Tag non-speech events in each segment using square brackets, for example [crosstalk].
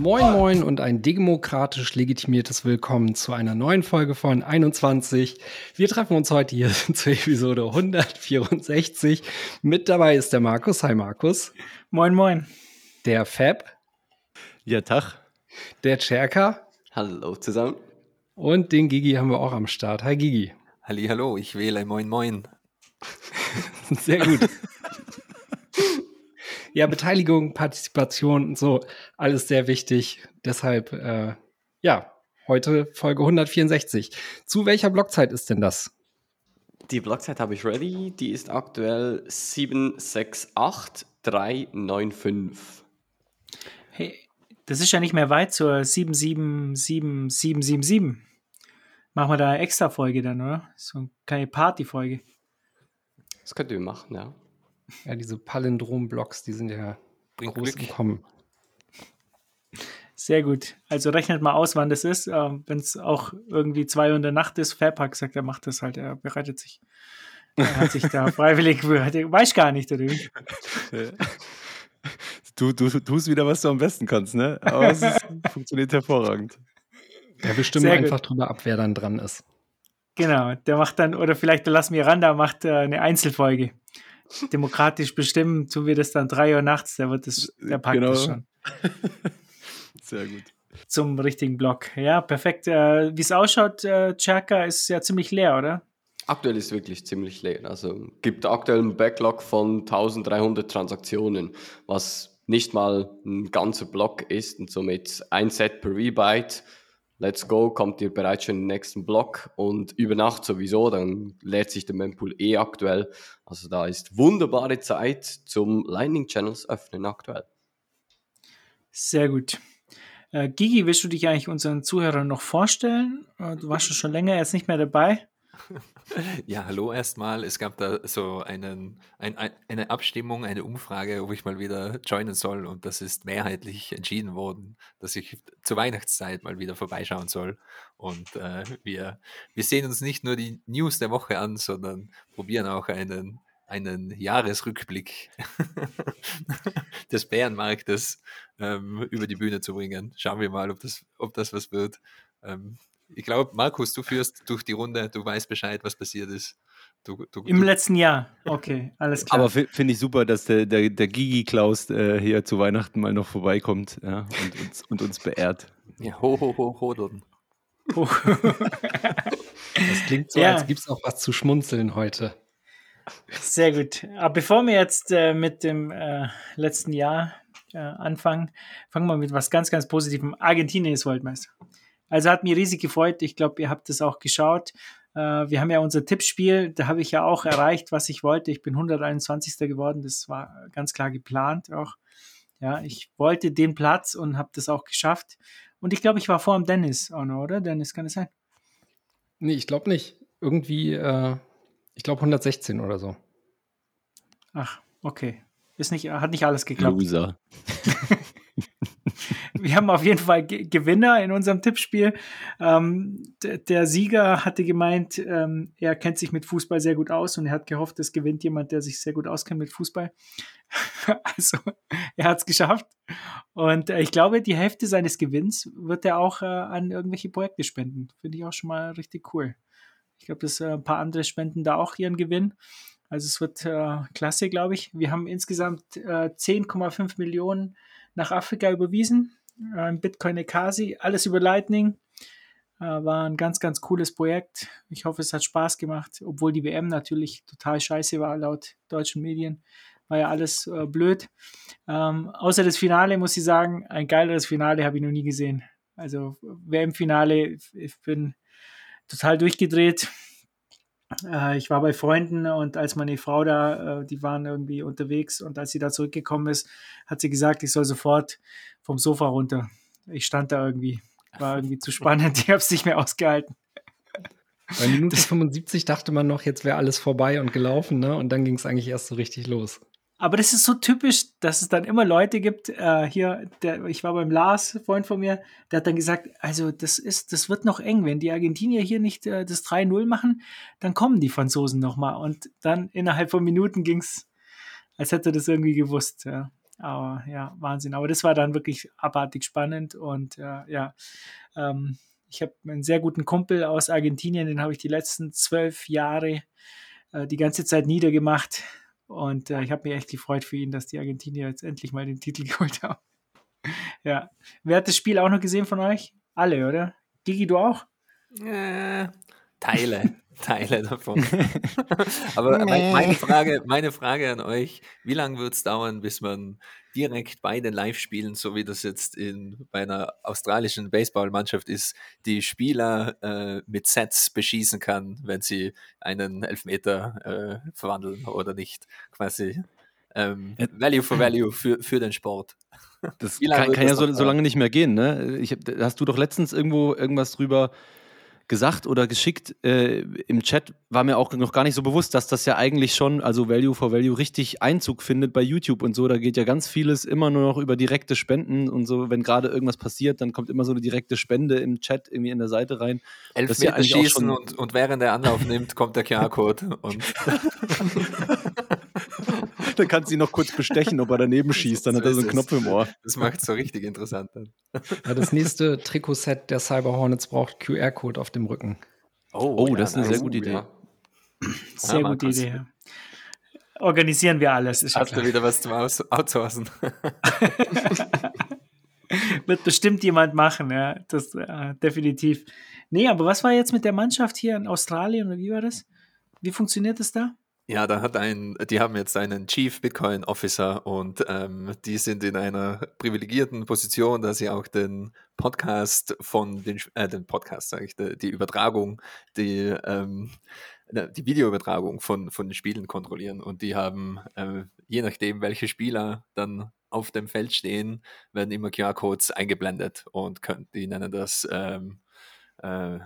Moin Moin und ein demokratisch legitimiertes Willkommen zu einer neuen Folge von 21. Wir treffen uns heute hier [laughs] zur Episode 164. Mit dabei ist der Markus. Hi Markus. Moin Moin. Der Fab. Ja, Tag. Der Cherka. Hallo zusammen. Und den Gigi haben wir auch am Start. Hi Gigi. Halli, hallo, ich wähle Moin Moin. [laughs] Sehr gut. [laughs] ja, Beteiligung, Partizipation und so, alles sehr wichtig. Deshalb, äh, ja, heute Folge 164. Zu welcher Blockzeit ist denn das? Die Blockzeit habe ich ready. Die ist aktuell 768395. Hey, das ist ja nicht mehr weit zur 777777. Machen wir da eine extra Folge dann, oder? So eine kleine Partyfolge. Das könnt ihr machen, ja. Ja, diese Palindrom-Blocks, die sind ja Bringt groß Glück. Kommen. Sehr gut. Also rechnet mal aus, wann das ist. Ähm, Wenn es auch irgendwie zwei Uhr in der Nacht ist, Fairpark sagt, er macht das halt, er bereitet sich. Er hat sich da [laughs] freiwillig, weiß gar nicht, oder wie? [laughs] Du, du tust wieder, was du am besten kannst, ne? Aber es ist, funktioniert hervorragend. Ja, wir stimmen Sehr gut. einfach drüber ab, wer dann dran ist. Genau, der macht dann, oder vielleicht der Lass Miranda macht äh, eine Einzelfolge. Demokratisch bestimmen tun wir das dann drei Uhr nachts, der wird das, der packt Genau. das schon. [laughs] Sehr gut. zum richtigen Block. Ja, perfekt. Äh, Wie es ausschaut, äh, Chaka ist ja ziemlich leer, oder? Aktuell ist wirklich ziemlich leer. Also gibt aktuell einen Backlog von 1300 Transaktionen, was nicht mal ein ganzer Block ist und somit ein Set per V-Byte. Let's go, kommt ihr bereits schon den nächsten Block und über Nacht sowieso, dann leert sich der Mempool eh aktuell. Also da ist wunderbare Zeit zum Lightning Channels öffnen aktuell. Sehr gut. Äh, Gigi, willst du dich eigentlich unseren Zuhörern noch vorstellen? Äh, du warst schon länger jetzt nicht mehr dabei. Ja, hallo erstmal. Es gab da so einen, ein, ein, eine Abstimmung, eine Umfrage, ob ich mal wieder joinen soll und das ist mehrheitlich entschieden worden, dass ich zur Weihnachtszeit mal wieder vorbeischauen soll. Und äh, wir, wir sehen uns nicht nur die News der Woche an, sondern probieren auch einen, einen Jahresrückblick [laughs] des Bärenmarktes ähm, über die Bühne zu bringen. Schauen wir mal, ob das, ob das was wird. Ähm, ich glaube, Markus, du führst durch die Runde, du weißt Bescheid, was passiert ist. Du, du, Im du, letzten Jahr. Okay, alles klar. Aber fi- finde ich super, dass der, der, der Gigi Klaus äh, hier zu Weihnachten mal noch vorbeikommt ja, und, uns, und uns beehrt. ja, ho, ho, ho, ho, dann. Oh. [laughs] Das klingt so, Ja. als gibt es auch was zu schmunzeln heute. Sehr gut. Aber bevor wir jetzt äh, mit dem äh, letzten Jahr äh, anfangen, fangen wir mit was ganz, ganz Positivem. Argentinien ist Weltmeister. Also hat mich riesig gefreut. Ich glaube, ihr habt das auch geschaut. Äh, wir haben ja unser Tippspiel. Da habe ich ja auch erreicht, was ich wollte. Ich bin 121. geworden. Das war ganz klar geplant auch. Ja, ich wollte den Platz und habe das auch geschafft. Und ich glaube, ich war vor dem Dennis auch noch, oder? Dennis, kann es sein? Nee, ich glaube nicht. Irgendwie, äh, ich glaube 116 oder so. Ach, okay. Ist nicht, hat nicht alles geklappt. Loser. [laughs] Wir haben auf jeden Fall Ge Gewinner in unserem Tippspiel. Ähm, der Sieger hatte gemeint, ähm, er kennt sich mit Fußball sehr gut aus und er hat gehofft, es gewinnt jemand, der sich sehr gut auskennt mit Fußball. [laughs] also, er hat es geschafft. Und äh, ich glaube, die Hälfte seines Gewinns wird er auch äh, an irgendwelche Projekte spenden. Finde ich auch schon mal richtig cool. Ich glaube, dass äh, ein paar andere spenden da auch ihren Gewinn. Also es wird äh, klasse, glaube ich. Wir haben insgesamt äh, 10,5 Millionen nach Afrika überwiesen. Äh, Bitcoin Ekasi, alles über Lightning. Äh, war ein ganz, ganz cooles Projekt. Ich hoffe, es hat Spaß gemacht, obwohl die WM natürlich total scheiße war, laut deutschen Medien. War ja alles äh, blöd. Ähm, außer das Finale muss ich sagen, ein geileres Finale habe ich noch nie gesehen. Also WM-Finale, ich bin total durchgedreht. Äh, ich war bei Freunden und als meine Frau da, äh, die waren irgendwie unterwegs und als sie da zurückgekommen ist, hat sie gesagt, ich soll sofort vom Sofa runter. Ich stand da irgendwie, war irgendwie zu spannend, ich habe es nicht mehr ausgehalten. Bei Minute 75 dachte man noch, jetzt wäre alles vorbei und gelaufen, ne? Und dann ging es eigentlich erst so richtig los. Aber das ist so typisch, dass es dann immer Leute gibt, äh, hier, der, ich war beim Lars, Freund von mir, der hat dann gesagt, also das ist, das wird noch eng, wenn die Argentinier hier nicht äh, das 3-0 machen, dann kommen die Franzosen nochmal. Und dann innerhalb von Minuten ging's, als hätte er das irgendwie gewusst. Ja. Aber ja, Wahnsinn. Aber das war dann wirklich abartig spannend und äh, ja, ähm, ich habe einen sehr guten Kumpel aus Argentinien, den habe ich die letzten zwölf Jahre äh, die ganze Zeit niedergemacht. Und äh, ich habe mich echt gefreut für ihn, dass die Argentinier jetzt endlich mal den Titel [laughs] geholt haben. ja. Wer hat das Spiel auch noch gesehen von euch? Alle, oder? Gigi, du auch? Äh, Teile, [laughs] Teile davon. [laughs] Aber nee. meine, Frage, meine Frage an euch, wie lange wird es dauern, bis man direkt bei den Live-Spielen, so wie das jetzt in, bei einer australischen Baseballmannschaft ist, die Spieler äh, mit Sets beschießen kann, wenn sie einen Elfmeter äh, verwandeln oder nicht. Quasi ähm, Value for [clears throat] Value für, für den Sport. Das kann, kann ja so, so, lange nicht mehr gehen. Ne? Ich, hast du doch letztens irgendwo irgendwas drüber gesagt oder geschickt äh, im Chat, war mir auch noch gar nicht so bewusst, dass das ja eigentlich schon, also Value for Value, richtig Einzug findet bei YouTube und so. Da geht ja ganz vieles immer nur noch über direkte Spenden und so. Wenn gerade irgendwas passiert, dann kommt immer so eine direkte Spende im Chat irgendwie in der Seite rein. Elf Meter ja schießen und, und während der Anlauf nimmt, kommt der QR-Code. [laughs] [laughs] dann kannst du ihn noch kurz bestechen, ob er daneben [laughs] schießt. Dann so hat er so einen Knopf im Ohr. Das macht es so richtig interessant dann. [laughs] Ja, das nächste Trikotset der Cyber Hornets braucht QR-Code auf dem Rücken. Oh, oh das ja, ist eine sehr gute Idee. Ja. Sehr gute Idee. Organisieren wir alles. Ist Hast du wieder was zum Outsourcen? [laughs] Wird bestimmt jemand machen, ja. Das äh, definitiv. Nee, aber was war jetzt mit der Mannschaft hier in Australien oder wie war das? Wie funktioniert das da? Ja, da hat ein, die haben jetzt einen Chief Bitcoin Officer und ähm, die sind in einer privilegierten Position, dass sie auch den Podcast von den, äh, den Podcast, sage ich, die, Übertragung, die, ähm, die Videoübertragung von, von den Spielen kontrollieren. Und die haben, äh, je nachdem, welche Spieler dann auf dem Feld stehen, werden immer QR-Codes eingeblendet und können, die nennen das ähm, äh,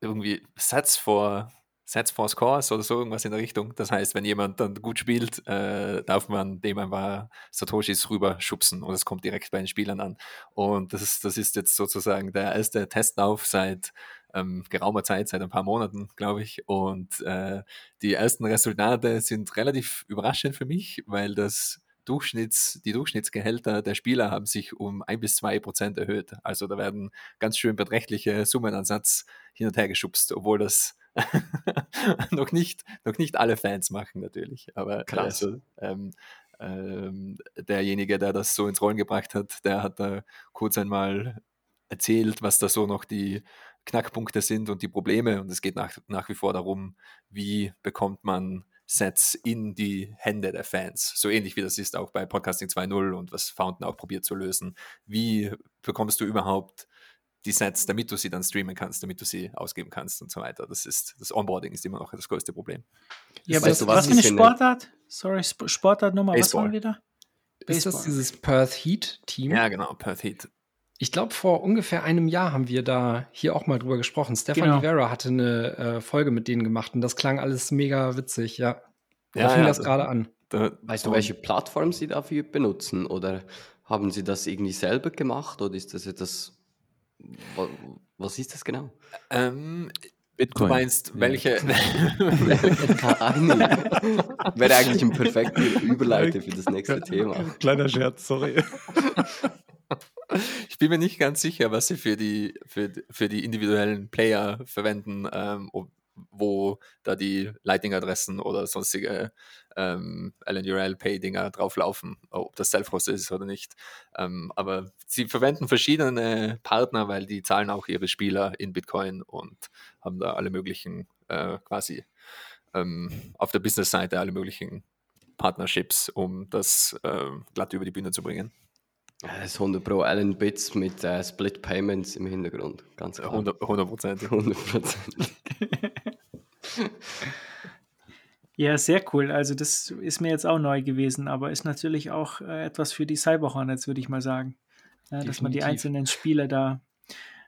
irgendwie Sets for Sets for Scores oder so irgendwas in der Richtung. Das heißt, wenn jemand dann gut spielt, äh, darf man dem ein paar Satoshis rüber schubsen und es kommt direkt bei den Spielern an. Und das ist, das ist jetzt sozusagen der erste Testlauf seit ähm, geraumer Zeit, seit ein paar Monaten, glaube ich. Und äh, die ersten Resultate sind relativ überraschend für mich, weil das Durchschnitts, die Durchschnittsgehälter der Spieler haben sich um ein bis zwei Prozent erhöht. Also da werden ganz schön beträchtliche Summenansatz hin und her geschubst, obwohl das [laughs] noch, nicht, noch nicht alle Fans machen natürlich, aber Krass. Also, ähm, ähm, derjenige, der das so ins Rollen gebracht hat, der hat da kurz einmal erzählt, was da so noch die Knackpunkte sind und die Probleme. Und es geht nach, nach wie vor darum, wie bekommt man Sets in die Hände der Fans. So ähnlich wie das ist auch bei Podcasting 2.0 und was Fountain auch probiert zu lösen. Wie bekommst du überhaupt die Sets, damit du sie dann streamen kannst, damit du sie ausgeben kannst und so weiter. Das ist das Onboarding ist immer noch das größte Problem. Ja, weißt du, was, was für eine Sportart? Sorry, Sportartnummer, was waren wir da? Ist das dieses Perth Heat Team? Ja, genau, Perth Heat. Ich glaube, vor ungefähr einem Jahr haben wir da hier auch mal drüber gesprochen. Stefan genau. Rivera hatte eine äh, Folge mit denen gemacht und das klang alles mega witzig, ja. Da ja, fing ja, das gerade an. Da, weißt du, welche Plattform sie dafür benutzen? Oder haben sie das irgendwie selber gemacht? Oder ist das etwas was ist das genau? Ähm, Bitcoin. Du meinst, welche? [laughs] [laughs] Ja. Wäre eigentlich ein perfekter Überleiter für das nächste Thema. Kleiner Scherz, sorry. Ich bin mir nicht ganz sicher, was sie für die, für, für die individuellen Player verwenden, ähm, wo da die Lightning-Adressen oder sonstige ähm, LNURL Pay-Dinger drauflaufen, ob das Self-Host ist oder nicht. Ähm, aber sie verwenden verschiedene Partner, weil die zahlen auch ihre Spieler in Bitcoin und haben da alle möglichen äh, quasi ähm, auf der Business-Seite alle möglichen Partnerships, um das äh, glatt über die Bühne zu bringen. Das ist 100 Pro Allen Bits mit äh, Split Payments im Hintergrund, ganz klar. 100 Prozent. 100 Prozent. [laughs] ja, sehr cool. Also das ist mir jetzt auch neu gewesen, aber ist natürlich auch äh, etwas für die Cyber Hornets, würde ich mal sagen. Ja, dass man die einzelnen Spieler da,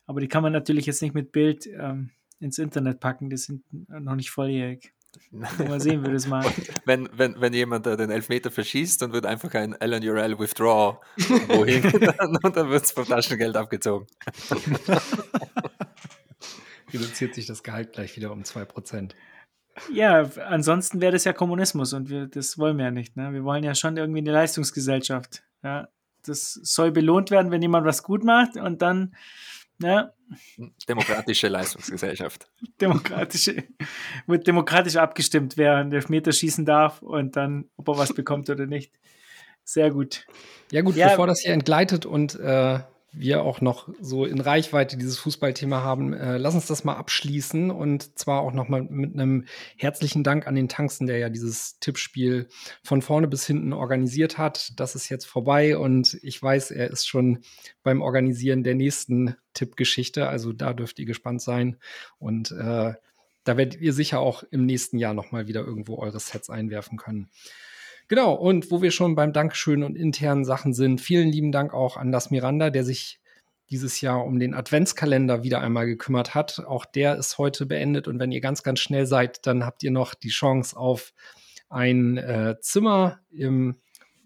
aber die kann man natürlich jetzt nicht mit Bild ähm, ins Internet packen, die sind noch nicht volljährig. Mal [laughs] sehen wir das mal. Wenn, wenn, wenn jemand äh, den Elfmeter verschießt, dann wird einfach ein LNURL Withdraw wohin [laughs] [laughs] und dann wird es vom Taschengeld abgezogen. Reduziert sich das Gehalt gleich wieder um 2%. Ja, ansonsten wäre das ja Kommunismus und wir, das wollen wir ja nicht. Ne? Wir wollen ja schon irgendwie eine Leistungsgesellschaft. Ja? Das soll belohnt werden, wenn jemand was gut macht und dann ja. Demokratische Leistungsgesellschaft. [laughs] Demokratische, wird demokratisch abgestimmt, wer einen Elfmeter schießen darf und dann, ob er was bekommt oder nicht. Sehr gut. Ja, gut, ja, bevor das hier entgleitet und äh, wir auch noch so in Reichweite dieses Fußballthema haben, äh, lass uns das mal abschließen und zwar auch noch mal mit einem herzlichen Dank an den Tangsten, der ja dieses Tippspiel von vorne bis hinten organisiert hat. Das ist jetzt vorbei und ich weiß, er ist schon beim Organisieren der nächsten Tippgeschichte, also da dürft ihr gespannt sein und äh, da werdet ihr sicher auch im nächsten Jahr noch mal wieder irgendwo eure Sets einwerfen können. Genau, und wo wir schon beim Dankeschön und internen Sachen sind, vielen lieben Dank auch an das Miranda, der sich dieses Jahr um den Adventskalender wieder einmal gekümmert hat. Auch der ist heute beendet und wenn ihr ganz, ganz schnell seid, dann habt ihr noch die Chance auf ein äh, Zimmer im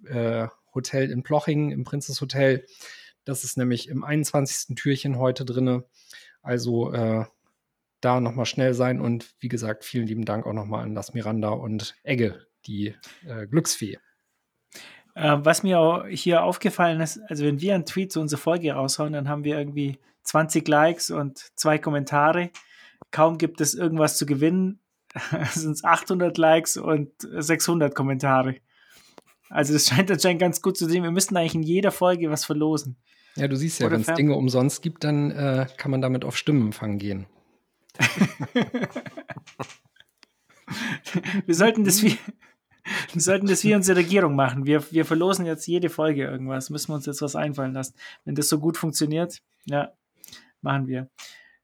äh, Hotel in Plochingen, im Prinzess Hotel. Das ist nämlich im 21. Türchen heute drinne. Also äh, da nochmal schnell sein und wie gesagt, vielen lieben Dank auch nochmal an das Miranda und Egge, die äh, Glücksfee. Äh, was mir auch hier aufgefallen ist, also wenn wir einen Tweet zu unserer Folge raushauen, dann haben wir irgendwie 20 Likes und zwei Kommentare. Kaum gibt es irgendwas zu gewinnen, sind es 800 Likes und 600 Kommentare. Also das scheint anscheinend ganz gut zu sehen. Wir müssten eigentlich in jeder Folge was verlosen. Ja, du siehst ja, wenn es Dinge umsonst gibt, dann äh, kann man damit auf Stimmenempfang gehen. [laughs] wir sollten das [laughs] wie, wir sollten das wie unsere Regierung machen. Wir, wir verlosen jetzt jede Folge irgendwas. Müssen wir uns jetzt was einfallen lassen. Wenn das so gut funktioniert, ja, machen wir.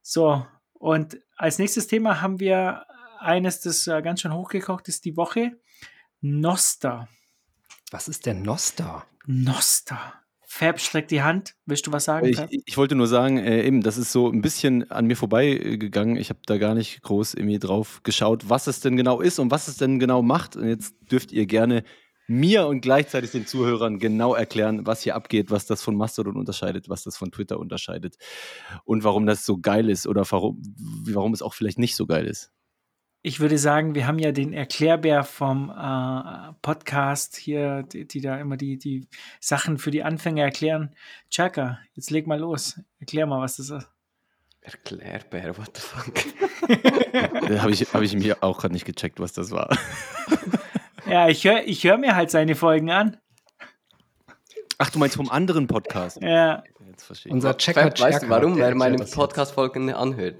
So, und als nächstes Thema haben wir eines, das äh, ganz schön hochgekocht ist, die Woche. Noster. Was ist denn Noster? Noster. Fab streckt die Hand. Willst du was sagen? Ich, ich wollte nur sagen, äh, eben, das ist so ein bisschen an mir vorbeigegangen. Ich habe da gar nicht groß irgendwie drauf geschaut, was es denn genau ist und was es denn genau macht. Und jetzt dürft ihr gerne mir und gleichzeitig den Zuhörern genau erklären, was hier abgeht, was das von Mastodon unterscheidet, was das von Twitter unterscheidet und warum das so geil ist oder warum, warum es auch vielleicht nicht so geil ist ich würde sagen, wir haben ja den Erklärbär vom äh, Podcast hier, die, die, da immer die, die Sachen für die Anfänger erklären. Chaka, jetzt leg mal los. Erklär mal, was das ist. Erklärbär, what the fuck? [laughs] [laughs] Habe ich, hab ich mir auch gerade nicht gecheckt, was das war. [laughs] ja, ich höre ich hör mir halt seine Folgen an. Ach, du meinst vom anderen Podcast? Ja. Jetzt verstehe ich. Unser Checker, Checker. Weißt du, warum er meine Podcast-Folgen anhört?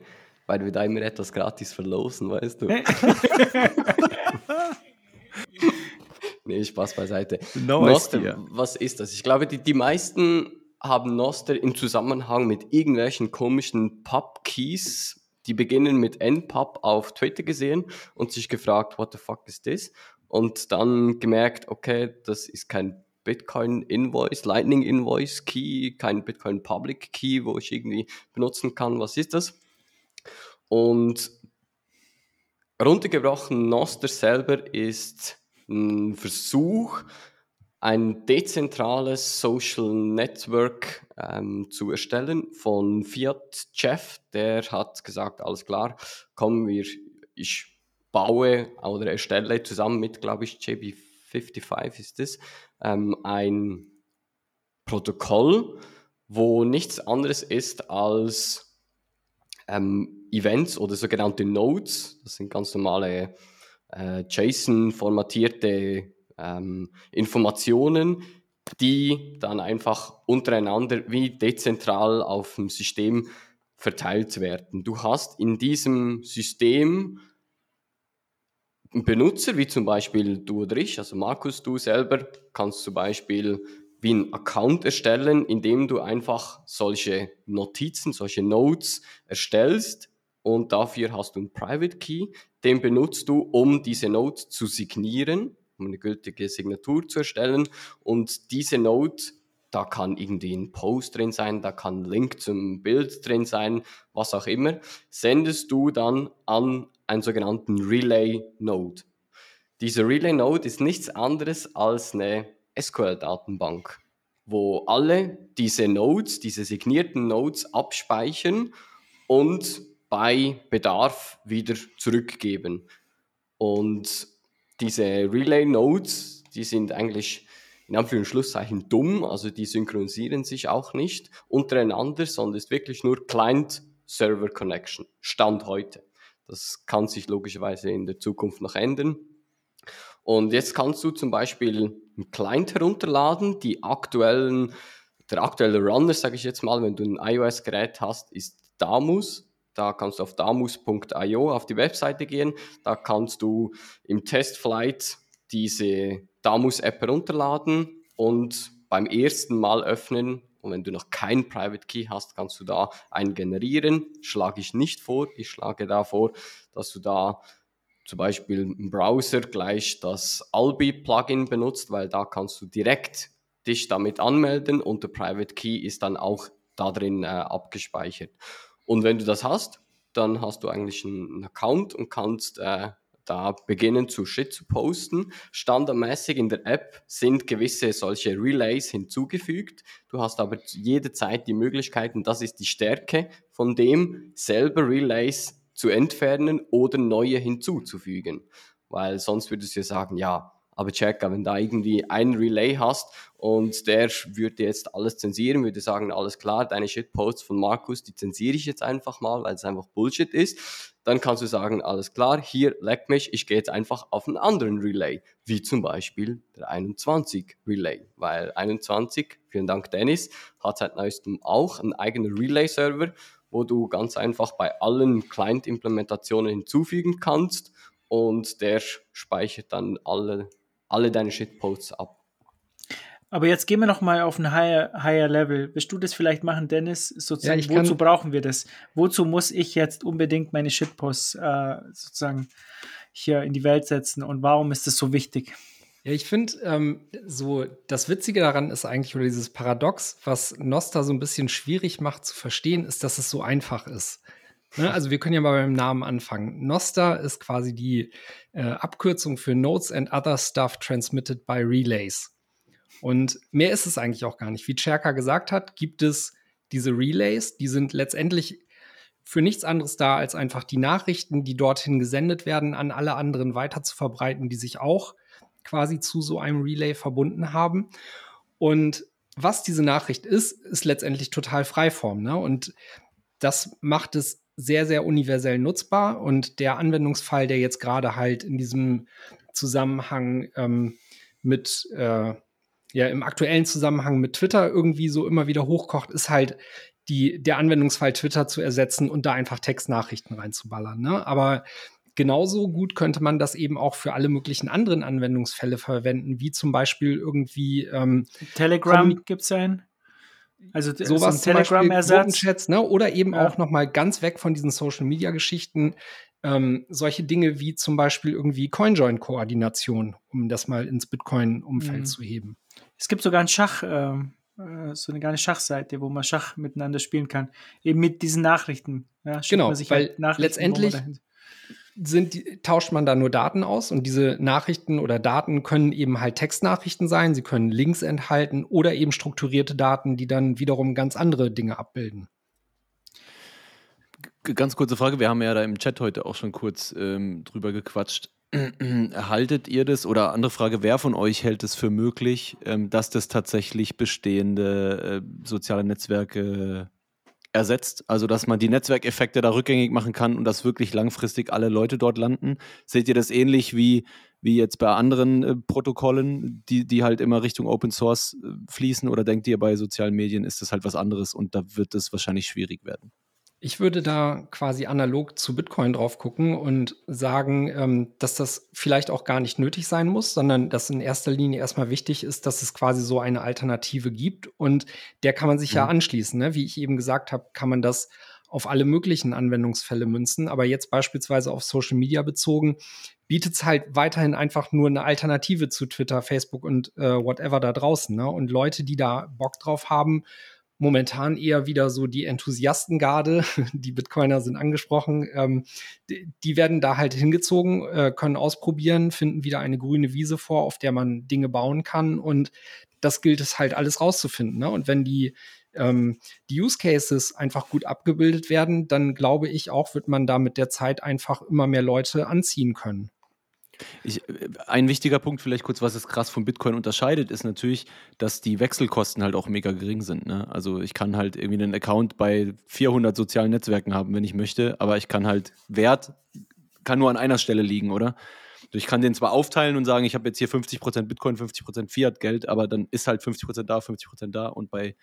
Weil wir da immer etwas gratis verlosen, weißt du? [laughs] nee, Spaß beiseite. No Noster, was ist das? Ich glaube, die, die meisten haben Noster im Zusammenhang mit irgendwelchen komischen Pub-Keys, die beginnen mit NPub auf Twitter gesehen und sich gefragt, what the fuck is this? Und dann gemerkt, okay, das ist kein Bitcoin Invoice, Lightning Invoice Key, kein Bitcoin Public Key, wo ich irgendwie benutzen kann. Was ist das? Und runtergebrochen, Noster selber ist ein Versuch, ein dezentrales Social Network ähm, zu erstellen von Fiat Jeff. Der hat gesagt, alles klar, kommen wir, ich baue oder erstelle zusammen mit, glaube ich, JB55 ist es, ähm, ein Protokoll, wo nichts anderes ist als ähm, Events oder sogenannte Nodes. Das sind ganz normale äh, JSON-formatierte ähm, Informationen, die dann einfach untereinander wie dezentral auf dem System verteilt werden. Du hast in diesem System Benutzer, wie zum Beispiel du oder ich, also Markus, du selber, kannst zum Beispiel wie einen Account erstellen, indem du einfach solche Notizen, solche Nodes erstellst und dafür hast du einen Private Key, den benutzt du, um diese Note zu signieren, um eine gültige Signatur zu erstellen und diese Note da kann irgendwie ein Post drin sein, da kann ein Link zum Bild drin sein, was auch immer, sendest du dann an einen sogenannten Relay Node. Diese Relay Node ist nichts anderes als eine SQL-Datenbank, wo alle diese Nodes, diese signierten Nodes abspeichern und bei Bedarf wieder zurückgeben. Und diese Relay Nodes, die sind eigentlich in Anführungszeichen dumm, also die synchronisieren sich auch nicht untereinander, sondern ist wirklich nur Client-Server-Connection, Stand heute. Das kann sich logischerweise in der Zukunft noch ändern. Und jetzt kannst du zum Beispiel einen Client herunterladen, die aktuellen, der aktuelle Runner, sage ich jetzt mal, wenn du ein iOS-Gerät hast, ist Damus. Da kannst du auf damus.io auf die Webseite gehen. Da kannst du im Testflight diese Damus-App herunterladen und beim ersten Mal öffnen. Und wenn du noch keinen Private Key hast, kannst du da einen generieren. Schlage ich nicht vor. Ich schlage da vor, dass du da zum Beispiel im Browser gleich das Albi-Plugin benutzt, weil da kannst du direkt dich damit anmelden und der Private Key ist dann auch da drin äh, abgespeichert. Und wenn du das hast, dann hast du eigentlich einen Account und kannst äh, da beginnen zu Shit zu posten. Standardmäßig in der App sind gewisse solche Relays hinzugefügt. Du hast aber jederzeit die Möglichkeit, und das ist die Stärke von dem, selber Relays zu entfernen oder neue hinzuzufügen. Weil sonst würdest du ja sagen, ja, aber Checker, wenn da irgendwie ein Relay hast und der würde jetzt alles zensieren, würde sagen, alles klar, deine Shitposts von Markus, die zensiere ich jetzt einfach mal, weil es einfach Bullshit ist, dann kannst du sagen, alles klar, hier leck mich, ich gehe jetzt einfach auf einen anderen Relay, wie zum Beispiel der 21 Relay, weil 21, vielen Dank Dennis, hat seit neuestem auch einen eigenen Relay-Server, wo du ganz einfach bei allen Client-Implementationen hinzufügen kannst und der speichert dann alle alle deine Shitposts ab. Aber jetzt gehen wir noch mal auf ein higher, higher Level. Willst du das vielleicht machen, Dennis? Sozusagen, ja, wozu brauchen wir das? Wozu muss ich jetzt unbedingt meine Shitposts äh, sozusagen hier in die Welt setzen und warum ist das so wichtig? Ja, ich finde, ähm, so das Witzige daran ist eigentlich, oder dieses Paradox, was Nosta so ein bisschen schwierig macht zu verstehen, ist, dass es so einfach ist. Ne? Also wir können ja mal beim Namen anfangen. Nosta ist quasi die äh, Abkürzung für Notes and Other Stuff Transmitted by Relays. Und mehr ist es eigentlich auch gar nicht. Wie Cherka gesagt hat, gibt es diese Relays, die sind letztendlich für nichts anderes da, als einfach die Nachrichten, die dorthin gesendet werden, an alle anderen weiter zu verbreiten, die sich auch quasi zu so einem Relay verbunden haben. Und was diese Nachricht ist, ist letztendlich total Freiform. Ne? Und das macht es sehr, sehr universell nutzbar. Und der Anwendungsfall, der jetzt gerade halt in diesem Zusammenhang ähm, mit, äh, ja, im aktuellen Zusammenhang mit Twitter irgendwie so immer wieder hochkocht, ist halt die, der Anwendungsfall Twitter zu ersetzen und da einfach Textnachrichten reinzuballern. Ne? Aber genauso gut könnte man das eben auch für alle möglichen anderen Anwendungsfälle verwenden, wie zum Beispiel irgendwie ähm, Telegram gibt es einen. Also sowas so Telegram-Ersatz. Ne? Oder eben ja. auch noch mal ganz weg von diesen Social-Media-Geschichten. Ähm, solche Dinge wie zum Beispiel irgendwie Coinjoin-Koordination, um das mal ins Bitcoin-Umfeld mhm. zu heben. Es gibt sogar ein Schach, ähm, äh, so eine kleine Schachseite, wo man Schach miteinander spielen kann. Eben mit diesen Nachrichten. Ja, genau, weil halt letztendlich sind tauscht man da nur Daten aus und diese Nachrichten oder Daten können eben halt Textnachrichten sein, sie können Links enthalten oder eben strukturierte Daten, die dann wiederum ganz andere Dinge abbilden. Ganz kurze Frage, wir haben ja da im Chat heute auch schon kurz ähm, drüber gequatscht. [clears throat] Haltet ihr das oder andere Frage, wer von euch hält es für möglich, ähm, dass das tatsächlich bestehende äh, soziale Netzwerke ersetzt, also dass man die Netzwerkeffekte da rückgängig machen kann und dass wirklich langfristig alle Leute dort landen. Seht ihr das ähnlich wie, wie jetzt bei anderen äh, Protokollen, die, die halt immer Richtung Open Source äh, fließen oder denkt ihr bei sozialen Medien ist das halt was anderes und da wird es wahrscheinlich schwierig werden? Ich würde da quasi analog zu Bitcoin drauf gucken und sagen, ähm, dass das vielleicht auch gar nicht nötig sein muss, sondern dass in erster Linie erstmal wichtig ist, dass es quasi so eine Alternative gibt und der kann man sich ja, ja anschließen. Ne? Wie ich eben gesagt habe, kann man das auf alle möglichen Anwendungsfälle münzen, aber jetzt beispielsweise auf Social Media bezogen, bietet es halt weiterhin einfach nur eine Alternative zu Twitter, Facebook und äh, whatever da draußen. Ne? Und Leute, die da Bock drauf haben, momentan eher wieder so die Enthusiastengarde, [laughs] die Bitcoiner sind angesprochen, ähm, die, die, werden da halt hingezogen, äh, können ausprobieren, finden wieder eine grüne Wiese vor, auf der man Dinge bauen kann und das gilt es halt alles rauszufinden. Ne? Und wenn die ähm, die Use Cases einfach gut abgebildet werden, dann glaube ich auch, wird man da mit der Zeit einfach immer mehr Leute anziehen können. Ich, ein wichtiger Punkt, vielleicht kurz, was es krass von Bitcoin unterscheidet, ist natürlich, dass die Wechselkosten halt auch mega gering sind. Ne? Also ich kann halt irgendwie einen Account bei 400 sozialen Netzwerken haben, wenn ich möchte, aber ich kann halt Wert, kann nur an einer Stelle liegen, oder? Ich kann den zwar aufteilen und sagen, ich habe jetzt hier 50% Bitcoin, 50% Fiat-Geld, aber dann ist halt 50% da, 50% da und bei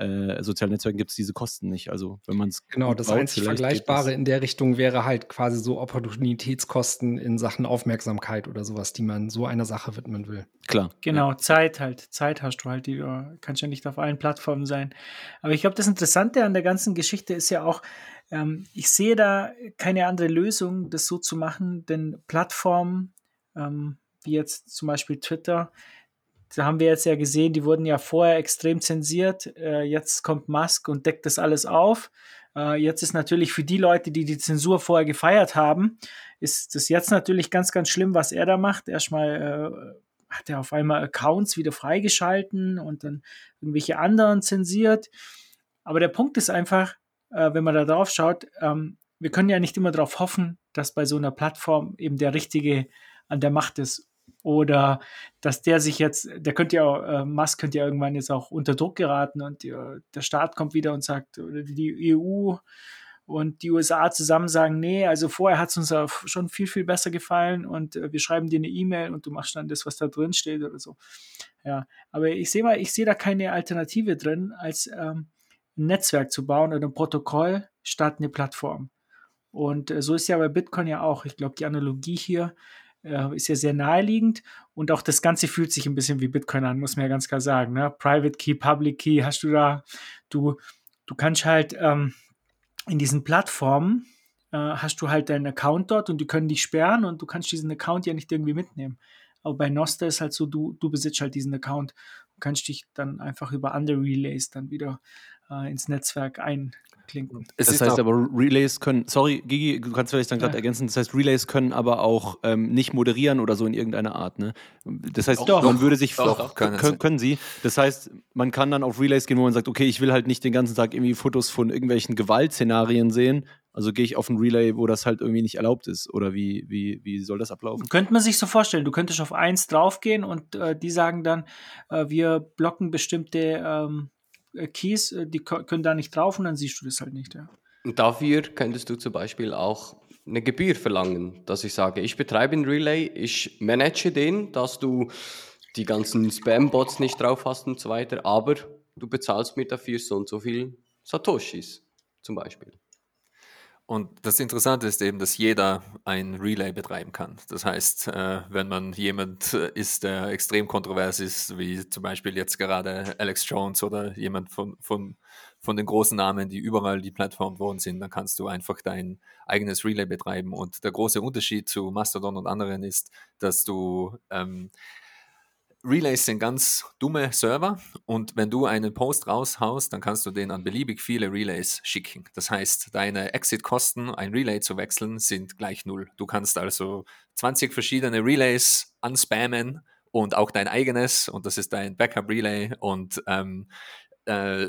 äh, sozialen Netzwerken gibt es diese Kosten nicht. Also wenn man es genau, das einzig Vergleichbare in der Richtung wäre halt quasi so Opportunitätskosten in Sachen Aufmerksamkeit oder sowas, die man so einer Sache widmen will. Klar. Genau, ja. Zeit halt. Zeit hast du halt, die du kannst ja nicht auf allen Plattformen sein. Aber ich glaube, das Interessante an der ganzen Geschichte ist ja auch, ähm, ich sehe da keine andere Lösung, das so zu machen, denn Plattformen ähm, wie jetzt zum Beispiel Twitter, da haben wir jetzt ja gesehen, die wurden ja vorher extrem zensiert. Äh, jetzt kommt Musk und deckt das alles auf. Äh, jetzt ist natürlich für die Leute, die die Zensur vorher gefeiert haben, ist das jetzt natürlich ganz, ganz schlimm, was er da macht. Erstmal äh, hat er auf einmal Accounts wieder freigeschalten und dann irgendwelche anderen zensiert. Aber der Punkt ist einfach, äh, wenn man da drauf schaut, ähm, wir können ja nicht immer darauf hoffen, dass bei so einer Plattform eben der Richtige an der Macht ist oder dass der sich jetzt, der könnte ja, äh, Musk könnte ja irgendwann jetzt auch unter Druck geraten und die, der Staat kommt wieder und sagt, oder die EU und die USA zusammen sagen, nee, also vorher hat es uns schon viel, viel besser gefallen und äh, wir schreiben dir eine E-Mail und du machst dann das, was da drin steht oder so. Ja, aber ich sehe mal, ich sehe da keine Alternative drin, als ähm, ein Netzwerk zu bauen oder ein Protokoll statt eine Plattform. Und äh, so ist ja bei Bitcoin ja auch. Ich glaube, die Analogie hier äh, ist ja sehr naheliegend und auch das Ganze fühlt sich ein bisschen wie Bitcoin an, muss man ja ganz klar sagen. Ne? Private Key, Public Key hast du da, du, du kannst halt ähm, in diesen Plattformen äh, hast du halt deinen Account dort und die können dich sperren und du kannst diesen Account ja nicht irgendwie mitnehmen. Aber bei Nostr ist halt so, du, du besitzt halt diesen Account und kannst dich dann einfach über andere Relays dann wieder äh, ins Netzwerk ein, klinken. Es das heißt aber, Relays können, sorry, Gigi, du kannst vielleicht dann gerade ja. ergänzen, das heißt, Relays können aber auch ähm, nicht moderieren oder so in irgendeiner Art. Ne? Das heißt, doch, man würde sich, doch, doch, können, können, können, sie. Das heißt, man kann dann auf Relays gehen, wo man sagt, okay, ich will halt nicht den ganzen Tag irgendwie Fotos von irgendwelchen Gewaltszenarien sehen. Also gehe ich auf ein Relay, wo das halt irgendwie nicht erlaubt ist. Oder wie, wie, wie soll das ablaufen? Könnte man sich so vorstellen, du könntest auf eins draufgehen und äh, die sagen dann, äh, wir blocken bestimmte ähm, äh, Keys, äh, die können da nicht drauf und dann siehst du das halt nicht. Ja. Und dafür könntest du zum Beispiel auch eine Gebühr verlangen, dass ich sage, ich betreibe einen Relay, ich manage den, dass du die ganzen Spam-Bots nicht drauf hast und so weiter, aber du bezahlst mir dafür so und so viel Satoshis zum Beispiel. Und das Interessante ist eben, dass jeder ein Relay betreiben kann. Das heißt, äh, wenn man jemand äh, ist, der extrem kontrovers ist, wie zum Beispiel jetzt gerade Alex Jones oder jemand von, von, von den großen Namen, die überall die Plattform worden sind, dann kannst du einfach dein eigenes Relay betreiben. Und der große Unterschied zu Mastodon und anderen ist, dass du ähm, Relays sind ganz dumme Server und wenn du einen Post raushaust, dann kannst du den an beliebig viele Relays schicken. Das heißt, deine Exit-Kosten, ein Relay zu wechseln, sind gleich null. Du kannst also 20 verschiedene Relays anspammen und auch dein eigenes und das ist dein Backup-Relay und ähm, äh,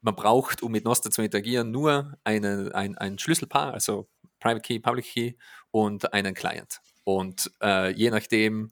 man braucht, um mit Nostr zu interagieren, nur eine, ein, ein Schlüsselpaar, also Private Key, Public Key und einen Client. Und äh, je nachdem,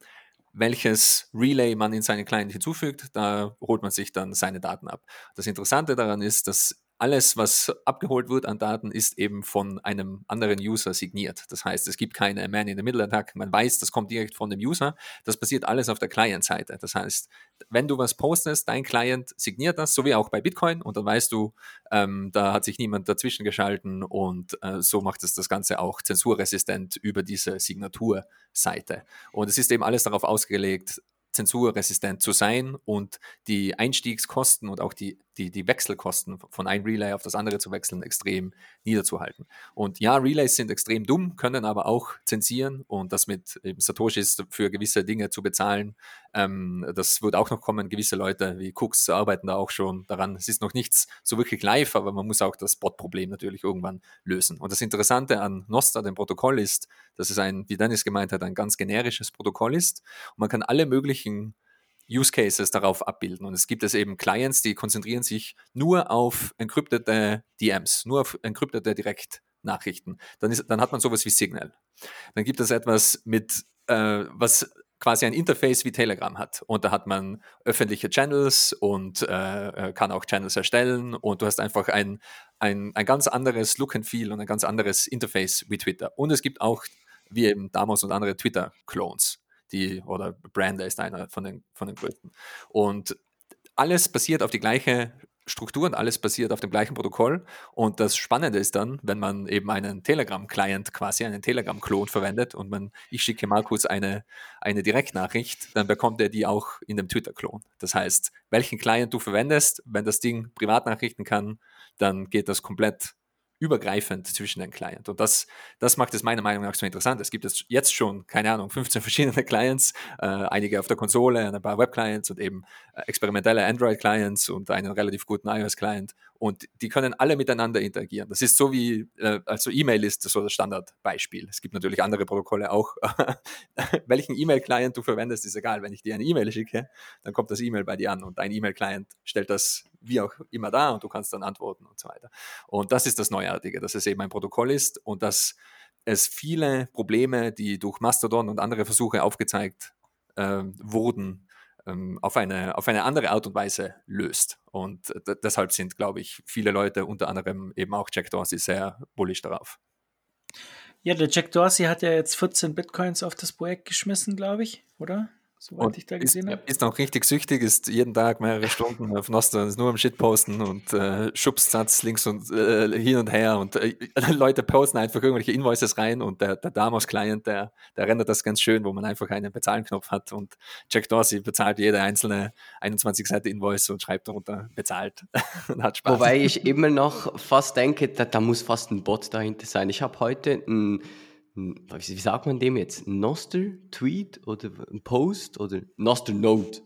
welches Relay man in seinen Client hinzufügt, da holt man sich dann seine Daten ab. Das Interessante daran ist, dass alles, was abgeholt wird an Daten, ist eben von einem anderen User signiert. Das heißt, es gibt keine Man-in-the-Middle-Attack. Man weiß, das kommt direkt von dem User. Das passiert alles auf der Client-Seite. Das heißt, wenn du was postest, dein Client signiert das, so wie auch bei Bitcoin, und dann weißt du, ähm, da hat sich niemand dazwischen geschalten und äh, so macht es das Ganze auch zensurresistent über diese Signaturseite. Und es ist eben alles darauf ausgelegt, zensurresistent zu sein und die Einstiegskosten und auch die, die, die Wechselkosten von einem Relay auf das andere zu wechseln extrem niederzuhalten. Und ja, Relays sind extrem dumm, können aber auch zensieren und das mit eben Satoshis für gewisse Dinge zu bezahlen, ähm, das wird auch noch kommen. Gewisse Leute wie Cooks arbeiten da auch schon daran. Es ist noch nichts so wirklich live, aber man muss auch das Bot-Problem natürlich irgendwann lösen. Und das Interessante an Nostra, dem Protokoll, ist, dass es ein, wie Dennis gemeint hat, ein ganz generisches Protokoll ist. Und man kann alle möglichen Use Cases darauf abbilden. Und es gibt es eben Clients, die konzentrieren sich nur auf encryptete DMs, nur auf encryptete Direktnachrichten. Dann, ist, dann hat man sowas wie Signal. Dann gibt es etwas mit äh, was quasi ein Interface wie Telegram hat. Und da hat man öffentliche Channels und äh, äh, kann auch Channels erstellen und du hast einfach ein, ein, ein ganz anderes Look and Feel und ein ganz anderes Interface wie Twitter. Und es gibt auch, wie eben Damos und andere Twitter-Clones, die, oder Brander ist einer von den, von den größten. Und alles basiert auf die gleiche Struktur und alles basiert auf dem gleichen Protokoll. Und das Spannende ist dann, wenn man eben einen Telegram-Client quasi, einen Telegram-Klon verwendet und man, ich schicke Markus eine, eine Direktnachricht, dann bekommt er die auch in dem Twitter-Klon. Das heißt, welchen Client du verwendest, wenn das Ding Privatnachrichten kann, dann geht das komplett übergreifend zwischen den Clients. Und das, das macht es meiner Meinung nach so interessant. Es gibt jetzt schon, keine Ahnung, 15 verschiedene [laughs] Clients, äh, einige auf der Konsole, ein paar Web-Clients und eben äh, experimentelle Android-Clients und einen relativ guten iOS-Client. Und die können alle miteinander interagieren. Das ist so wie, äh, also E-Mail ist so das Standardbeispiel. Es gibt natürlich andere Protokolle auch. [laughs] Welchen E-Mail-Client du verwendest, ist egal. Wenn ich dir eine E-Mail schicke, dann kommt das E-Mail bei dir an und dein E-Mail-Client stellt das wie auch immer da und du kannst dann antworten und so weiter. Und das ist das Neuartige, dass es eben ein Protokoll ist und dass es viele Probleme, die durch Mastodon und andere Versuche aufgezeigt äh, wurden, ähm, auf, eine, auf eine andere Art und Weise löst. Und deshalb sind, glaube ich, viele Leute, unter anderem eben auch Jack Dorsey, sehr bullish darauf. Ja, der Jack Dorsey hat ja jetzt 14 Bitcoins auf das Projekt geschmissen, glaube ich, oder? Soweit und ich da gesehen habe. Ist noch richtig süchtig, ist jeden Tag mehrere Stunden auf Nostra, ist nur am Shitposten und äh, schubst Satz links und äh, hin und her und äh, [laughs] Leute posten einfach irgendwelche Invoices rein und der, der Damos-Client, der, der rendert das ganz schön, wo man einfach einen Bezahlenknopf hat und Jack Dorsey bezahlt jede einzelne 21 Seite Invoice und schreibt darunter bezahlt [laughs] und hat Spaß. Wobei ich immer noch fast denke, da, da muss fast ein Bot dahinter sein. Ich habe heute ein wie sagt man dem jetzt? Noster-Tweet oder ein Post oder Noster-Note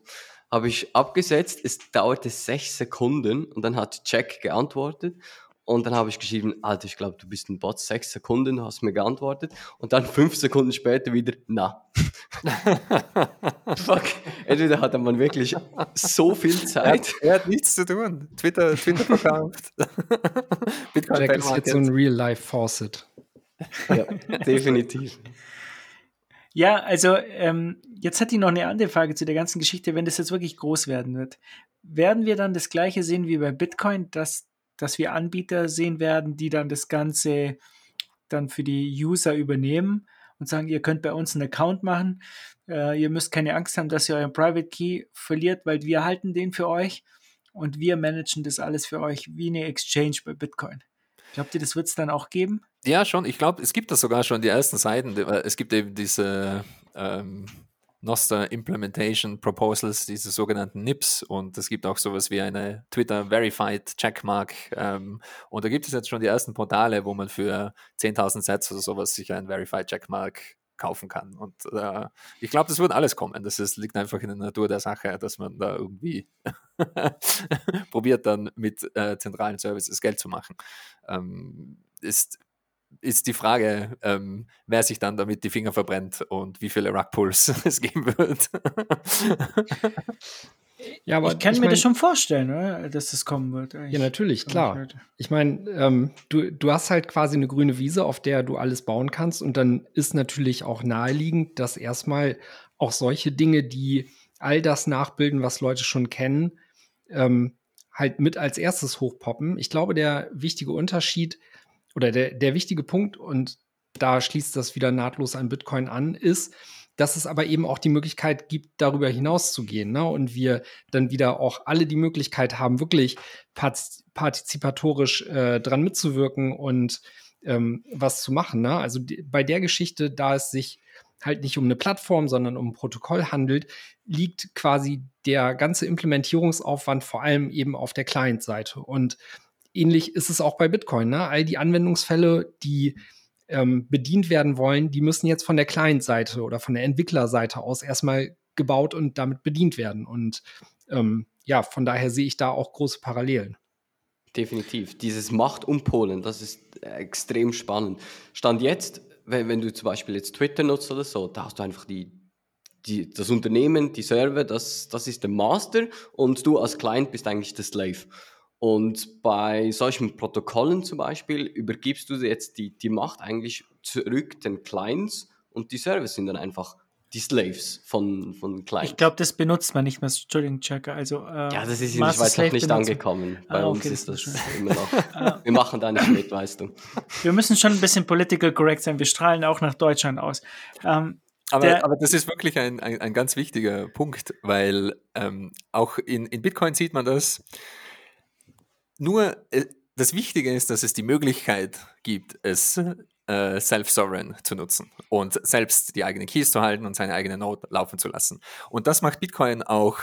habe ich abgesetzt. Es dauerte sechs Sekunden und dann hat Jack geantwortet. Und dann habe ich geschrieben, Alter, ich glaube, du bist ein Bot. Sechs Sekunden hast mir geantwortet. Und dann fünf Sekunden später wieder, na. [laughs] Fuck. Entweder hat man wirklich so viel Zeit. Er, er hat nichts zu tun. Twitter, Twitter verkauft. [laughs] Jack ist jetzt so ein Real-Life-Faucet. Ja, [laughs] definitiv. Ja, also ähm, jetzt hat die noch eine andere Frage zu der ganzen Geschichte. Wenn das jetzt wirklich groß werden wird, werden wir dann das gleiche sehen wie bei Bitcoin, dass, dass wir Anbieter sehen werden, die dann das Ganze dann für die User übernehmen und sagen, ihr könnt bei uns einen Account machen. Äh, ihr müsst keine Angst haben, dass ihr euren Private Key verliert, weil wir halten den für euch und wir managen das alles für euch wie eine Exchange bei Bitcoin. Glaubt ihr, das wird es dann auch geben? Ja, schon. Ich glaube, es gibt das sogar schon die ersten Seiten. Es gibt eben diese ähm, Noster Implementation Proposals, diese sogenannten NIPs und es gibt auch sowas wie eine Twitter Verified Checkmark ähm, und da gibt es jetzt schon die ersten Portale, wo man für 10.000 Sets oder sowas sich ein Verified Checkmark kaufen kann und äh, ich glaube, das wird alles kommen. Das ist, liegt einfach in der Natur der Sache, dass man da irgendwie [laughs] probiert dann mit äh, zentralen Services Geld zu machen. Ähm, ist ist die Frage, ähm, wer sich dann damit die Finger verbrennt und wie viele Rugpulls [laughs] es geben wird. ja, aber ich kann ich mir mein, das schon vorstellen, oder? dass das kommen wird. Ja, natürlich, klar. Ich meine, ähm, du, du hast halt quasi eine grüne Wiese, auf der du alles bauen kannst und dann ist natürlich auch naheliegend, dass erstmal auch solche Dinge, die all das nachbilden, was Leute schon kennen, ähm, halt mit als erstes hochpoppen. Ich glaube, der wichtige Unterschied oder der, der wichtige Punkt, und da schließt das wieder nahtlos an Bitcoin an, ist, dass es aber eben auch die Möglichkeit gibt, darüber hinaus zu gehen. Ne? Und wir dann wieder auch alle die Möglichkeit haben, wirklich partizipatorisch äh, dran mitzuwirken und ähm, was zu machen. Ne? Also bei der Geschichte, da es sich halt nicht um eine Plattform, sondern um ein Protokoll handelt, liegt quasi der ganze Implementierungsaufwand vor allem eben auf der Client-Seite. Und ähnlich ist es auch bei Bitcoin. Ne? All die Anwendungsfälle, die ähm, bedient werden wollen, die müssen jetzt von der Client-Seite oder von der Entwicklerseite aus erstmal gebaut und damit bedient werden. Und ähm, ja, von daher sehe ich da auch große Parallelen. Definitiv. Dieses Macht um Polen, das ist extrem spannend. Stand jetzt, wenn, wenn du zum Beispiel jetzt Twitter nutzt oder so, da hast du einfach die, die, das Unternehmen, die Server, das, das ist der Master und du als Client bist eigentlich der Slave. Und bei solchen Protokollen zum Beispiel übergibst du jetzt die, die Macht eigentlich zurück den Clients und die Server sind dann einfach die Slaves von, von Clients. Ich glaube, das benutzt man nicht mehr. Entschuldigung, Checker. Also, äh, ja, das ist in der Schweiz noch nicht angekommen. Bei ah, okay, uns ist das, das immer noch. [laughs] Ah. wir machen da nicht mit, weißt du. Wir müssen schon ein bisschen political correct sein. Wir strahlen auch nach Deutschland aus. Ähm, aber, aber, das ist wirklich ein, ein, ein ganz wichtiger Punkt, weil ähm, auch in, in Bitcoin sieht man das. Nur äh, das Wichtige ist, dass es die Möglichkeit gibt, es äh, self-sovereign zu nutzen und selbst die eigenen Keys zu halten und seine eigene Node laufen zu lassen. Und das macht Bitcoin auch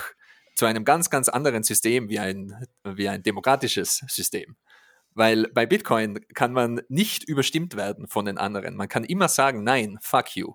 zu einem ganz, ganz anderen System wie ein, wie ein demokratisches System. Weil bei Bitcoin kann man nicht überstimmt werden von den anderen. Man kann immer sagen, nein, fuck you.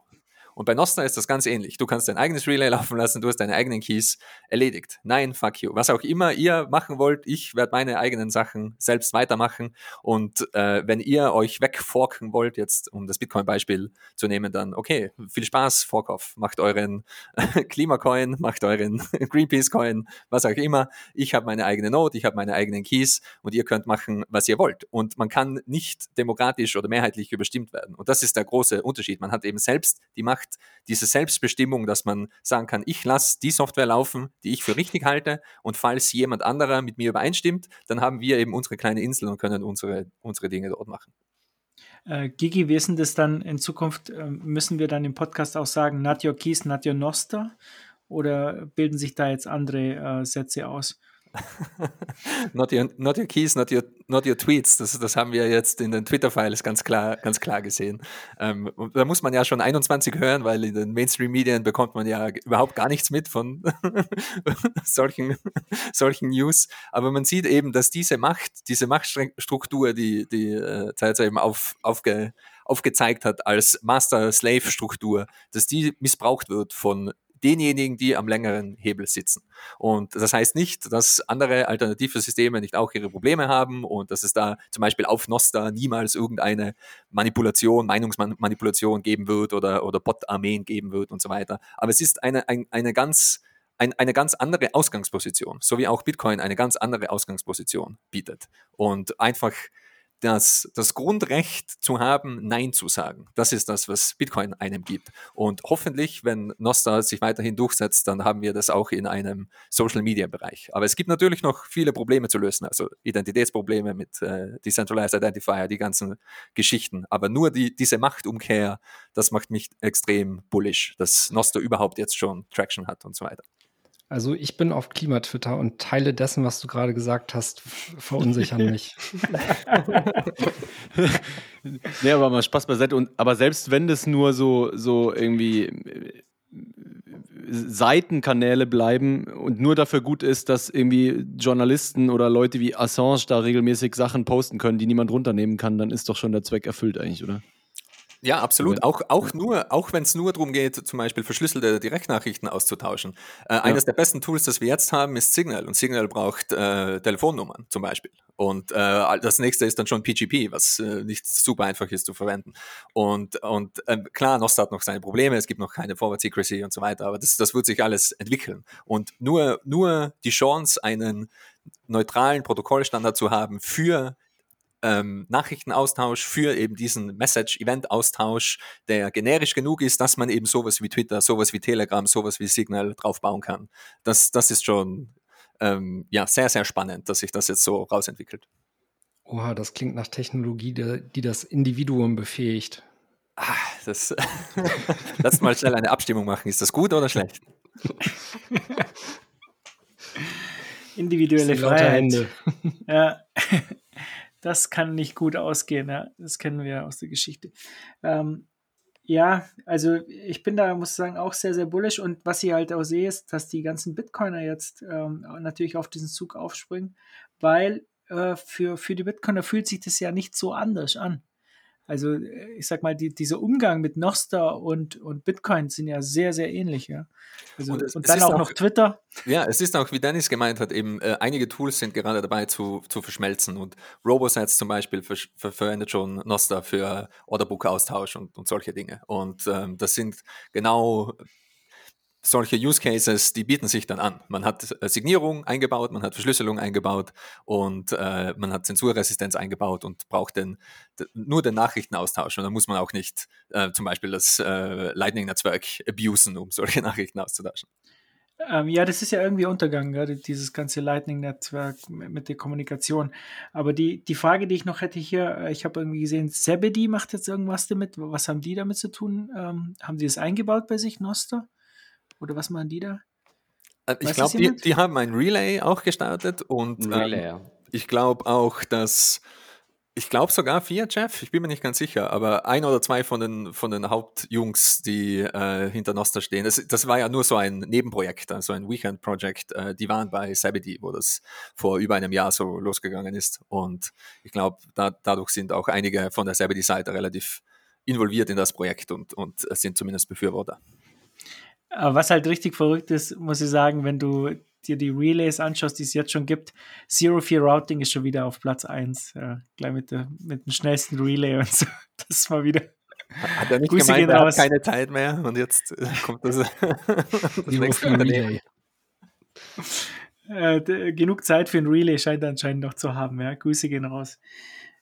Und bei Nostra ist das ganz ähnlich. Du kannst dein eigenes Relay laufen lassen, du hast deine eigenen Keys erledigt. Nein, fuck you. Was auch immer ihr machen wollt, ich werde meine eigenen Sachen selbst weitermachen. Und äh, wenn ihr euch wegforken wollt, jetzt um das Bitcoin-Beispiel zu nehmen, dann okay, viel Spaß, Fork-off. Macht euren [laughs] Klimacoin, macht euren [laughs] Greenpeace-Coin, was auch immer. Ich habe meine eigene Node, ich habe meine eigenen Keys und ihr könnt machen, was ihr wollt. Und man kann nicht demokratisch oder mehrheitlich überstimmt werden. Und das ist der große Unterschied. Man hat eben selbst die Macht, macht, diese Selbstbestimmung, dass man sagen kann, ich lasse die Software laufen, die ich für richtig halte und falls jemand anderer mit mir übereinstimmt, dann haben wir eben unsere kleine Insel und können unsere, unsere Dinge dort machen. Äh, Gigi, wie ist denn das dann in Zukunft? Äh, müssen wir dann im Podcast auch sagen, not your keys, not noster? Oder bilden sich da jetzt andere äh, Sätze aus? [laughs] not, your, not your keys, not your, not your tweets. Das, das haben wir jetzt in den Twitter-Files ganz klar, ganz klar gesehen. Ähm, da muss man ja schon 21 hören, weil in den Mainstream-Medien bekommt man ja überhaupt gar nichts mit von [laughs] solchen, solchen News. Aber man sieht eben, dass diese Macht, diese Machtstruktur, die, die äh, eben auf, aufge, aufgezeigt hat als Master-Slave-Struktur, dass die missbraucht wird von denjenigen, die am längeren Hebel sitzen. Und das heißt nicht, dass andere alternative Systeme nicht auch ihre Probleme haben und dass es da zum Beispiel auf Nosta niemals irgendeine Manipulation, Meinungsmanipulation geben wird oder, oder Bot-Armeen geben wird und so weiter. Aber es ist eine, ein, eine ganz ein, eine ganz andere Ausgangsposition, so wie auch Bitcoin eine ganz andere Ausgangsposition bietet. Und einfach das, das Grundrecht zu haben, Nein zu sagen. Das ist das, was Bitcoin einem gibt. Und hoffentlich, wenn Nostar sich weiterhin durchsetzt, dann haben wir das auch in einem Social-Media-Bereich. Aber es gibt natürlich noch viele Probleme zu lösen, also Identitätsprobleme mit äh, Decentralized Identifier, die ganzen Geschichten. Aber nur die, diese Machtumkehr, das macht mich extrem bullish, dass Nostar überhaupt jetzt schon Traction hat und so weiter. Also ich bin auf Klimatwitter und Teile dessen, was du gerade gesagt hast, verunsichern [laughs] mich. nee, aber mal Spaß beiseite. Und, aber selbst wenn das nur so, so irgendwie äh, Seitenkanäle bleiben und nur dafür gut ist, dass irgendwie Journalisten oder Leute wie Assange da regelmäßig Sachen posten können, die niemand runternehmen kann, dann ist doch schon der Zweck erfüllt eigentlich, oder? Ja, absolut. Auch, auch nur, auch wenn es nur darum geht, zum Beispiel verschlüsselte Direktnachrichten auszutauschen. Äh, ja. Eines der besten Tools, das wir jetzt haben, ist Signal. Und Signal braucht äh, Telefonnummern zum Beispiel. Und äh, das nächste ist dann schon PGP, was äh, nicht super einfach ist zu verwenden. Und, und äh, klar, Nostra hat noch seine Probleme, es gibt noch keine Forward Secrecy und so weiter, aber das, das wird sich alles entwickeln. Und nur, nur die Chance, einen neutralen Protokollstandard zu haben für ähm, Nachrichtenaustausch für eben diesen Message-Event-Austausch, der generisch genug ist, dass man eben sowas wie Twitter, sowas wie Telegram, sowas wie Signal drauf bauen kann. Das, das ist schon ähm, ja, sehr, sehr spannend, dass sich das jetzt so rausentwickelt. Oha, das klingt nach Technologie, die, die das Individuum befähigt. Ah, das, [laughs] lass mal schnell eine Abstimmung machen. Ist das gut oder schlecht? [laughs] Individuelle Freiheit. Hände. Ja [laughs] das kann nicht gut ausgehen. Ja? Das kennen wir aus der Geschichte. Ähm, ja, also ich bin da, muss ich sagen, auch sehr, sehr bullish. Und was ich halt auch sehe, ist, dass die ganzen Bitcoiner jetzt ähm, natürlich auf diesen Zug aufspringen, weil äh, für, für die Bitcoiner fühlt sich das ja nicht so anders an. Also äh, ich sag mal, die, dieser Umgang mit Noster und, und Bitcoin sind ja sehr, sehr ähnlich, ja. Also, und, es, und dann auch, auch, noch Twitter. Ja, es ist auch, wie Dennis gemeint hat, eben äh, einige Tools sind gerade dabei zu, zu verschmelzen und Robosets zum Beispiel ver ver verwendet schon Noster für Orderbook-Austausch und, und solche Dinge. Und ähm, das sind genau solche Use Cases, die bieten sich dann an. Man hat äh, Signierung eingebaut, man hat Verschlüsselung eingebaut und äh, man hat Zensurresistenz eingebaut und braucht den, nur den Nachrichtenaustausch. Und dann muss man auch nicht äh, zum Beispiel das äh, Lightning-Netzwerk abusen, um solche [laughs] Nachrichten auszutauschen. Ähm, ja, das ist ja irgendwie untergegangen, ja, dieses ganze Lightning-Netzwerk mit der Kommunikation. Aber die, die Frage, die ich noch hätte hier, äh, ich habe irgendwie gesehen, Zebedee macht jetzt irgendwas damit. Was haben die damit zu tun? Ähm, haben sie es eingebaut bei sich, Noster? Oder was machen die da? Äh, ich glaube, die, die, haben ein Relay auch gestartet und Relay, ähm, ja. ich glaube auch, dass ich glaube sogar vier, Jeff, ich bin mir nicht ganz sicher, aber ein oder zwei von den, von den Hauptjungs, die äh, hinter Noster stehen, das, das war ja nur so ein Nebenprojekt, also ein Weekend-Projekt, äh, die waren bei Sabedy, wo das vor über einem Jahr so losgegangen ist und ich glaube, da, dadurch sind auch einige von der Sabedy-Seite relativ involviert in das Projekt und, und sind zumindest Befürworter. Was halt richtig verrückt ist, muss ich sagen, wenn du dir die Relays anschaust, die es jetzt schon gibt, Zero Fear Routing ist schon wieder auf Platz 1. Ja, gleich mit, der, mit dem schnellsten Relay und so. [laughs] Das ist mal wieder. Hat er nicht Grüße gemeint, er hat keine Zeit mehr und jetzt äh, kommt das, [laughs] das nächste Relay. Äh, genug Zeit für ein Relay scheint er anscheinend noch zu haben. Ja. Grüße gehen raus.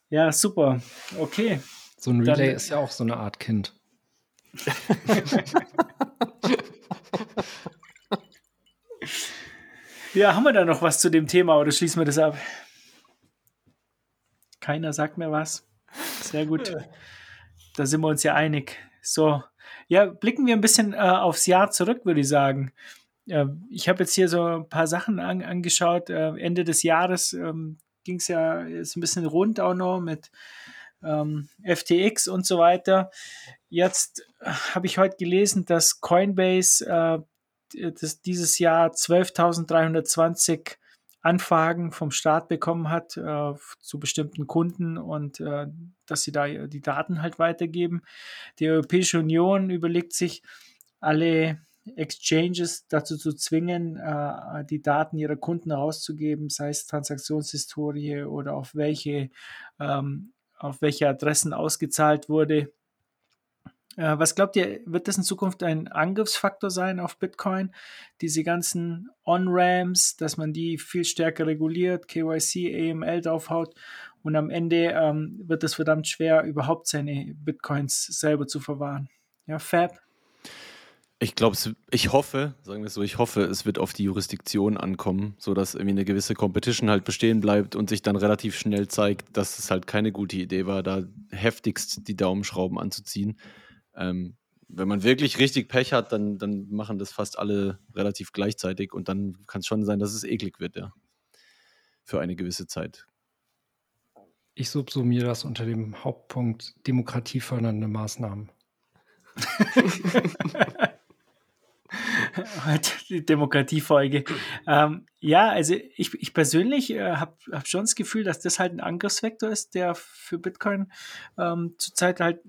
Ja, super. Okay. So ein Relay Dann, ist ja auch so eine Art Kind. [laughs] ja, haben wir da noch was zu dem Thema oder schließen wir das ab? Keiner sagt mir was. Sehr gut. Da sind wir uns ja einig. So, ja, blicken wir ein bisschen äh, aufs Jahr zurück, würde ich sagen. Äh, ich habe jetzt hier so ein paar Sachen an, angeschaut. Äh, Ende des Jahres ähm, ging es ja ist ein bisschen rund auch noch mit ähm, FTX und so weiter. Jetzt habe ich heute gelesen, dass Coinbase äh, das dieses Jahr 12.320 Anfragen vom Staat bekommen hat äh, zu bestimmten Kunden und äh, dass sie da die Daten halt weitergeben. Die Europäische Union überlegt sich, alle Exchanges dazu zu zwingen, äh, die Daten ihrer Kunden herauszugeben, sei es Transaktionshistorie oder auf welche, ähm, auf welche Adressen ausgezahlt wurde. Äh, was glaubt ihr, wird das in Zukunft ein Angriffsfaktor sein auf Bitcoin? Diese ganzen On-Ramps, dass man die viel stärker reguliert, KYC, AML draufhaut und am Ende ähm, wird es verdammt schwer, überhaupt seine Bitcoins selber zu verwahren. Ja, Fab? Ich glaube, ich hoffe, sagen wir es so, ich hoffe, es wird auf die Jurisdiktion ankommen, sodass irgendwie eine gewisse Competition halt bestehen bleibt und sich dann relativ schnell zeigt, dass es halt keine gute Idee war, da heftigst die Daumenschrauben anzuziehen. Ähm, wenn man wirklich richtig Pech hat, dann, dann machen das fast alle relativ gleichzeitig und dann kann es schon sein, dass es eklig wird, ja. Für eine gewisse Zeit. Ich subsumiere das unter dem Hauptpunkt demokratiefördernde Maßnahmen. [laughs] die Demokratiefolge. Ähm, ja, also ich, ich persönlich äh, habe hab schon das Gefühl, dass das halt ein Angriffsvektor ist, der für Bitcoin ähm, zurzeit halt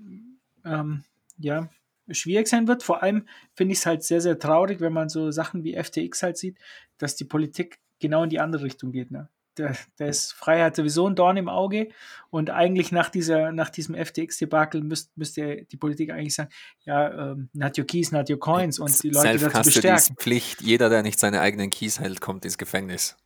ähm, ja, schwierig sein wird. Vor allem finde ich es halt sehr, sehr traurig, wenn man so Sachen wie FTX halt sieht, dass die Politik genau in die andere Richtung geht. Ne? Da, da ist Freiheit sowieso ein Dorn im Auge und eigentlich nach, dieser, nach diesem FTX-Debakel müsste müsst die Politik eigentlich sagen, ja, ähm, not your keys, not your coins und die Leute dazu bestärken. Pflicht, jeder, der nicht seine eigenen Keys hält, kommt ins Gefängnis.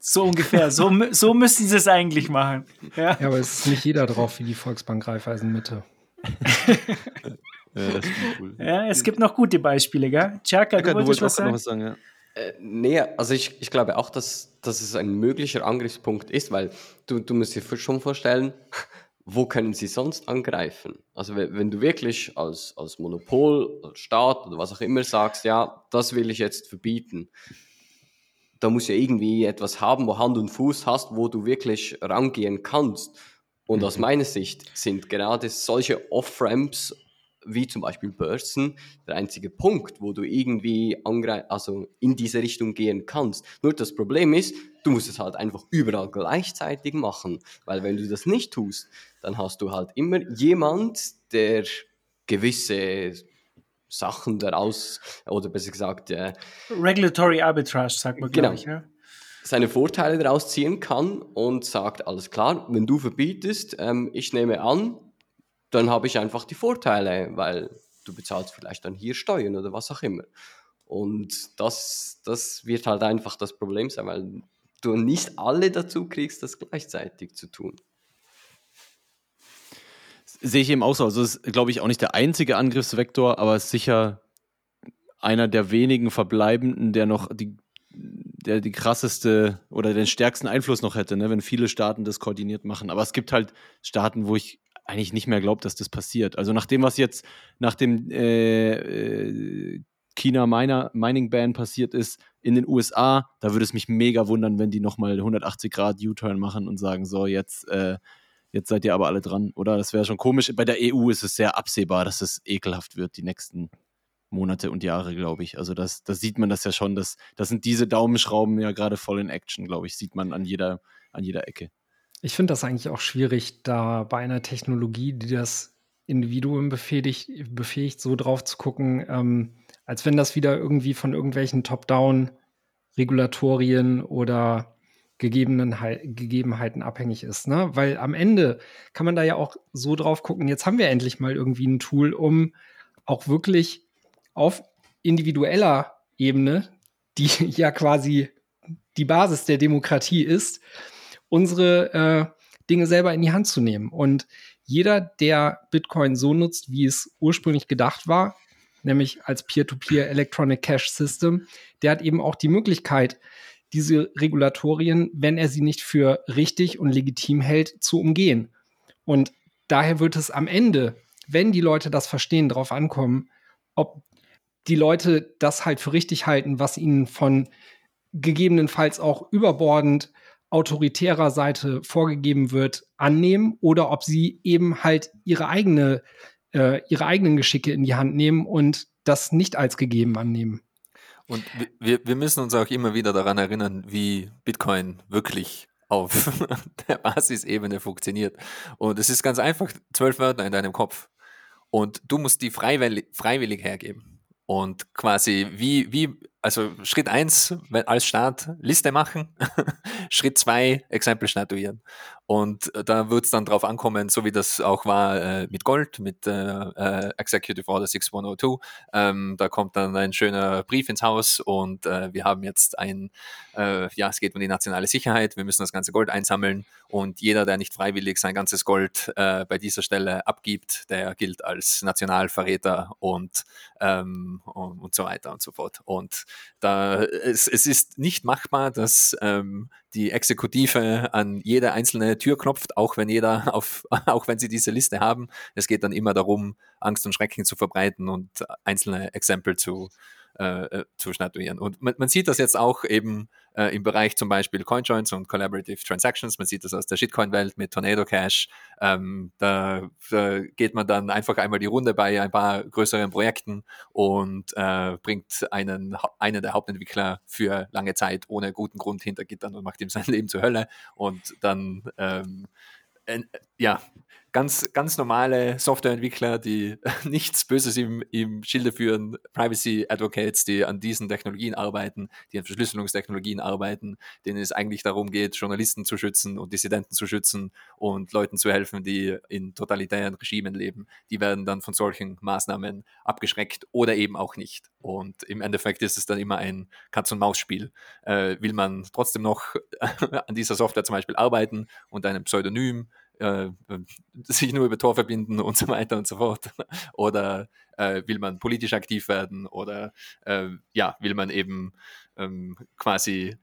So ungefähr, so, so müssten sie es eigentlich machen. Ja. ja, aber es ist nicht jeder drauf wie die Volksbank Raiffeisen Mitte. [laughs] ja, cool. ja, es gibt noch gute Beispiele, gell? Chaka, du, wolltest du was sagen? Was sagen ja. Äh, nee, also ich, ich glaube auch, dass, dass es ein möglicher Angriffspunkt ist, weil du, du musst dir schon vorstellen, wo können sie sonst angreifen? Also wenn du wirklich als, als Monopol, als Staat oder was auch immer sagst, ja, das will ich jetzt verbieten, da muss ja irgendwie etwas haben, wo Hand und Fuß hast, wo du wirklich rangehen kannst. Und mhm. aus meiner Sicht sind gerade solche Off-Ramps wie zum Beispiel Börsen der einzige Punkt, wo du irgendwie also in diese Richtung gehen kannst. Nur das Problem ist, du musst es halt einfach überall gleichzeitig machen, weil wenn du das nicht tust, dann hast du halt immer jemand, der gewisse Sachen daraus, oder besser gesagt, äh, Regulatory Arbitrage, sagt man, genau. ich. Ja? Seine Vorteile daraus ziehen kann und sagt, alles klar, wenn du verbietest, ähm, ich nehme an, dann habe ich einfach die Vorteile, weil du bezahlst vielleicht dann hier Steuern oder was auch immer. Und das, das wird halt einfach das Problem sein, weil du nicht alle dazu kriegst, das gleichzeitig zu tun. Sehe ich eben auch so. Also, es ist, glaube ich, auch nicht der einzige Angriffsvektor, aber sicher einer der wenigen verbleibenden, der noch die, der die krasseste oder den stärksten Einfluss noch hätte, ne, wenn viele Staaten das koordiniert machen. Aber es gibt halt Staaten, wo ich eigentlich nicht mehr glaube, dass das passiert. Also nach dem, was jetzt nach dem äh, äh, China Mining Ban passiert ist in den USA, da würde es mich mega wundern, wenn die nochmal 180 Grad U-Turn machen und sagen, so jetzt äh, Jetzt seid ihr aber alle dran, oder? Das wäre schon komisch. Bei der EU ist es sehr absehbar, dass es ekelhaft wird die nächsten Monate und Jahre, glaube ich. Also das, das sieht man das ja schon. Das, das sind diese Daumenschrauben ja gerade voll in Action, glaube ich. Sieht man an jeder, an jeder Ecke. Ich finde das eigentlich auch schwierig, da bei einer Technologie, die das Individuum befähigt, befähigt so drauf zu gucken, ähm, als wenn das wieder irgendwie von irgendwelchen Top-Down-Regulatorien oder Gegebenheiten abhängig ist. Ne? Weil am Ende kann man da ja auch so drauf gucken, jetzt haben wir endlich mal irgendwie ein Tool, um auch wirklich auf individueller Ebene, die [laughs] ja quasi die Basis der Demokratie ist, unsere äh, Dinge selber in die Hand zu nehmen. Und jeder, der Bitcoin so nutzt, wie es ursprünglich gedacht war, nämlich als Peer-to-Peer -Peer Electronic Cash System, der hat eben auch die Möglichkeit, diese Regulatorien, wenn er sie nicht für richtig und legitim hält, zu umgehen. Und daher wird es am Ende, wenn die Leute das verstehen, darauf ankommen, ob die Leute das halt für richtig halten, was ihnen von gegebenenfalls auch überbordend autoritärer Seite vorgegeben wird, annehmen oder ob sie eben halt ihre eigene, äh, ihre eigenen Geschicke in die Hand nehmen und das nicht als gegeben annehmen. Und wir, wir müssen uns auch immer wieder daran erinnern, wie Bitcoin wirklich auf [laughs] der Basisebene funktioniert. Und es ist ganz einfach, zwölf Wörter in deinem Kopf. Und du musst die freiwillig, freiwillig hergeben. Und quasi wie, wie also Schritt eins als Start Liste machen, [laughs] Schritt zwei Exempel statuieren. Und äh, da wird es dann drauf ankommen, so wie das auch war äh, mit Gold, mit äh, äh Executive Order 6102. Ähm, da kommt dann ein schöner Brief ins Haus und äh, wir haben jetzt ein, äh, ja, es geht um die nationale Sicherheit, wir müssen das ganze Gold einsammeln und jeder, der nicht freiwillig sein ganzes Gold bei dieser Stelle abgibt, der gilt als Nationalverräter und, ähm, und, und so weiter und so fort. Und da, es, es ist nicht machbar, dass ähm, die Exekutive an jede einzelne Tür klopft, auch wenn jeder [laughs] auf, auch wenn sie diese Liste haben. Es geht dann immer darum, Angst und Schrecken zu verbreiten und einzelne Exempel zu, äh, äh, zu statuieren. Und man, man, sieht das jetzt auch eben äh, im Bereich zum Beispiel CoinJoins und Collaborative Transactions. Man sieht das aus der Shitcoin-Welt mit Tornado Cash. Ähm, da, da, geht man dann einfach einmal die Runde bei ein paar größeren Projekten und äh, bringt einen, einen der Hauptentwickler für lange Zeit ohne guten Grund hinter Gittern und macht ihm sein [laughs] Leben zur Hölle. Und dann ähm, ja, ganz, ganz normale Softwareentwickler, die [laughs] nichts Böses im, im Schilde führen, Privacy Advocates, die an diesen Technologien arbeiten, die an Verschlüsselungstechnologien arbeiten, denen es eigentlich darum geht, Journalisten zu schützen und Dissidenten zu schützen und Leuten zu helfen, die in totalitären Regimen leben, die werden dann von solchen Maßnahmen abgeschreckt oder eben auch nicht. Und im Endeffekt ist es dann immer ein Katz-und-Maus-Spiel. Äh, will man trotzdem noch [laughs] an dieser Software zum Beispiel arbeiten und einem Pseudonym äh, sich nur über Tor verbinden und so weiter und so fort? [laughs] Oder äh, will man politisch aktiv werden? Oder äh, ja, will man eben ähm, quasi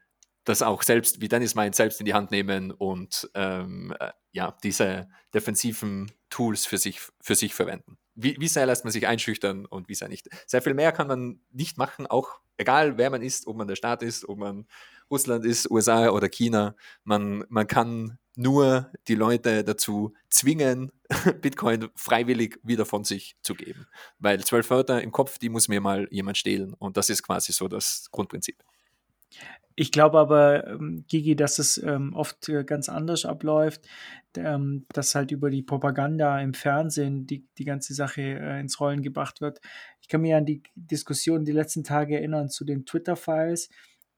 das auch selbst, wie Dennis meint, selbst in die Hand nehmen und ähm, äh, ja, diese defensiven Tools für sich, für sich verwenden. Wie, wie sehr lässt man sich einschüchtern und wie sehr nicht? Sehr viel mehr kann man nicht machen, auch egal wer man ist, ob man der Staat ist, ob man Russland ist, USA oder China. Man, man kann nur die Leute dazu zwingen, [laughs] Bitcoin freiwillig wieder von sich zu geben. Weil zwölf Wörter im Kopf, die muss mir mal jemand stehlen. Und das ist quasi so das Grundprinzip. Ich glaube aber, ähm, Gigi, dass es ähm, oft äh, ganz anders abläuft, ähm, dass halt über die Propaganda im Fernsehen die, die ganze Sache äh, ins Rollen gebracht wird. Ich kann mich an die Diskussion die letzten Tage erinnern zu den Twitter-Files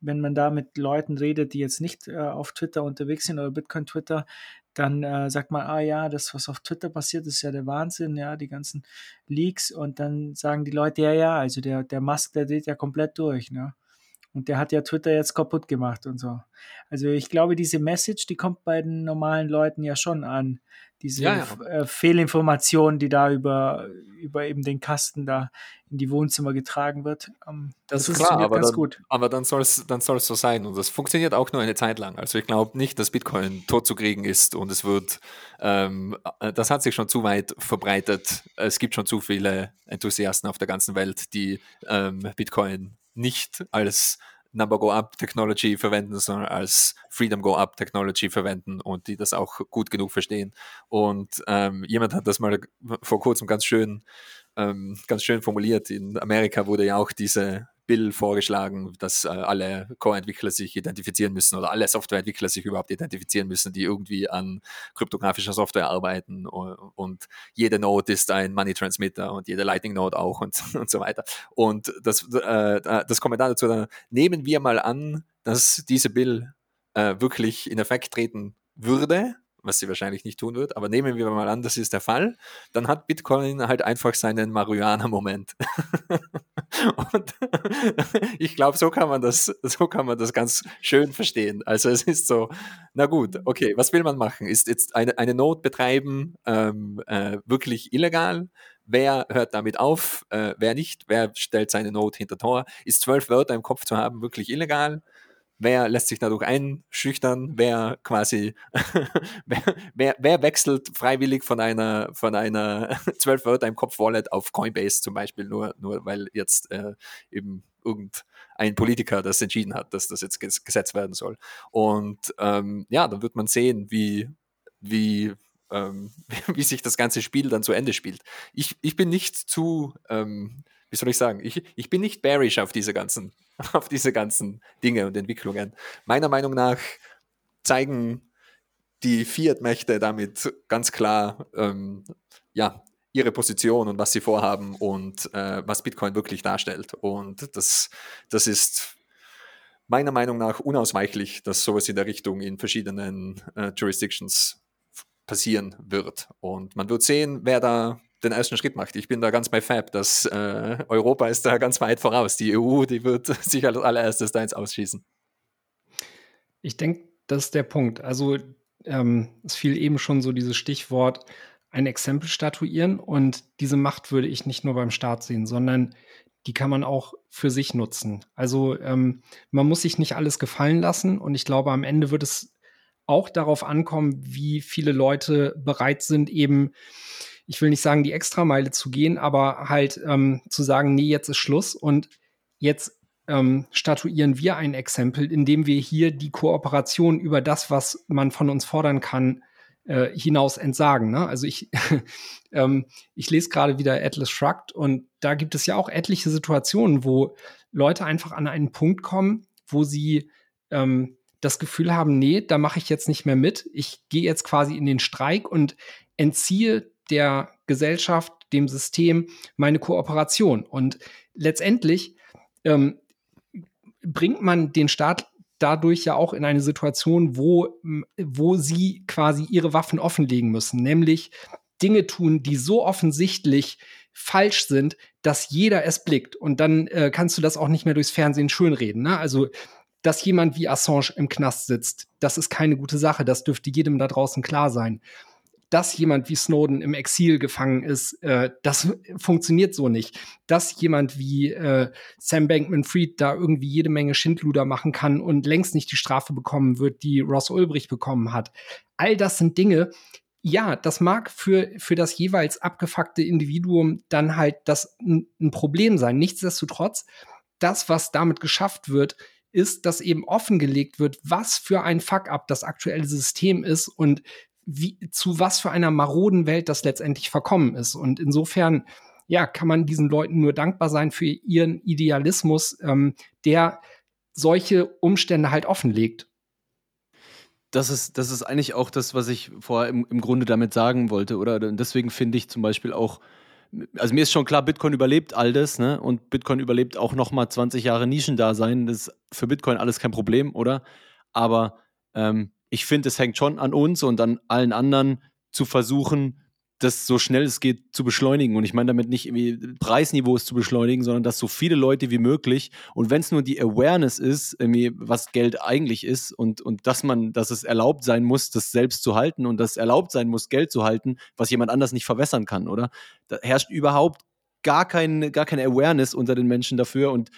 wenn man da mit Leuten redet, die jetzt nicht äh, auf Twitter unterwegs sind oder Bitcoin Twitter, dann äh, sagt man, ah ja, das, was auf Twitter passiert, ist ja der Wahnsinn, ja, die ganzen Leaks und dann sagen die Leute, ja, ja, also der, der Musk, der dreht ja komplett durch, ne? Und der hat ja Twitter jetzt kaputt gemacht und so. Also ich glaube, diese Message, die kommt bei den normalen Leuten ja schon an. Diese Ja, ja. Äh, Fehlinformation, die da über, über eben den Kasten da in die Wohnzimmer getragen wird. Ähm, Das ist funktioniert klar, aber ganz dann, gut. aber dann soll es dann soll's so sein. Und das funktioniert auch nur eine Zeit lang. Also ich glaube nicht, dass Bitcoin tot zu kriegen ist und es wird, ähm, äh, das hat sich schon zu weit verbreitet. Es gibt schon zu viele Enthusiasten auf der ganzen Welt, die ähm, Bitcoin nicht als Number Go Up Technology verwenden, sondern als Freedom Go Up Technology verwenden und die das auch gut genug verstehen. Und ähm, jemand hat das mal vor kurzem ganz schön ähm, ganz schön formuliert. In Amerika wurde ja auch diese Bill vorgeschlagen, dass äh, alle Core-Entwickler sich identifizieren müssen oder alle Softwareentwickler sich überhaupt identifizieren müssen, die irgendwie an kryptografischer Software arbeiten und, und jede Node ist ein Money Transmitter und jede Lightning Node auch und, [laughs] und so weiter. Und das, äh, das Kommentar dazu, dann, nehmen wir mal an, dass diese Bill äh, wirklich in Effekt treten würde, was sie wahrscheinlich nicht tun wird, aber nehmen wir mal an, das ist der Fall, dann hat Bitcoin halt einfach seinen Marihuana-Moment. [laughs] Und [laughs] ich glaube, so kann man das, so kann man das ganz schön verstehen. Also es ist so, na gut, okay, was will man machen? Ist jetzt eine, eine Not betreiben ähm, äh, wirklich illegal? Wer hört damit auf? Äh, wer nicht? Wer stellt seine Not hinter Tor? Ist zwölf Wörter im Kopf zu haben wirklich illegal? Wer lässt sich dadurch einschüchtern, wer quasi, [laughs] wer, wer, wer, wechselt freiwillig von einer, von einer [laughs] 12 Wörter im Kopf Wallet auf Coinbase zum Beispiel, nur, nur weil jetzt äh, eben irgendein Politiker das entschieden hat, dass das jetzt gesetzt werden soll. Und ähm, ja, dann wird man sehen, wie, wie, ähm, [laughs] wie sich das ganze Spiel dann zu Ende spielt. Ich, ich bin nicht zu, ähm, wie soll ich sagen, ich, ich bin nicht bearish auf diese ganzen, [laughs] auf diese ganzen Dinge und Entwicklungen. Meiner Meinung nach zeigen die Fiat-Mächte damit ganz klar, ähm, ja, ihre Position und was sie vorhaben und äh, was Bitcoin wirklich darstellt. Und das, das ist meiner Meinung nach unausweichlich, dass sowas in der Richtung in verschiedenen äh, Jurisdictions passieren wird. Und man wird sehen, wer da den ersten Schritt macht. Ich bin da ganz bei Fab, dass äh, Europa ist da ganz weit voraus. Die EU, die wird [laughs] sich als allererstes da ins Ausschießen. Ich denke, das ist der Punkt. Also ähm, es fiel eben schon so dieses Stichwort ein Exempel statuieren und diese Macht würde ich nicht nur beim Staat sehen, sondern die kann man auch für sich nutzen. Also ähm, man muss sich nicht alles gefallen lassen und ich glaube, am Ende wird es auch darauf ankommen, wie viele Leute bereit sind, eben ich will nicht sagen, die Extrameile zu gehen, aber halt ähm, zu sagen, nee, jetzt ist Schluss und jetzt ähm, statuieren wir ein Exempel, indem wir hier die Kooperation über das, was man von uns fordern kann, äh, hinaus entsagen. Ne? Also ich, [laughs] ähm, ich lese gerade wieder Atlas Shrugged und da gibt es ja auch etliche Situationen, wo Leute einfach an einen Punkt kommen, wo sie ähm, das Gefühl haben, nee, da mache ich jetzt nicht mehr mit. Ich gehe jetzt quasi in den Streik und entziehe der Gesellschaft, dem System meine Kooperation. Und letztendlich ähm, bringt man den Staat dadurch ja auch in eine Situation, wo, wo sie quasi ihre Waffen offenlegen müssen, nämlich Dinge tun, die so offensichtlich falsch sind, dass jeder es blickt. Und dann äh, kannst du das auch nicht mehr durchs Fernsehen schönreden. Ne? Also, dass jemand wie Assange im Knast sitzt, das ist keine gute Sache. Das dürfte jedem da draußen klar sein dass jemand wie Snowden im Exil gefangen ist, äh, das funktioniert so nicht. Dass jemand wie äh, Sam Bankman-Fried da irgendwie jede Menge Schindluder machen kann und längst nicht die Strafe bekommen wird, die Ross Ulbricht bekommen hat. All das sind Dinge, ja, das mag für, für das jeweils abgefuckte Individuum dann halt das ein Problem sein. Nichtsdestotrotz, das, was damit geschafft wird, ist, dass eben offengelegt wird, was für ein Fuck-up das aktuelle System ist und wie, zu was für einer maroden Welt das letztendlich verkommen ist. Und insofern, ja, kann man diesen Leuten nur dankbar sein für ihren Idealismus, ähm, der solche Umstände halt offenlegt. Das ist, das ist eigentlich auch das, was ich vorher im, im Grunde damit sagen wollte, oder? deswegen finde ich zum Beispiel auch, also mir ist schon klar, Bitcoin überlebt all das, ne? Und Bitcoin überlebt auch noch mal 20 Jahre Nischendasein. Das ist für Bitcoin alles kein Problem, oder? Aber ähm, ich finde, es hängt schon an uns und an allen anderen zu versuchen, das so schnell es geht zu beschleunigen. Und ich meine damit nicht irgendwie Preisniveaus zu beschleunigen, sondern dass so viele Leute wie möglich und wenn es nur die Awareness ist, irgendwie, was Geld eigentlich ist und, und dass man, dass es erlaubt sein muss, das selbst zu halten und dass es erlaubt sein muss, Geld zu halten, was jemand anders nicht verwässern kann, oder? Da herrscht überhaupt gar, kein, gar keine Awareness unter den Menschen dafür und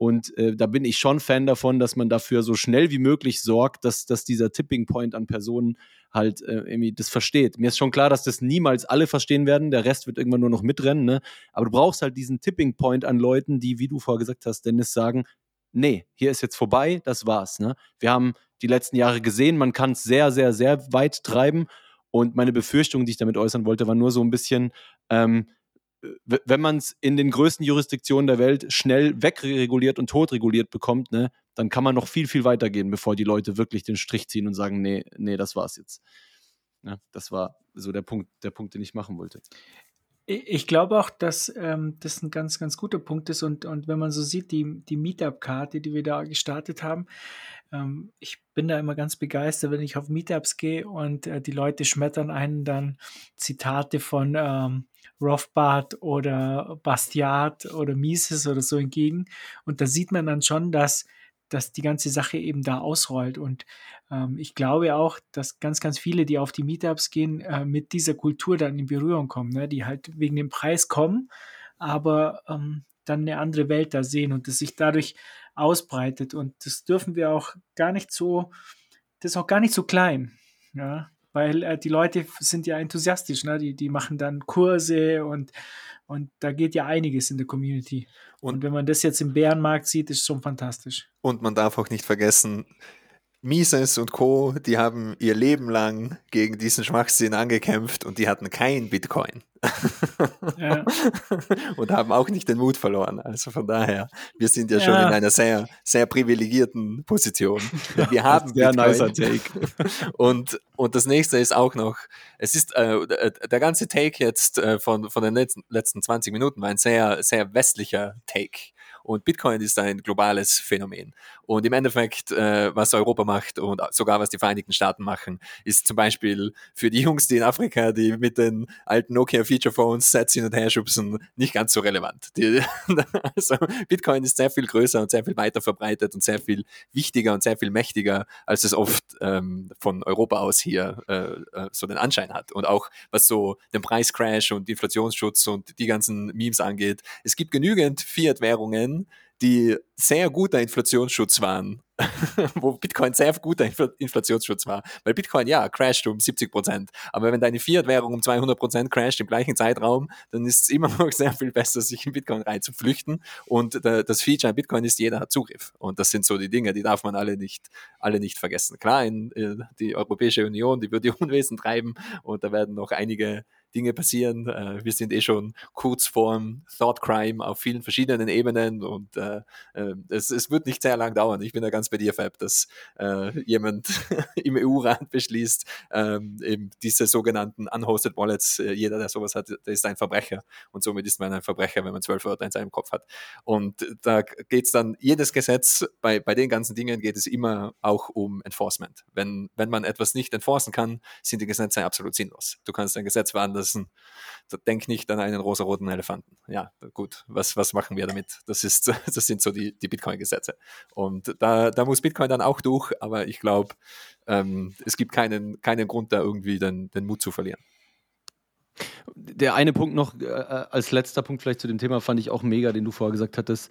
und äh, da bin ich schon Fan davon, dass man dafür so schnell wie möglich sorgt, dass, dass dieser Tipping Point an Personen halt äh, irgendwie das versteht. Mir ist schon klar, dass das niemals alle verstehen werden. Der Rest wird irgendwann nur noch mitrennen. Ne? Aber du brauchst halt diesen Tipping Point an Leuten, die, wie du vorher gesagt hast, Dennis, sagen, nee, hier ist jetzt vorbei, das war's. Ne? Wir haben die letzten Jahre gesehen, man kann es sehr, sehr, sehr weit treiben. Und meine Befürchtung, die ich damit äußern wollte, war nur so ein bisschen, ähm, wenn man es in den größten Jurisdiktionen der Welt schnell wegreguliert und totreguliert bekommt, ne, dann kann man noch viel, viel weiter gehen, bevor die Leute wirklich den Strich ziehen und sagen, nee, nee, das war's jetzt. Ja, das war so der Punkt, der Punkt, den ich machen wollte. Ich glaube auch, dass ähm, das ein ganz, ganz guter Punkt ist. Und, und wenn man so sieht, die, die Meetup-Karte, die wir da gestartet haben, ähm, ich bin da immer ganz begeistert, wenn ich auf Meetups gehe und äh, die Leute schmettern einen dann Zitate von ähm, Rothbard oder Bastiat oder Mises oder so entgegen. Und da sieht man dann schon, dass, dass die ganze Sache eben da ausrollt. Und ähm, ich glaube auch, dass ganz, ganz viele, die auf die Meetups gehen, äh, mit dieser Kultur dann in Berührung kommen, ne? die halt wegen dem Preis kommen, aber ähm, dann eine andere Welt da sehen und das sich dadurch ausbreitet. Und das dürfen wir auch gar nicht so, das ist auch gar nicht so klein. Ja, weil äh, die Leute sind ja enthusiastisch, ne? die, die machen dann Kurse und, und da geht ja einiges in der Community. Und, und wenn man das jetzt im Bärenmarkt sieht, ist schon fantastisch. Und man darf auch nicht vergessen, Mises und Co., die haben ihr Leben lang gegen diesen Schwachsinn angekämpft und die hatten kein Bitcoin. [laughs] Ja. [laughs] und haben auch nicht den Mut verloren. Also von daher, wir sind ja, ja. schon in einer sehr, sehr privilegierten Position. [laughs] Wir haben sehr nicer Take. und, und das nächste ist auch noch, es ist äh, der ganze Take jetzt äh, von, von den letzten, letzten 20 Minuten war ein sehr, sehr westlicher Take. Und Bitcoin ist ein globales Phänomen. Und im Endeffekt, äh, was Europa macht und sogar was die Vereinigten Staaten machen, ist zum Beispiel für die Jungs, die in Afrika, die mit den alten Nokia Feature Phones Sets hin und her schubsen, nicht ganz so relevant. Die, [laughs] also Bitcoin ist sehr viel größer und sehr viel weiter verbreitet und sehr viel wichtiger und sehr viel mächtiger, als es oft ähm, von Europa aus hier äh, äh so den Anschein hat. Und auch was so den Preiscrash und Inflationsschutz und die ganzen Memes angeht. Es gibt genügend Fiat-Währungen, die sehr guter Inflationsschutz waren, [laughs] wo Bitcoin sehr guter Inflationsschutz war. Weil Bitcoin, ja, crasht um 70 Prozent. Aber wenn deine Fiat-Währung um 200 Prozent crasht im gleichen Zeitraum, dann ist es immer [laughs] noch sehr viel besser, sich in Bitcoin reinzuflüchten. Und das Feature an Bitcoin ist, jeder hat Zugriff. Und das sind so die Dinge, die darf man alle nicht, alle nicht vergessen. Klar, in, in die Europäische Union, die wird die [laughs] Unwesen treiben und da werden noch einige Dinge passieren. Äh, wir sind eh schon kurz vorm Thought Crime auf vielen verschiedenen Ebenen und äh, äh, es, es wird nicht sehr lang dauern. Ich bin da ganz bei dir, Fab, dass äh, jemand [laughs] im EU-Rat beschließt, ähm, eben diese sogenannten unhosted Wallets, äh, jeder, der sowas hat, der ist ein Verbrecher und somit ist man ein Verbrecher, wenn man zwölf Wörter in seinem Kopf hat. Und da geht es dann, jedes Gesetz, bei, bei den ganzen Dingen geht es immer auch um Enforcement. Wenn, wenn man etwas nicht enforcen kann, sind die Gesetze absolut sinnlos. Du kannst ein Gesetz wandern, das ein, denk nicht an einen rosaroten Elefanten. Ja, gut, was, was machen wir damit? Das, ist, [laughs] das sind so die, die Bitcoin-Gesetze. Und da, da muss Bitcoin dann auch durch, aber ich glaube, ähm, es gibt keinen, keinen Grund, da irgendwie den, den Mut zu verlieren. Der eine Punkt noch äh, als letzter Punkt vielleicht zu dem Thema fand ich auch mega, den du vorher gesagt hattest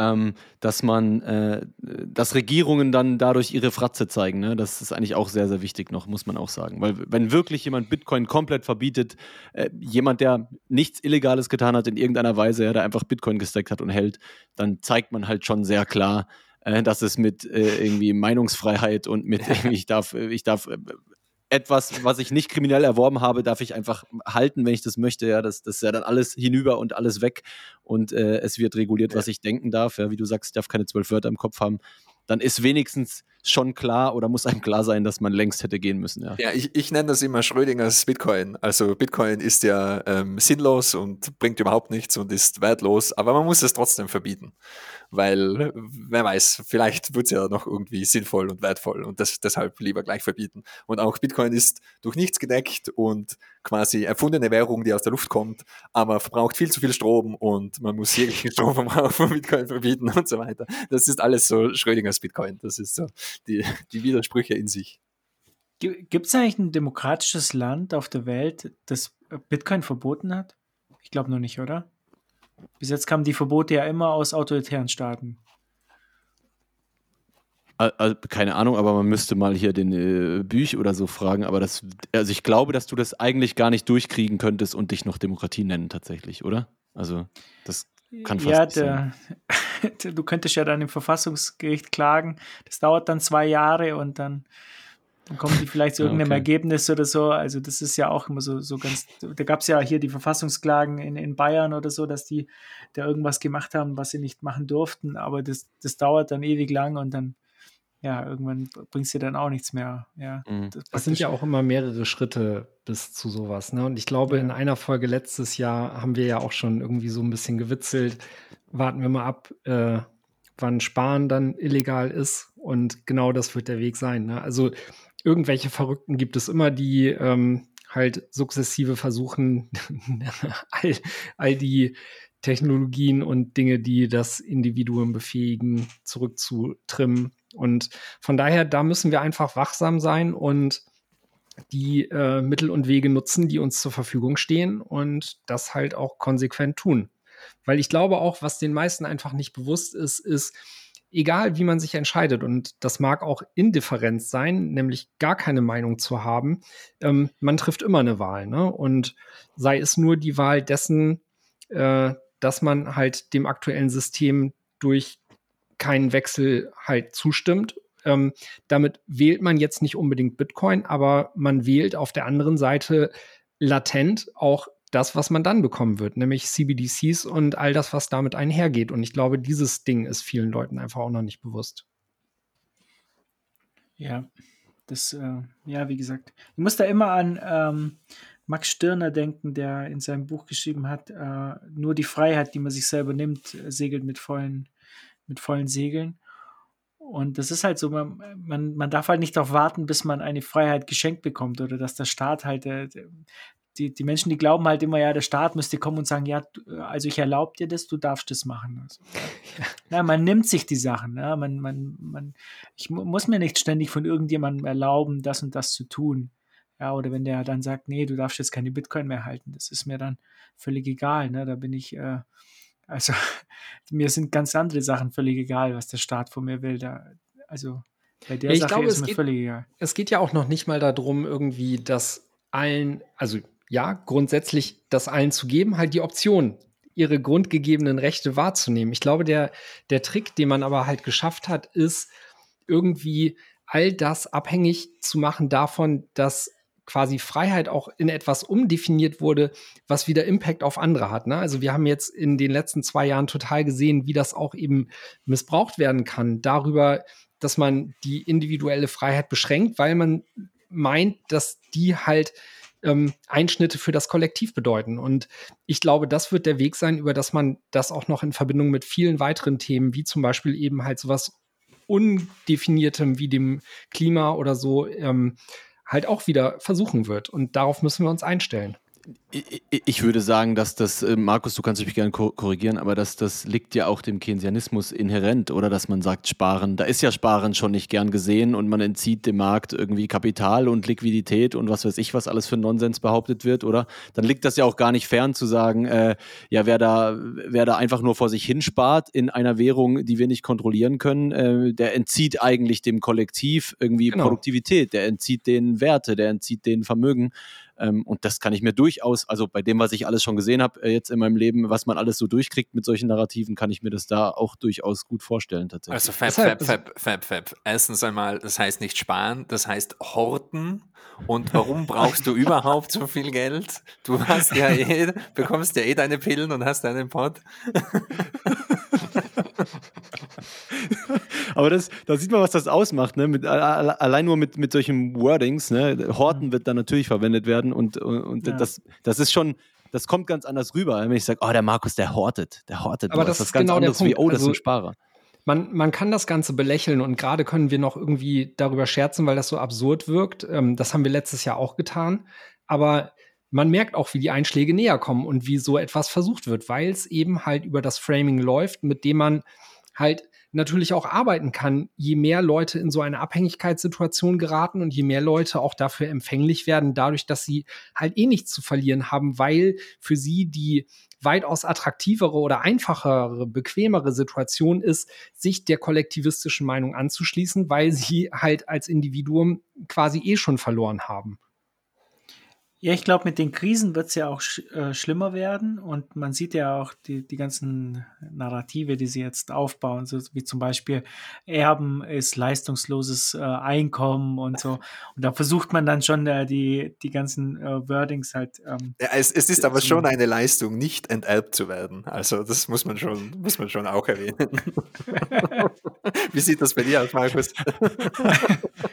ähm, dass man, äh, dass Regierungen dann dadurch ihre Fratze zeigen. Ne? Das ist eigentlich auch sehr, sehr wichtig noch, muss man auch sagen. Weil wenn wirklich jemand Bitcoin komplett verbietet, äh, jemand, der nichts Illegales getan hat in irgendeiner Weise, ja, der einfach Bitcoin gesteckt hat und hält, dann zeigt man halt schon sehr klar, äh, dass es mit äh, irgendwie Meinungsfreiheit und mit [laughs] ich darf, ich darf äh, etwas, was ich nicht kriminell erworben habe, darf ich einfach halten, wenn ich das möchte. Ja, das, das ist ja dann alles hinüber und alles weg und äh, es wird reguliert, was ich denken darf. Ja, wie du sagst, ich darf keine zwölf Wörter im Kopf haben. Dann ist wenigstens schon klar oder muss einem klar sein, dass man längst hätte gehen müssen. Ja, ja ich, ich nenne das immer Schrödingers Bitcoin. Also Bitcoin ist ja ähm, sinnlos und bringt überhaupt nichts und ist wertlos, aber man muss es trotzdem verbieten weil wer weiß, vielleicht wird es ja noch irgendwie sinnvoll und wertvoll und das deshalb lieber gleich verbieten. Und auch Bitcoin ist durch nichts gedeckt und quasi erfundene Währung, die aus der Luft kommt, aber verbraucht viel zu viel Strom und man muss jeglichen [laughs] Stromverbrauch von Bitcoin verbieten und so weiter. Das ist alles so Schrödingers Bitcoin. Das ist so die, die Widersprüche in sich. Gibt es eigentlich ein demokratisches Land auf der Welt, das Bitcoin verboten hat? Ich glaube noch nicht, oder? Bis jetzt kamen die Verbote ja immer aus autoritären Staaten. Also, keine Ahnung, aber man müsste mal hier den äh, Büch oder so fragen. Aber das, also ich glaube, dass du das eigentlich gar nicht durchkriegen könntest und dich noch Demokratie nennen tatsächlich, oder? Also das kann fast ja, der, [laughs] du könntest ja dann im Verfassungsgericht klagen. Das dauert dann zwei Jahre und dann dann kommen die vielleicht zu [laughs] irgendeinem okay. Ergebnis oder so. Also das ist ja auch immer so, so ganz, da gab es ja hier die Verfassungsklagen in, in Bayern oder so, dass die da irgendwas gemacht haben, was sie nicht machen durften, aber das, das dauert dann ewig lang und dann, ja, irgendwann bringst du dann auch nichts mehr. Ja, mhm. das, das, sind ja auch immer mehrere Schritte bis zu sowas. Ne? Und ich glaube, ja. in einer Folge letztes Jahr haben wir ja auch schon irgendwie so ein bisschen gewitzelt. Warten wir mal ab, äh, wann Sparen dann illegal ist. Und genau das wird der Weg sein. Ne? Also irgendwelche Verrückten gibt es immer, die ähm, halt sukzessive versuchen, [laughs] all, all die Technologien und Dinge, die das Individuum befähigen, zurückzutrimmen. Und von daher, da müssen wir einfach wachsam sein und die äh, Mittel und Wege nutzen, die uns zur Verfügung stehen und das halt auch konsequent tun. Weil ich glaube auch, was den meisten einfach nicht bewusst ist, ist, egal wie man sich entscheidet, und das mag auch Indifferenz sein, nämlich gar keine Meinung zu haben, ähm, man trifft immer eine Wahl. Ne? Und sei es nur die Wahl dessen, äh, dass man halt dem aktuellen System durch keinen Wechsel halt zustimmt. Ähm, damit wählt man jetzt nicht unbedingt Bitcoin, aber man wählt auf der anderen Seite latent auch das, was man dann bekommen wird, nämlich CBDCs und all das, was damit einhergeht. Und ich glaube, dieses Ding ist vielen Leuten einfach auch noch nicht bewusst. Ja, das, äh, ja, wie gesagt, ich muss da immer an ähm, Max Stirner denken, der in seinem Buch geschrieben hat, äh, nur die Freiheit, die man sich selber nimmt, segelt mit vollen, mit vollen Segeln. Und das ist halt so, man, man, man darf halt nicht darauf warten, bis man eine Freiheit geschenkt bekommt oder dass der Staat halt, äh, die, die Menschen, die glauben halt immer, ja, der Staat müsste kommen und sagen, ja, also ich erlaube dir das, du darfst das machen. Also, [laughs] ja. ja. man nimmt sich die Sachen. Ja, man, man, man, ich muss mir nicht ständig von irgendjemandem erlauben, das und das zu tun. Ja, oder wenn der dann sagt, nee, du darfst jetzt keine Bitcoin mehr halten, das ist mir dann völlig egal. Ne? Da bin ich, äh, also [laughs] mir sind ganz andere Sachen völlig egal, was der Staat von mir will. Da, also bei der ja, Sache glaube, ist mir geht, völlig egal. Es geht ja auch noch nicht mal darum, irgendwie, dass allen, also ja, grundsätzlich das allen zu geben, halt die Option, ihre grundgegebenen Rechte wahrzunehmen. Ich glaube, der, der Trick, den man aber halt geschafft hat, ist irgendwie all das abhängig zu machen davon, dass quasi Freiheit auch in etwas umdefiniert wurde, was wieder Impact auf andere hat. Ne? Also wir haben jetzt in den letzten zwei Jahren total gesehen, wie das auch eben missbraucht werden kann, darüber, dass man die individuelle Freiheit beschränkt, weil man meint, dass die halt ähm, Einschnitte für das Kollektiv bedeuten. Und ich glaube, das wird der Weg sein, über das man das auch noch in Verbindung mit vielen weiteren Themen, wie zum Beispiel eben halt sowas Undefiniertem wie dem Klima oder so, ähm, halt auch wieder versuchen wird. Und darauf müssen wir uns einstellen. Ich würde sagen, dass das, äh, Markus, du kannst mich gerne korrigieren, aber dass das liegt ja auch dem Keynesianismus inhärent, oder dass man sagt, Sparen, da ist ja Sparen schon nicht gern gesehen und man entzieht dem Markt irgendwie Kapital und Liquidität und was weiß ich, was alles für Nonsens behauptet wird, oder? Dann liegt das ja auch gar nicht fern zu sagen, äh, ja, wer da, wer da einfach nur vor sich hinspart in einer Währung, die wir nicht kontrollieren können, äh, der entzieht eigentlich dem Kollektiv irgendwie genau. Produktivität, der entzieht den Werte, der entzieht den Vermögen. Ähm, und das kann ich mir durchaus, also bei dem, was ich alles schon gesehen habe äh, jetzt in meinem Leben, was man alles so durchkriegt mit solchen Narrativen, kann ich mir das da auch durchaus gut vorstellen tatsächlich. Also Fab, Fab, Fab, Fab, Fab. Erstens einmal, das heißt nicht sparen, das heißt horten. Und warum brauchst du [laughs] überhaupt so viel Geld? Du hast ja eh, bekommst ja eh deine Pillen und hast deinen Pod. [laughs] Aber das, da sieht man, was das ausmacht, ne? Mit, allein nur mit, mit solchen Wordings, ne? Horten wird dann natürlich verwendet werden und, und, und ja. das, das ist schon, das kommt ganz anders rüber, wenn ich sage, oh, der Markus, der hortet, der hortet. Aber das, das ist ganz genau anders wie, oh, das also, ist ein Sparer. Man, man kann das Ganze belächeln und gerade können wir noch irgendwie darüber scherzen, weil das so absurd wirkt. Ähm, das haben wir letztes Jahr auch getan. Aber man merkt auch, wie die Einschläge näher kommen und wie so etwas versucht wird, weil es eben halt über das Framing läuft, mit dem man halt natürlich auch arbeiten kann, je mehr Leute in so eine Abhängigkeitssituation geraten und je mehr Leute auch dafür empfänglich werden, dadurch, dass sie halt eh nichts zu verlieren haben, weil für sie die weitaus attraktivere oder einfachere, bequemere Situation ist, sich der kollektivistischen Meinung anzuschließen, weil sie halt als Individuum quasi eh schon verloren haben. Ja, ich glaube, mit den Krisen wird es ja auch sch äh, schlimmer werden und man sieht ja auch die, die ganzen Narrative, die sie jetzt aufbauen, so wie zum Beispiel Erben ist leistungsloses äh, Einkommen und so. Und da versucht man dann schon äh, die, die ganzen äh, Wordings halt. Ähm, ja, es, es ist aber schon eine Leistung, nicht enterbt zu werden. Also das muss man schon, muss man schon auch erwähnen. [laughs] wie sieht das bei dir aus, Markus?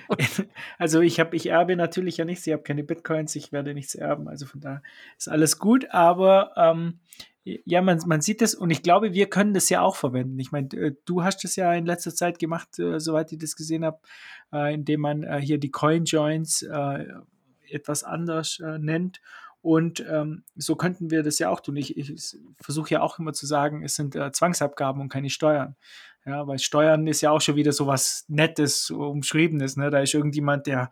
[laughs] also ich habe, ich erbe natürlich ja nichts, ich habe keine Bitcoins, ich werde nichts erben. Also von da ist alles gut, aber ähm, ja, man, man sieht es und ich glaube, wir können das ja auch verwenden. Ich meine, äh, du hast es ja in letzter Zeit gemacht, äh, soweit ich das gesehen habe, äh, indem man äh, hier die Coin Joins äh, etwas anders äh, nennt. Und ähm, so könnten wir das ja auch tun. Ich, ich versuche ja auch immer zu sagen, es sind Zwangsabgaben und keine Steuern. Ja, weil Steuern ist ja auch schon wieder so was Nettes, Umschriebenes. Ne? Da ist irgendjemand, der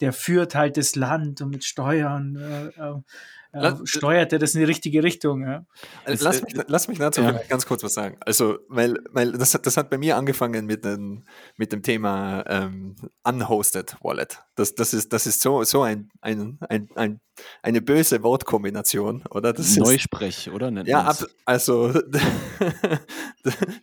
der führt halt das Land und mit Steuern äh, äh, äh steuert er das in die richtige Richtung. Ja. Also lass, mich, lass mich dazu ja. ganz kurz was sagen. Also, weil, weil das, das hat bei mir angefangen mit, den, mit dem Thema ähm, Unhosted Wallet. Das, das, ist, das ist so, so ein, ein, ein, ein eine böse Wortkombination, oder? Das Neusprech, ist, oder? Nennt ja, ab, also [laughs]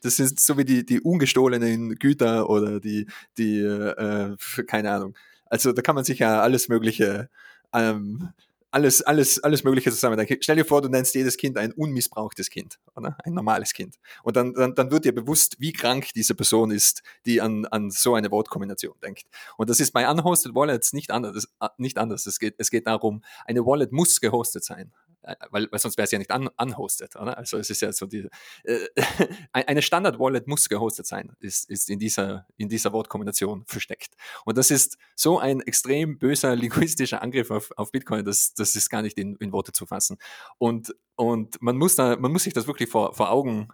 das ist so wie die, die ungestohlenen Güter oder die, die äh, keine Ahnung, also da kann man sich ja alles Mögliche, ähm, alles, alles, alles Mögliche zusammendenken. Stell dir vor, du nennst jedes Kind ein unmissbrauchtes Kind, oder? Ein normales Kind. Und dann, dann, dann wird dir bewusst, wie krank diese Person ist, die an, an so eine Wortkombination denkt. Und das ist bei Unhosted Wallets nicht anders. Äh, nicht anders. Es, geht, es geht darum, eine Wallet muss gehostet sein. Äh, weil, weil sonst wäre es ja nicht un unhosted. Oder? Also es ist ja so die, äh, [laughs] eine Standard-Wallet muss gehostet sein, ist, ist in, dieser, in dieser Wortkombination versteckt. Und das ist so ein extrem böser linguistischer Angriff auf, auf Bitcoin, das, das ist gar nicht in, in Worte zu fassen. Und, und man, muss da, man muss sich das wirklich vor, vor Augen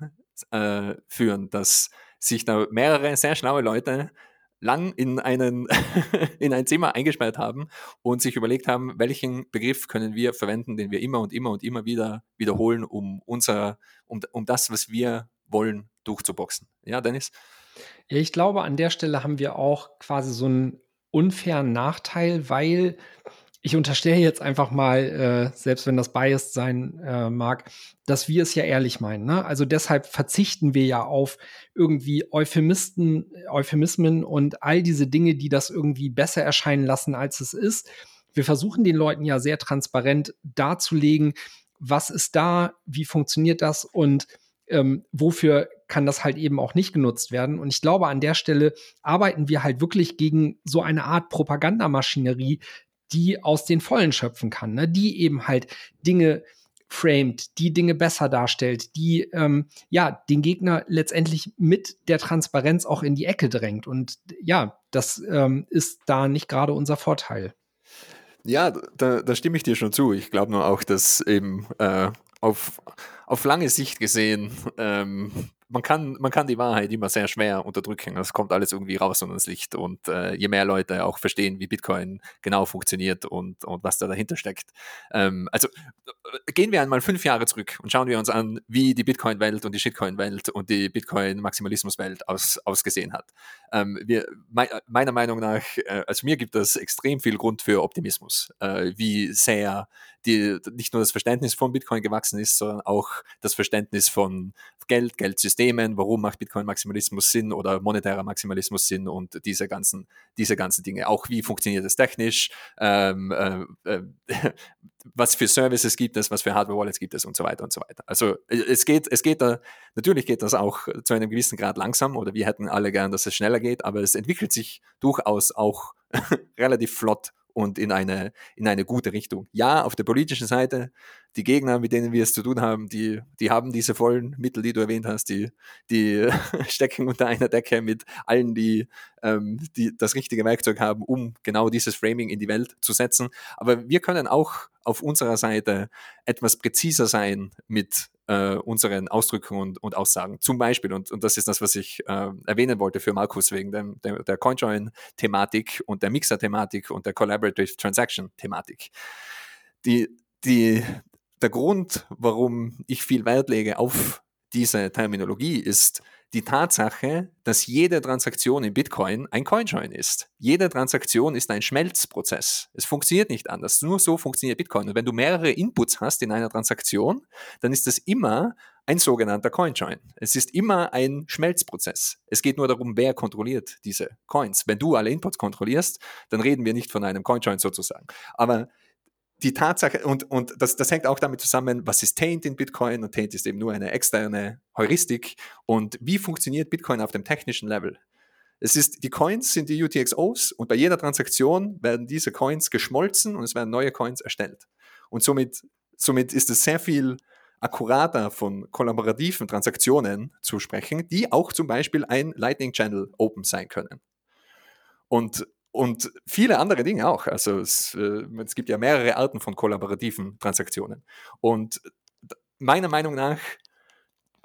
äh, führen, dass sich da mehrere sehr schlaue Leute lang in, einen, [laughs] in ein Zimmer eingesperrt haben und sich überlegt haben, welchen Begriff können wir verwenden, den wir immer und immer und immer wieder wiederholen, um unser, um, um das, was wir wollen, durchzuboxen. Ja, Dennis? Ich glaube, an der Stelle haben wir auch quasi so einen unfairen Nachteil, weil ich unterstelle jetzt einfach mal, äh, selbst wenn das biased sein äh, mag, dass wir es ja ehrlich meinen. Ne? Also deshalb verzichten wir ja auf irgendwie Euphemisten, Euphemismen und all diese Dinge, die das irgendwie besser erscheinen lassen, als es ist. Wir versuchen den Leuten ja sehr transparent darzulegen, was ist da, wie funktioniert das und ähm, wofür kann das halt eben auch nicht genutzt werden. Und ich glaube, an der Stelle arbeiten wir halt wirklich gegen so eine Art Propagandamaschinerie, die aus den Vollen schöpfen kann, ne? die eben halt Dinge framed, die Dinge besser darstellt, die ähm, ja den Gegner letztendlich mit der Transparenz auch in die Ecke drängt. Und ja, das ähm, ist da nicht gerade unser Vorteil. Ja, da, da, stimme ich dir schon zu. Ich glaube nur auch, dass eben äh, auf, auf lange Sicht gesehen ähm, man kann, man kann die Wahrheit immer sehr schwer unterdrücken. Es kommt alles irgendwie raus und ins Licht. Und äh, je mehr Leute auch verstehen, wie Bitcoin genau funktioniert und, und was da dahinter steckt. Ähm, also äh, gehen wir einmal fünf Jahre zurück und schauen wir uns an, wie die Bitcoin-Welt und die Shitcoin-Welt und die Bitcoin-Maximalismus-Welt aus, ausgesehen hat. Ähm, wir, me meiner Meinung nach, äh, also mir gibt das extrem viel Grund für Optimismus, äh, wie sehr die, nicht nur das Verständnis von Bitcoin gewachsen ist, sondern auch das Verständnis von Geld, Geldsystem Systemen, warum macht Bitcoin-Maximalismus Sinn oder monetärer Maximalismus Sinn und diese ganzen, diese ganzen Dinge. Auch wie funktioniert es technisch, ähm, äh, äh, [laughs] was für Services gibt es, was für Hardware-Wallets gibt es und so weiter und so weiter. Also äh, es geht, es geht da, natürlich geht das auch zu einem gewissen Grad langsam oder wir hätten alle gern, dass es schneller geht, aber es entwickelt sich durchaus auch [laughs] relativ flott und in eine, in eine gute Richtung. Ja, auf der politischen Seite, die Gegner, mit denen wir es zu tun haben, die, die haben diese vollen Mittel, die du erwähnt hast, die, die [laughs] stecken unter einer Decke mit allen, die, ähm, die das richtige Werkzeug haben, um genau dieses Framing in die Welt zu setzen. Aber wir können auch auf unserer Seite etwas präziser sein mit äh, unseren Ausdrücken und, und Aussagen. Zum Beispiel, und, und das ist das, was ich äh, erwähnen wollte für Markus wegen dem, der, der CoinJoin-Thematik und der Mixer-Thematik und der Collaborative Transaction-Thematik. Die, die, der Grund, warum ich viel Wert lege auf diese Terminologie, ist, die Tatsache, dass jede Transaktion in Bitcoin ein Coinjoin ist. Jede Transaktion ist ein Schmelzprozess. Es funktioniert nicht anders. Nur so funktioniert Bitcoin. Und wenn du mehrere Inputs hast in einer Transaktion, dann ist das immer ein sogenannter Coinjoin. Es ist immer ein Schmelzprozess. Es geht nur darum, wer kontrolliert diese Coins. Wenn du alle Inputs kontrollierst, dann reden wir nicht von einem Coinjoin sozusagen. Aber die Tatsache, und, und das, das hängt auch damit zusammen, was ist Taint in Bitcoin? Und Taint ist eben nur eine externe Heuristik. Und wie funktioniert Bitcoin auf dem technischen Level? Es ist, die Coins sind die UTXOs und bei jeder Transaktion werden diese Coins geschmolzen und es werden neue Coins erstellt. Und somit, somit ist es sehr viel akkurater von kollaborativen Transaktionen zu sprechen, die auch zum Beispiel ein Lightning Channel Open sein können. Und und viele andere Dinge auch. Also es, äh, es, gibt ja mehrere Arten von kollaborativen Transaktionen. Und meiner Meinung nach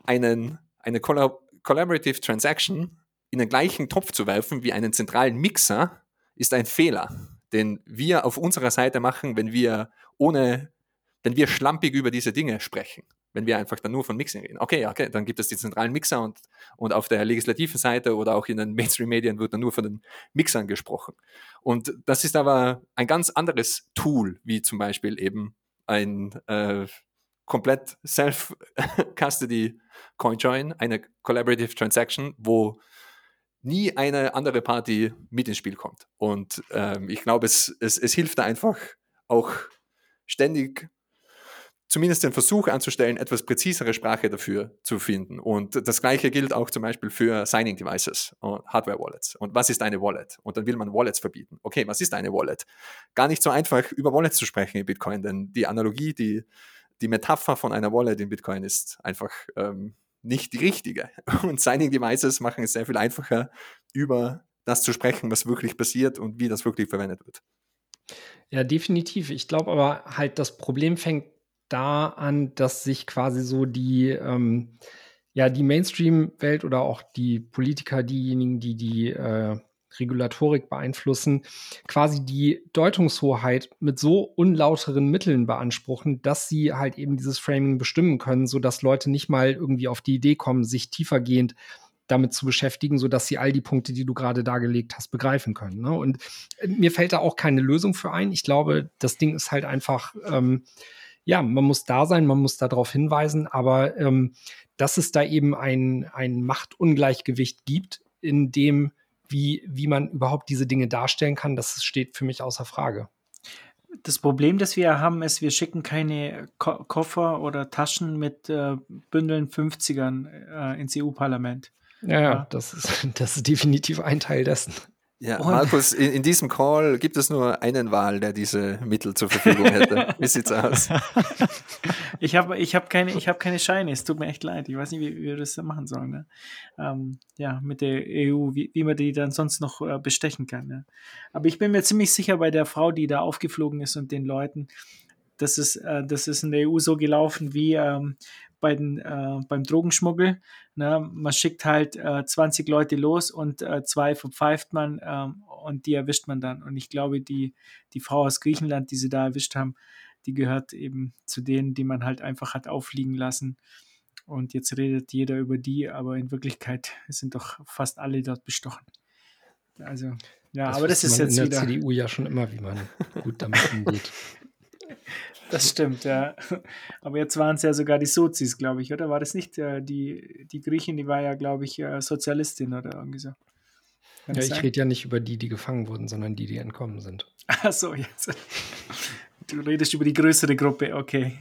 einen, eine Collab Collaborative Transaction in den gleichen Topf zu werfen wie einen zentralen Mixer ist ein Fehler, den wir auf unserer Seite machen, wenn wir ohne, wenn wir schlampig über diese Dinge sprechen wenn wir einfach dann nur von Mixing reden. Okay, okay, dann gibt es die zentralen Mixer und, und auf der legislativen Seite oder auch in den Mainstream-Medien wird dann nur von den Mixern gesprochen. Und das ist aber ein ganz anderes Tool, wie zum Beispiel eben ein äh, komplett Self-Custody [laughs] Coinjoin, eine Collaborative Transaction, wo nie eine andere Party mit ins Spiel kommt. Und ähm, ich glaube, es, es, es hilft da einfach auch ständig zumindest den Versuch anzustellen, etwas präzisere Sprache dafür zu finden. Und das Gleiche gilt auch zum Beispiel für Signing Devices und Hardware Wallets. Und was ist eine Wallet? Und dann will man Wallets verbieten. Okay, was ist eine Wallet? Gar nicht so einfach über Wallets zu sprechen in Bitcoin, denn die Analogie, die, die Metapher von einer Wallet in Bitcoin ist einfach ähm, nicht die richtige. [laughs] Und Signing Devices machen es sehr viel einfacher, über das zu sprechen, was wirklich passiert und wie das wirklich verwendet wird. Ja, definitiv. Ich glaube aber halt, das Problem fängt da an, dass sich quasi so die, ähm, ja, die Mainstream-Welt oder auch die Politiker, diejenigen, die die äh, Regulatorik beeinflussen, quasi die Deutungshoheit mit so unlauteren Mitteln beanspruchen, dass sie halt eben dieses Framing bestimmen können, sodass Leute nicht mal irgendwie auf die Idee kommen, sich tiefergehend damit zu beschäftigen, sodass sie all die Punkte, die du gerade dargelegt hast, begreifen können. Ne? Und äh, mir fällt da auch keine Lösung für ein. Ich glaube, das Ding ist halt einfach ähm, ja, man muss da sein, man muss darauf hinweisen, aber ähm, dass es da eben ein, ein Machtungleichgewicht gibt, in dem, wie, wie man überhaupt diese Dinge darstellen kann, das steht für mich außer Frage. Das Problem, das wir haben, ist, wir schicken keine Ko Koffer oder Taschen mit äh, Bündeln 50ern äh, ins EU-Parlament. Ja, ja, das ist, [laughs] das ist definitiv ein Teil dessen. Ja, und Markus, in, in, diesem Call gibt es nur einen Wahl, der diese Mittel zur Verfügung hätte. Wie sieht's aus? [laughs] ich habe ich hab keine, hab keine Scheine, es tut mir echt leid. Ich weiß nicht, wie, wie wir das machen sollen. Ne? Ähm, ja, mit der EU, wie, wie man die dann sonst noch äh, bestechen kann. Ne? Aber ich bin mir ziemlich sicher bei der Frau, die da aufgeflogen ist und den Leuten, das ist, äh, das ist in der EU so gelaufen wie ähm, bei den, äh, beim Drogenschmuggel. Ne? Man schickt halt äh, 20 Leute los und äh, zwei verpfeift man ähm, und die erwischt man dann. Und ich glaube, die, die Frau aus Griechenland, die sie da erwischt haben, die gehört eben zu denen, die man halt einfach hat auffliegen lassen. Und jetzt redet jeder über die, aber in Wirklichkeit sind doch fast alle dort bestochen. Also, ja, das aber das ist jetzt in der. CDU ja schon immer, wie man gut damit umgeht. [laughs] Das stimmt, ja. Aber jetzt waren es ja sogar die Sozis, glaube ich, oder? War das nicht äh, die, die Griechin, die war ja, glaube ich, äh, Sozialistin oder irgendwie so. Kann ja, ich rede ja nicht über die, die gefangen wurden, sondern die, die entkommen sind. Ach so, jetzt. Du redest über die größere Gruppe, okay.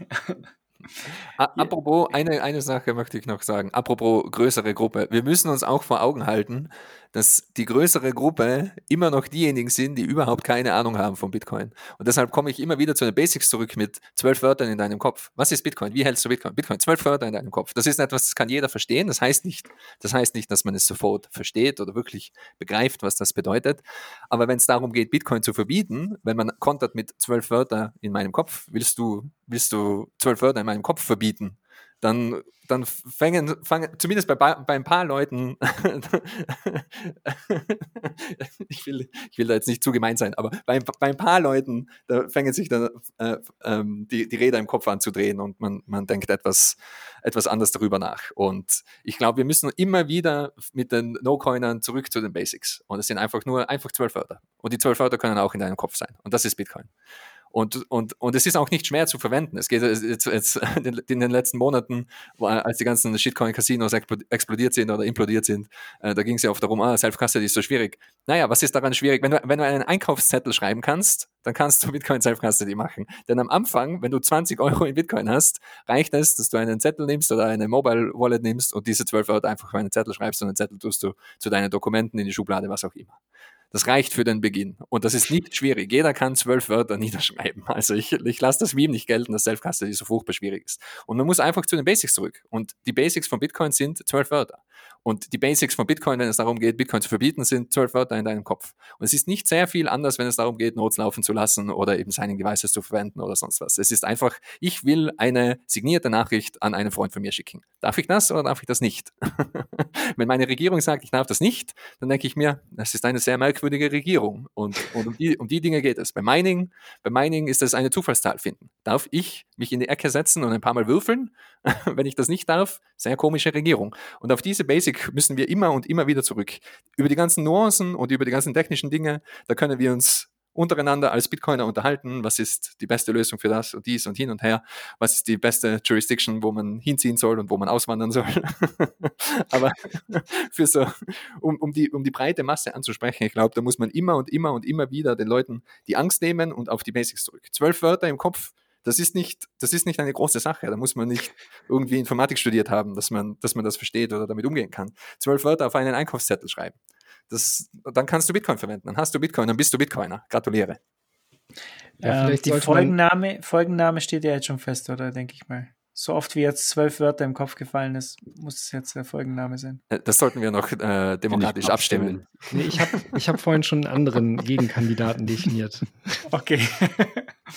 Apropos, eine, eine Sache möchte ich noch sagen. Apropos größere Gruppe. Wir müssen uns auch vor Augen halten, dass die größere Gruppe immer noch diejenigen sind, die überhaupt keine Ahnung haben von Bitcoin. Und deshalb komme ich immer wieder zu den Basics zurück mit zwölf Wörtern in deinem Kopf. Was ist Bitcoin? Wie hältst du Bitcoin? Bitcoin, zwölf Wörter in deinem Kopf. Das ist etwas, das kann jeder verstehen. Das heißt nicht, das heißt nicht, dass man es sofort versteht oder wirklich begreift, was das bedeutet. Aber wenn es darum geht, Bitcoin zu verbieten, wenn man kontert mit zwölf Wörter in meinem Kopf, willst du, willst du zwölf Wörter in meinem Kopf verbieten? Dann, dann fangen, fangen, zumindest bei, bei ein paar Leuten, [laughs] ich, will, ich will da jetzt nicht zu gemein sein, aber bei, bei ein paar Leuten, da fängen sich dann äh, ähm, die, die Räder im Kopf an zu drehen und man, man denkt etwas, etwas anders darüber nach. Und ich glaube, wir müssen immer wieder mit den No-Coinern zurück zu den Basics. Und es sind einfach nur einfach zwölf Wörter. Und die zwölf Wörter können auch in deinem Kopf sein. Und das ist Bitcoin. Und, und, und es ist auch nicht schwer zu verwenden. Es geht jetzt, jetzt [laughs] in den letzten Monaten, als die ganzen Shitcoin-Casinos explodiert sind oder implodiert sind, äh, da ging es ja oft darum, ah, Self-Custody ist so schwierig. Naja, was ist daran schwierig? Wenn du, wenn du einen Einkaufszettel schreiben kannst, dann kannst du [laughs] Bitcoin Self-Custody machen. Denn am Anfang, wenn du 20 Euro in Bitcoin hast, reicht es, dass du einen Zettel nimmst oder eine Mobile Wallet nimmst und diese 12 Euro einfach auf einen Zettel schreibst und einen Zettel tust du zu deinen Dokumenten in die Schublade, was auch immer. Das reicht für den Beginn. Und das ist nicht schwierig. Jeder kann zwölf Wörter [laughs] niederschreiben. Also ich, ich lasse das Meme nicht gelten, dass Self-Custody so furchtbar schwierig ist. Und man muss einfach zu den Basics zurück. Und die Basics von Bitcoin sind zwölf Wörter. Und die Basics von Bitcoin, wenn es darum geht, Bitcoin zu verbieten, sind zwölf Wörter in deinem Kopf. Und es ist nicht sehr viel anders, wenn es darum geht, Notes laufen zu lassen oder eben Signing Devices zu verwenden oder sonst was. Es ist einfach, ich will eine signierte Nachricht an einen Freund von mir schicken. Darf ich das oder darf ich das nicht? [laughs] wenn meine Regierung sagt, ich darf das nicht, dann denke ich mir, das ist eine sehr merkwürdige Regierung. Und, und um, die, um die Dinge geht es. Bei Mining, bei Mining ist es eine Zufallszahl finden. Darf ich mich in die Ecke setzen und ein paar Mal würfeln? [laughs] wenn ich das nicht darf, sehr komische Regierung. Und auf diese Basic müssen wir immer und immer wieder zurück. Über die ganzen Nuancen und über die ganzen technischen Dinge, da können wir uns untereinander als Bitcoiner unterhalten, was ist die beste Lösung für das und dies und hin und her, was ist die beste Jurisdiction, wo man hinziehen soll und wo man auswandern soll. [laughs] Aber [laughs] für so, um, um, die, um die breite Masse anzusprechen, ich glaube, da muss man immer und immer und immer wieder den Leuten die Angst nehmen und auf die Basics zurück. Zwölf Wörter im Kopf das ist nicht, das ist nicht eine große Sache. Da muss man nicht irgendwie Informatik studiert haben, dass man, dass man das versteht oder damit umgehen kann. Zwölf Wörter auf einen Einkaufszettel schreiben. Das, dann kannst du Bitcoin verwenden. Dann hast du Bitcoin, dann bist du Bitcoiner. Gratuliere. Ja, ähm, die Folgenname, Folgenname steht ja jetzt schon fest, oder denke ich mal so oft wie jetzt zwölf Wörter im Kopf gefallen ist, muss es jetzt der Folgenname sein. Äh, das sollten wir noch äh, demokratisch abstimmen. Nee, ich habe ich hab vorhin schon einen anderen [laughs] Gegenkandidaten definiert. Okay.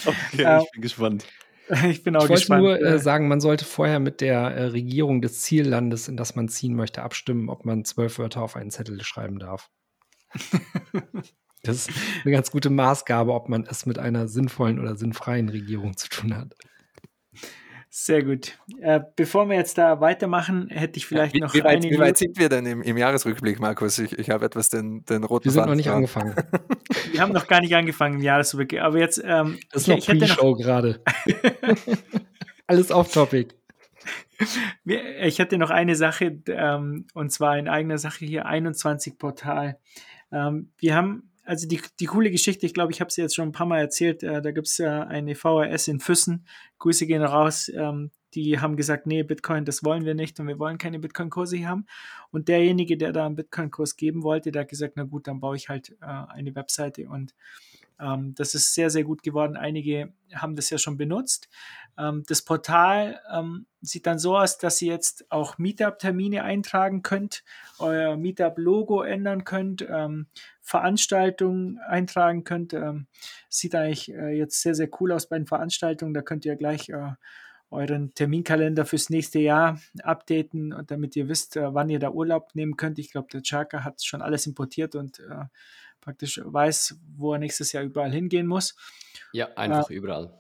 okay, ich bin gespannt. [laughs] Ich bin auch ich gespannt. Ich wollte nur äh, sagen, man sollte vorher mit der äh, Regierung des Ziellandes, in das man ziehen möchte, abstimmen, ob man zwölf Wörter auf einen Zettel schreiben darf. [laughs] das ist eine ganz gute Maßgabe, ob man es mit einer sinnvollen oder sinnfreien Regierung zu tun hat. Sehr gut. Äh, bevor wir jetzt da weitermachen, hätte ich vielleicht ja, wie, noch wie weit, Wie weit sind wir denn im, im Jahresrückblick, Markus? Ich, ich habe etwas den, den roten Wir sind Faden noch nicht angefangen. [laughs] wir haben noch gar nicht angefangen im Jahresrückblick. Aber jetzt. Ähm, das ist noch Pre-Show gerade. [laughs] Alles off-topic. Ich hätte noch eine Sache, ähm, und zwar in eigener Sache hier: 21 Portal. Ähm, wir haben also die, die coole Geschichte, ich glaube, ich habe sie jetzt schon ein paar Mal erzählt, äh, da gibt es ja eine VRS in Füssen, Grüße gehen raus, ähm, die haben gesagt, nee, Bitcoin, das wollen wir nicht und wir wollen keine Bitcoin-Kurse hier haben. Und derjenige, der da einen Bitcoin-Kurs geben wollte, der hat gesagt, na gut, dann baue ich halt äh, eine Webseite und ähm, das ist sehr, sehr gut geworden. Einige haben das ja schon benutzt. Ähm, das Portal ähm, sieht dann so aus, dass ihr jetzt auch Meetup-Termine eintragen könnt, euer Meetup-Logo ändern könnt, ähm, Veranstaltungen eintragen könnt. Ähm, sieht eigentlich äh, jetzt sehr, sehr cool aus bei den Veranstaltungen. Da könnt ihr gleich äh, euren Terminkalender fürs nächste Jahr updaten und damit ihr wisst, äh, wann ihr da Urlaub nehmen könnt. Ich glaube, der Chaka hat schon alles importiert und äh, praktisch weiß, wo er nächstes Jahr überall hingehen muss. Ja, einfach äh, überall.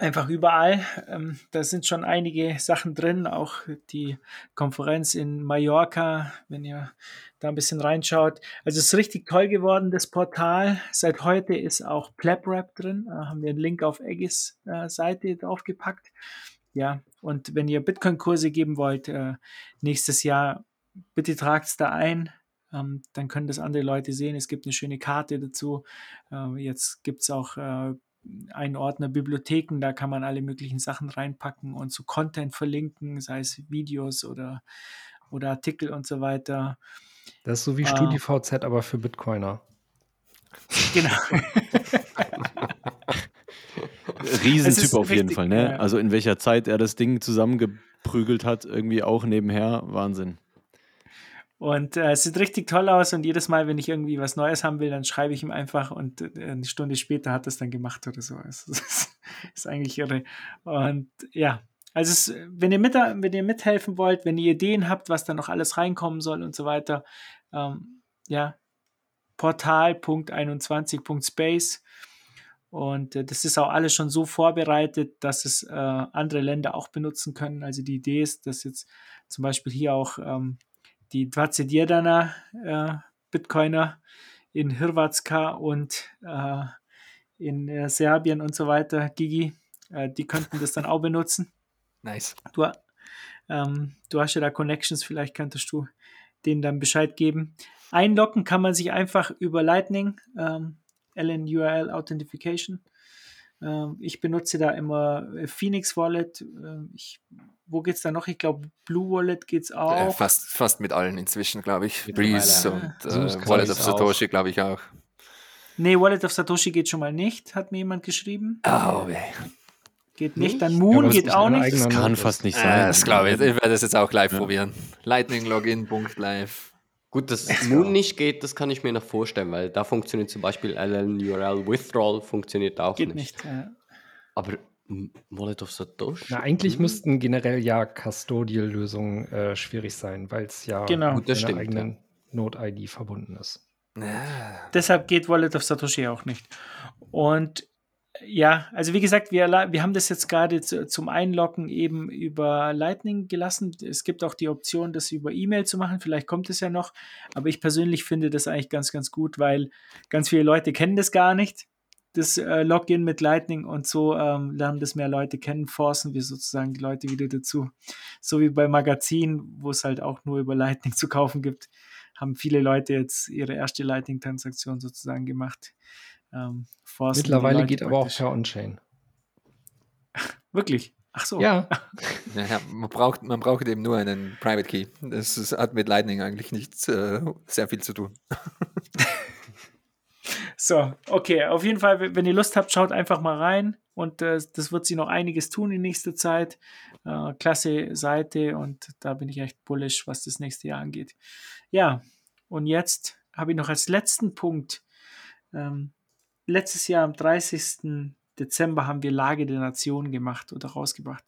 Einfach überall. Ähm, da sind schon einige Sachen drin, auch die Konferenz in Mallorca, wenn ihr da ein bisschen reinschaut. Also es ist richtig toll geworden, das Portal. Seit heute ist auch PlebRap drin. Da haben wir einen Link auf Eggis äh, Seite draufgepackt. Ja, und wenn ihr Bitcoin-Kurse geben wollt, äh, nächstes Jahr, bitte tragt es da ein. Ähm, dann können das andere Leute sehen. Es gibt eine schöne Karte dazu. Äh, jetzt gibt es auch äh, einen Ordner Bibliotheken, da kann man alle möglichen Sachen reinpacken und zu Content verlinken, sei es Videos oder, oder Artikel und so weiter. Das ist so wie äh, StudiVZ, aber für Bitcoiner. Genau. [laughs] Riesentyp auf jeden Fall, ne? Ja. Also in welcher Zeit er das Ding zusammengeprügelt hat, irgendwie auch nebenher, Wahnsinn. Und äh, es sieht richtig toll aus und jedes Mal, wenn ich irgendwie was Neues haben will, dann schreibe ich ihm einfach und äh, eine Stunde später hat er es dann gemacht oder so. [laughs] Es ist, ist eigentlich irre. Und ja, also es, wenn, ihr mit, wenn ihr mithelfen wollt, wenn ihr Ideen habt, was da noch alles reinkommen soll und so weiter, ähm, ja, portal.21.space und äh, das ist auch alles schon so vorbereitet, dass es äh, andere Länder auch benutzen können. Also die Idee ist, dass jetzt zum Beispiel hier auch ähm, die 21 äh, Bitcoiner in Hrvatska und äh, in äh, Serbien und so weiter, Gigi, äh, die könnten das dann auch benutzen. Nice. Du, ähm, du hast ja da Connections, vielleicht könntest du denen dann Bescheid geben. Einloggen kann man sich einfach über Lightning, ähm, LNURL Authentification. Ähm, ich benutze da immer äh, Phoenix Wallet. Ähm, ich, wo es da noch? Ich glaube, Blue Wallet geht es auch. Äh, fast, fast mit allen inzwischen, glaube ich. Breeze und äh, Wallet of Satoshi, glaube ich auch. Nee, Wallet of Satoshi geht schon mal nicht, hat mir jemand geschrieben. Oh, weh. Geht nicht. Dann Moon ja, geht auch nicht. Das kann fast nicht sein. das glaube ich. Ich werde das jetzt auch live ja. probieren. Lightning Login. Gut, dass Moon go. nicht geht, das kann ich mir noch vorstellen, weil da funktioniert zum Beispiel LNURL Withdrawal funktioniert auch geht nicht. nicht ja. Aber Wallet of Satoshi? Na, eigentlich hm. müssten generell ja Custodial-Lösungen äh, schwierig sein, weil es ja genau. mit einer eigenen ja. Node-ID verbunden ist. Ja. Deshalb geht Wallet of Satoshi auch nicht. Und ja, also wie gesagt, wir, wir haben das jetzt gerade zu, zum Einloggen eben über Lightning gelassen. Es gibt auch die Option, das über E-Mail zu machen. Vielleicht kommt es ja noch. Aber ich persönlich finde das eigentlich ganz, ganz gut, weil ganz viele Leute kennen das gar nicht, das äh, Login mit Lightning und so ähm, lernen das mehr Leute kennen, forcen wir sozusagen die Leute wieder dazu. So wie bei Magazinen, wo es halt auch nur über Lightning [laughs] zu kaufen gibt, haben viele Leute jetzt ihre erste Lightning-Transaktion sozusagen gemacht. Ähm, Mittlerweile geht aber auch per On-Chain. [laughs] Wirklich? Ach so. Ja. [laughs] ja, man, braucht, man braucht eben nur einen Private Key. Das ist, hat mit Lightning eigentlich nicht äh, sehr viel zu tun. [laughs] so, okay. Auf jeden Fall, wenn ihr Lust habt, schaut einfach mal rein. Und äh, das wird sie noch einiges tun in nächster Zeit. Äh, klasse Seite und da bin ich echt bullish, was das nächste Jahr angeht. Ja, und jetzt habe ich noch als letzten Punkt ähm, letztes Jahr am 30. Dezember haben wir Lage der Nation gemacht oder rausgebracht.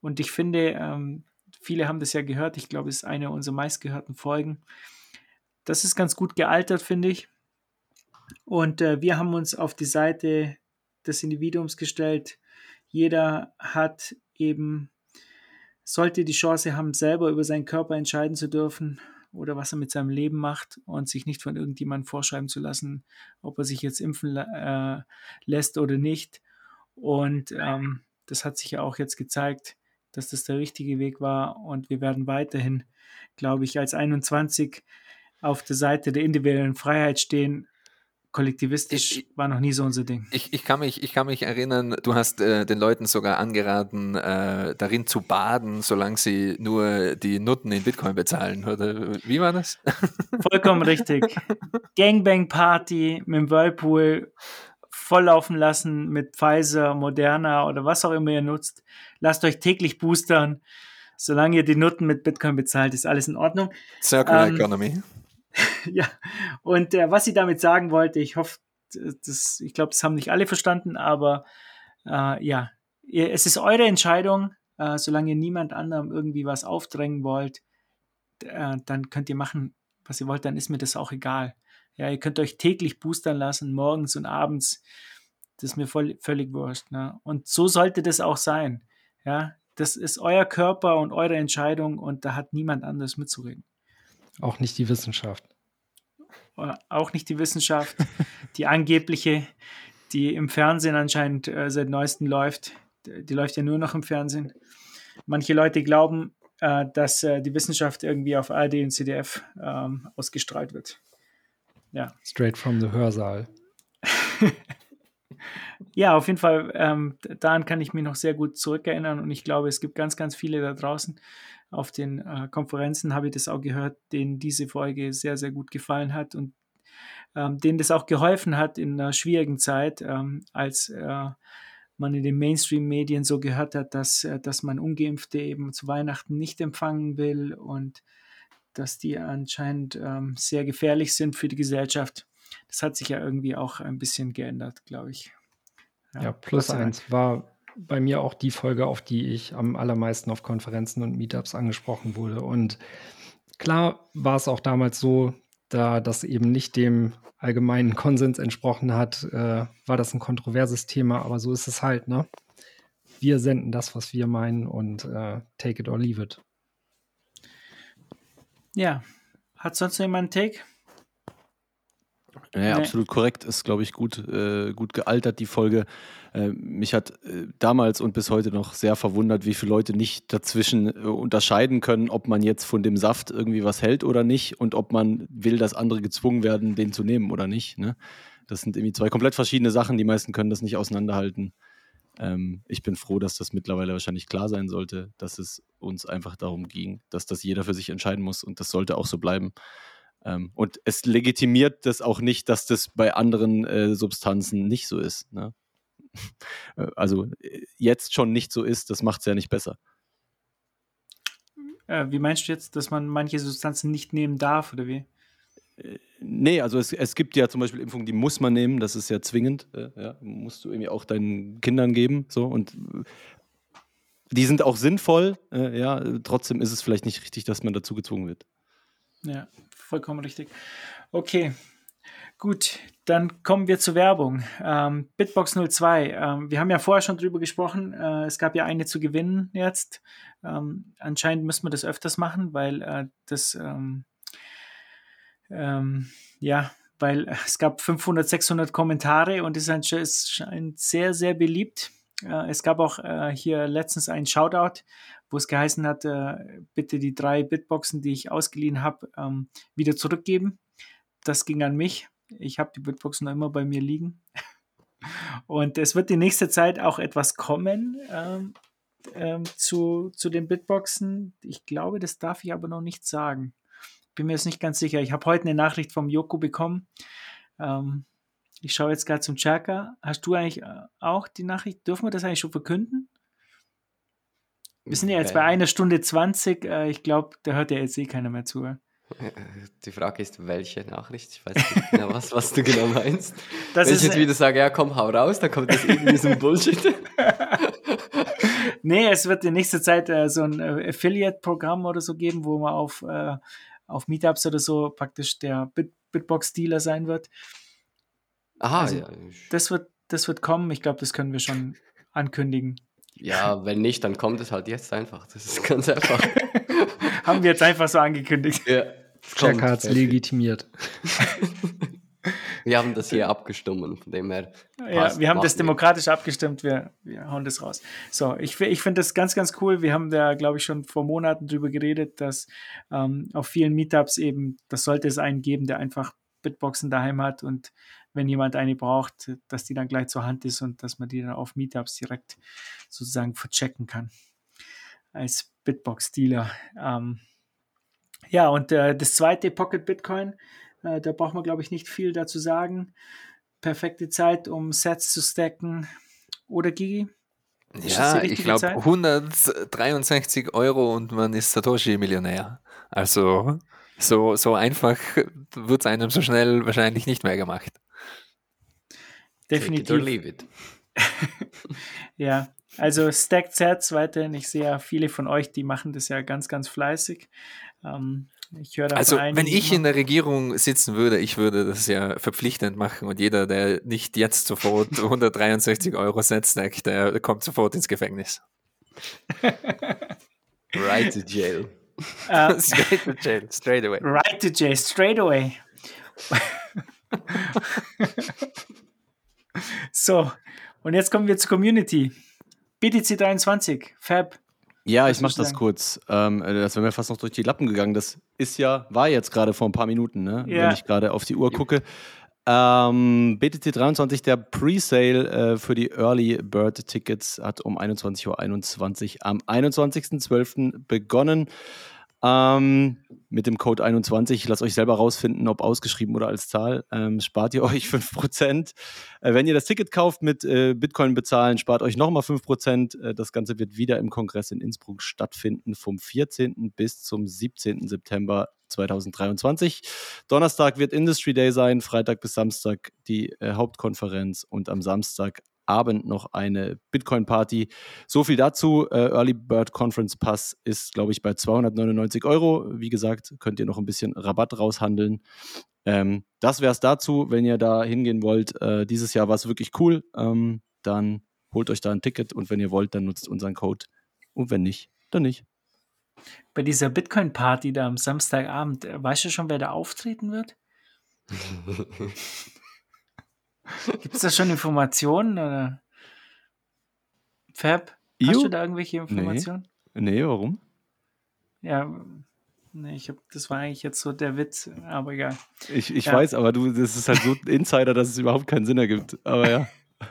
Und ich finde, ähm, viele haben das ja gehört. Ich glaube, es ist eine unserer meistgehörten Folgen. Das ist ganz gut gealtert, finde ich. Und äh, wir haben uns auf die Seite des Individuums gestellt. Jeder hat eben, sollte die Chance haben, selber über seinen Körper entscheiden zu dürfen oder was er mit seinem Leben macht und sich nicht von irgendjemandem vorschreiben zu lassen, ob er sich jetzt impfen äh, lässt oder nicht. Und ähm, das hat sich ja auch jetzt gezeigt, dass das der richtige Weg war. Und wir werden weiterhin, glaube ich, als 21 auf der Seite der individuellen Freiheit stehen kollektivistisch ich, war noch nie so unser Ding. Ich, ich, kann, mich, ich kann mich erinnern, du hast äh, den Leuten sogar angeraten, äh, darin zu baden, solange sie nur die Nutten in Bitcoin bezahlen. Oder wie war das? [laughs] Vollkommen richtig. Gangbang-Party mit dem Whirlpool volllaufen lassen mit Pfizer, Moderna oder was auch immer ihr nutzt. Lasst euch täglich boostern. Solange ihr die Nutten mit Bitcoin bezahlt, ist alles in Ordnung. Circular ähm, Economy. [laughs] ja, und äh, was sie damit sagen wollte, ich hoffe, das, ich glaube, das haben nicht alle verstanden, aber äh, ja, es ist eure Entscheidung, äh, solange ihr niemand anderem irgendwie was aufdrängen wollt, äh, dann könnt ihr machen, was ihr wollt, dann ist mir das auch egal. Ja, ihr könnt euch täglich boostern lassen, morgens und abends. Das ist mir voll, völlig wurscht. Ne? Und so sollte das auch sein. Ja, das ist euer Körper und eure Entscheidung und da hat niemand anderes mitzureden. Auch nicht die Wissenschaft. Auch nicht die Wissenschaft, [laughs] die angebliche, die im Fernsehen anscheinend äh, seit neuestem läuft. Die läuft ja nur noch im Fernsehen. Manche Leute glauben, äh, dass äh, die Wissenschaft irgendwie auf ARD und CDF ähm, ausgestrahlt wird. Ja. Straight from the Hörsaal. [laughs] ja, auf jeden Fall, ähm, daran kann ich mich noch sehr gut zurückerinnern und ich glaube, es gibt ganz, ganz viele da draußen. Auf den äh, Konferenzen habe ich das auch gehört, denen diese Folge sehr, sehr gut gefallen hat und ähm, denen das auch geholfen hat in einer schwierigen Zeit, ähm, als äh, man in den Mainstream-Medien so gehört hat, dass, äh, dass man Ungeimpfte eben zu Weihnachten nicht empfangen will und dass die anscheinend ähm, sehr gefährlich sind für die Gesellschaft. Das hat sich ja irgendwie auch ein bisschen geändert, glaube ich. Ja, ja plus eins war bei mir auch die Folge, auf die ich am allermeisten auf Konferenzen und Meetups angesprochen wurde. Und klar war es auch damals so, da das eben nicht dem allgemeinen Konsens entsprochen hat, äh, war das ein kontroverses Thema, aber so ist es halt, ne? Wir senden das, was wir meinen und äh, take it or leave it. Ja. Hat sonst noch jemand einen Take? Ja, absolut korrekt. Ist, glaube ich, gut, äh, gut gealtert, die Folge. Äh, mich hat äh, damals und bis heute noch sehr verwundert, wie viele Leute nicht dazwischen äh, unterscheiden können, ob man jetzt von dem Saft irgendwie was hält oder nicht und ob man will, dass andere gezwungen werden, den zu nehmen oder nicht. Ne? Das sind irgendwie zwei komplett verschiedene Sachen. Die meisten können das nicht auseinanderhalten. Ähm, ich bin froh, dass das mittlerweile wahrscheinlich klar sein sollte, dass es uns einfach darum ging, dass das jeder für sich entscheiden muss und das sollte auch so bleiben. Ähm, und es legitimiert das auch nicht, dass das bei anderen äh, Substanzen nicht so ist. Ne? [laughs] also äh, jetzt schon nicht so ist, das macht es ja nicht besser. Äh, wie meinst du jetzt, dass man manche Substanzen nicht nehmen darf oder wie? Äh, nee, also es, es gibt ja zum Beispiel Impfungen, die muss man nehmen, das ist ja zwingend. Äh, ja, musst du irgendwie auch deinen Kindern geben. So, und die sind auch sinnvoll, äh, ja, trotzdem ist es vielleicht nicht richtig, dass man dazu gezwungen wird. Ja, vollkommen richtig. Okay, gut, dann kommen wir zur Werbung. Ähm, Bitbox 02, ähm, wir haben ja vorher schon drüber gesprochen, äh, es gab ja eine zu gewinnen jetzt. Ähm, anscheinend müssen wir das öfters machen, weil äh, das, ähm, ähm, ja, weil es gab 500, 600 Kommentare und es ist anscheinend sehr, sehr beliebt. Äh, es gab auch äh, hier letztens einen Shoutout wo es geheißen hat, äh, bitte die drei Bitboxen, die ich ausgeliehen habe, ähm, wieder zurückgeben. Das ging an mich. Ich habe die Bitboxen noch immer bei mir liegen. [laughs] Und es wird die nächste Zeit auch etwas kommen ähm, ähm, zu, zu den Bitboxen. Ich glaube, das darf ich aber noch nicht sagen. Bin mir jetzt nicht ganz sicher. Ich habe heute eine Nachricht vom Joko bekommen. Ich schaue jetzt gerade zum Chaka. Hast du eigentlich äh, auch die Nachricht? Dürfen wir das eigentlich schon verkünden? Wir sind ja jetzt bei einer Stunde 20. Äh, ich glaube, da hört ja jetzt eh keiner mehr zu. [laughs] Die Frage ist, welche Nachricht? Ich weiß nicht genau, was, was du genau meinst. [laughs] Das Wenn ich jetzt wieder sage, ja komm, hau raus, dann kommt das irgendwie so ein Bullshit. [laughs] nee, es wird in nächster Zeit äh, so ein äh, Affiliate-Programm oder so geben, wo man auf, äh, auf Meetups oder so praktisch der Bit Bitbox-Dealer sein wird. Aha, also, ja. Das wird, das wird kommen. Ich glaube, das können wir schon ankündigen. Ja, wenn nicht, dann kommt es halt jetzt einfach. Das ist ganz einfach. [laughs] Haben wir jetzt einfach so angekündigt. Ja. Jack hat es legitimiert. [laughs] wir haben das hier abgestimmt, von dem her. Ja, wir haben das demokratisch nicht. abgestimmt, wir, wir hauen das raus. So, ich, ich finde das ganz, ganz cool. Wir haben da, glaube ich, schon vor Monaten drüber geredet, dass ähm, auf vielen Meetups eben, das sollte es einen geben, der einfach Bitboxen daheim hat und wenn jemand eine braucht, dass die dann gleich zur Hand ist und dass man die dann auf Meetups direkt sozusagen verchecken kann als Bitbox-Dealer. Ähm, ja, und äh, das zweite Pocket Bitcoin, äh, da braucht man, glaube ich, nicht viel dazu sagen. Perfekte Zeit, um Sets zu stacken. Oder Gigi? Ist ja, ich glaube 163 Euro und man ist Satoshi-Millionär. Also so, so einfach wird es einem so schnell wahrscheinlich nicht mehr gemacht. Definitiv. Take it or leave it. [laughs] ja, Also Stacked Sets weiterhin. Ich sehe ja viele von euch, die machen das ja ganz, ganz fleißig. Ähm, ich höre Also wenn ich in der Regierung sitzen würde, ich würde das ja verpflichtend machen und jeder, der nicht jetzt sofort [laughs] 163 Euro Set stackt, der kommt sofort ins Gefängnis. [laughs] Right to jail. Uh, straight to jail, straight away. Right to jail, straight away. So, und jetzt kommen wir zur Community. BTC 23, Fab. Ja, ich mach würdest du das kurz. Ähm, äh, das wäre mir fast noch durch die Lappen gegangen. Das ist ja, war jetzt gerade vor ein paar Minuten, ne? Ja. wenn ich gerade auf die Uhr gucke. Ähm, BTC 23, der Presale äh, für die Early Bird Tickets hat um 21.21 Uhr am 21.12. begonnen. Ähm, mit dem Code 21, lasst euch selber rausfinden, ob ausgeschrieben oder als Zahl, ähm, spart ihr [laughs] euch 5%. Äh, wenn ihr das Ticket kauft mit äh, Bitcoin bezahlen, spart euch nochmal 5%. Äh, das Ganze wird wieder im Kongress in Innsbruck stattfinden, vom 14. bis zum 17. September 2023. Donnerstag wird Industry Day sein, Freitag bis Samstag die äh, Hauptkonferenz und am Samstagabend noch eine Bitcoin-Party. So viel dazu. Äh, Early Bird Conference Pass ist, glaube ich, bei 299 Euro. Wie gesagt, könnt ihr noch ein bisschen Rabatt raushandeln. Ähm, das wäre es dazu. Wenn ihr da hingehen wollt, äh, dieses Jahr war es wirklich cool, ähm, dann holt euch da ein Ticket und wenn ihr wollt, dann nutzt unseren Code. Und wenn nicht, dann nicht. Bei dieser Bitcoin-Party da am Samstagabend, äh, weißt du schon, wer da auftreten wird? [laughs] Gibt es da schon Informationen? Oder? Fab, hast Jo. du da irgendwelche Informationen? Nee, warum? Ja, nee, ich hab, das war eigentlich jetzt so der Witz, aber egal. Ich, ich Ja. weiß, aber du, das ist halt so [laughs] Insider, dass es überhaupt keinen Sinn ergibt. Aber ja, [laughs]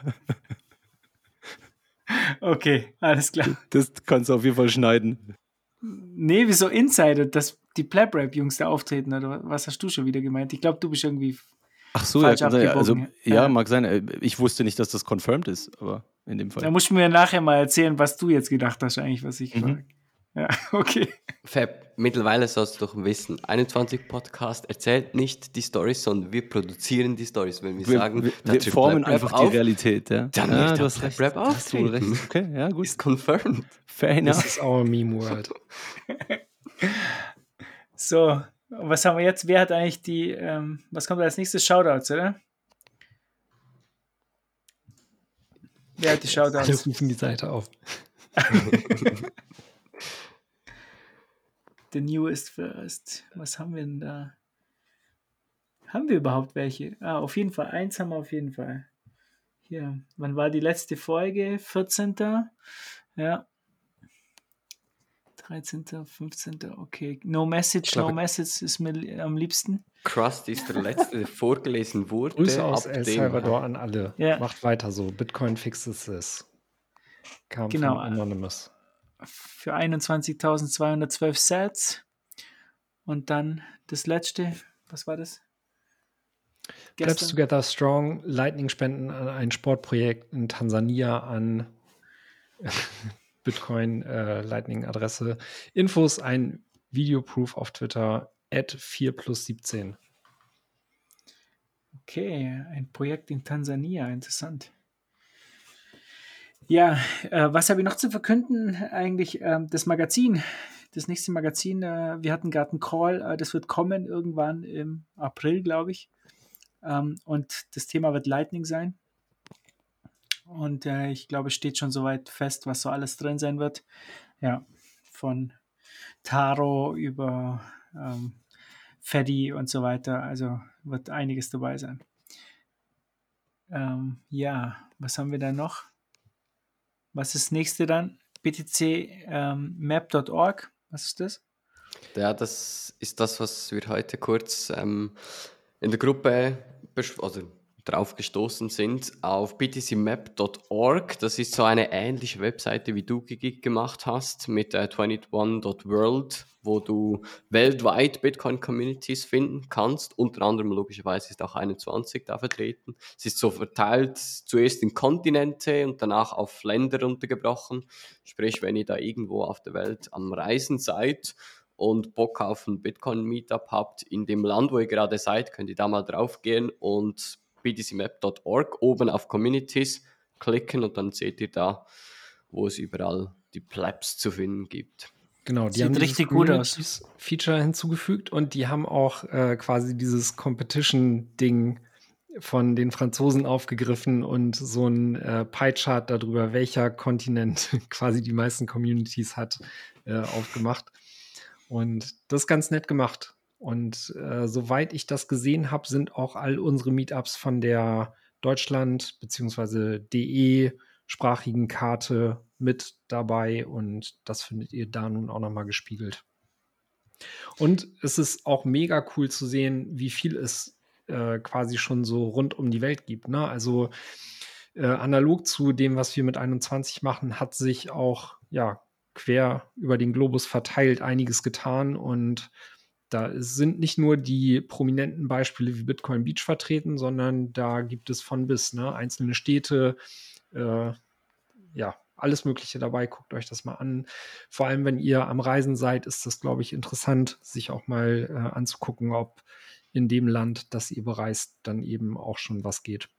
Okay, alles klar. das kannst du auf jeden Fall schneiden. Nee, wieso Insider, dass die Pleb Rap Jungs da auftreten oder was hast du schon wieder gemeint? Ich glaube, du bist irgendwie Ach so, Falsch ja, kann sein. also, abgebogen, ja, ja. mag sein. Äh, Ich wusste nicht, dass das confirmed ist, aber in dem Fall. Da musst du mir nachher mal erzählen, was du jetzt gedacht hast, eigentlich, was ich Mhm. frage. Ja, [laughs] okay. Fab, mittlerweile sollst du doch wissen, 21 Podcast erzählt nicht die Stories, sondern wir produzieren die Stories. Wenn wir, wir, sagen, wir, wir formen einfach die auf, Realität. Ja, Dann ja, wird du hast recht. Rap auftreten. Okay, ja, gut. Ist confirmed. Fair Das enough. ist our Meme World. [laughs] [laughs] So, was haben wir jetzt? Wer hat eigentlich die, ähm, was kommt als nächstes? Shoutouts, oder? Wer hat die Alle Shoutouts? rufen die Seite auf. [laughs] The newest first. Was haben wir denn da? Haben wir überhaupt welche? Ah, auf jeden Fall. Eins haben wir auf jeden Fall. Hier. Wann war die letzte Folge? 14. Ja. 13., 15. Okay. No Message, No glaube- Message ist mir am liebsten. Crust ist der letzte, der [laughs] vorgelesen wurde. Grüße aus El dem- Salvador an alle. Ja. Macht weiter so. Bitcoin fixes this. Kam Genau. von Anonymous. Für 21.212 Sets. Und dann das letzte. Was war das? Plebs Together Strong, Lightning-Spenden an ein Sportprojekt in Tansania an Bitcoin äh, Lightning-Adresse. Infos ein Videoproof auf Twitter at 4 plus 17. Okay, ein Projekt in Tansania, interessant. Ja, äh, was habe ich noch zu verkünden? Eigentlich ähm, das Magazin, das nächste Magazin. Äh, wir hatten gerade einen Call, äh, das wird kommen irgendwann im April, glaube ich. Ähm, und das Thema wird Lightning sein. Und äh, ich glaube, es steht schon soweit fest, was so alles drin sein wird. Ja, von Taro über ähm, Feddy und so weiter. Also wird einiges dabei sein. Ähm, ja, was haben wir da noch? Was ist das nächste dann? BTC ähm. Was ist das? Ja, das ist das, was wir heute kurz ähm, in der Gruppe also drauf gestoßen sind auf btcmap.org. Das ist so eine ähnliche Webseite, wie du gemacht hast mit äh, 21.world, wo du weltweit Bitcoin-Communities finden kannst. Unter anderem logischerweise ist auch 21 da vertreten. Es ist so verteilt zuerst in Kontinente und danach auf Länder runtergebrochen. Sprich, wenn ihr da irgendwo auf der Welt am Reisen seid und Bock auf ein Bitcoin-Meetup habt in dem Land, wo ihr gerade seid, könnt ihr da mal drauf gehen und btcmap.org oben auf Communities klicken und dann seht ihr da wo es überall die Plebs zu finden gibt. Genau, die Sieht haben richtig gut aus. Feature hinzugefügt und die haben auch äh, quasi dieses Competition-Ding von den Franzosen aufgegriffen und so ein äh, Pie-Chart darüber, welcher Kontinent [laughs] quasi die meisten Communities hat, äh, aufgemacht. Und das ist ganz nett gemacht. Und äh, soweit ich das gesehen habe, sind auch all unsere Meetups von der Deutschland- bzw. DE-sprachigen Karte mit dabei und das findet ihr da nun auch nochmal gespiegelt. Und es ist auch mega cool zu sehen, wie viel es äh, quasi schon so rund um die Welt gibt. Ne? Also äh, analog zu dem, was wir mit 21 machen, hat sich auch ja quer über den Globus verteilt einiges getan und da sind nicht nur die prominenten Beispiele wie Bitcoin Beach vertreten, sondern da gibt es von bis ne? einzelne Städte, äh, ja, alles Mögliche dabei. Guckt euch das mal an. Vor allem, wenn ihr am Reisen seid, ist das, glaube ich, interessant, sich auch mal äh, anzugucken, ob in dem Land, das ihr bereist, dann eben auch schon was geht.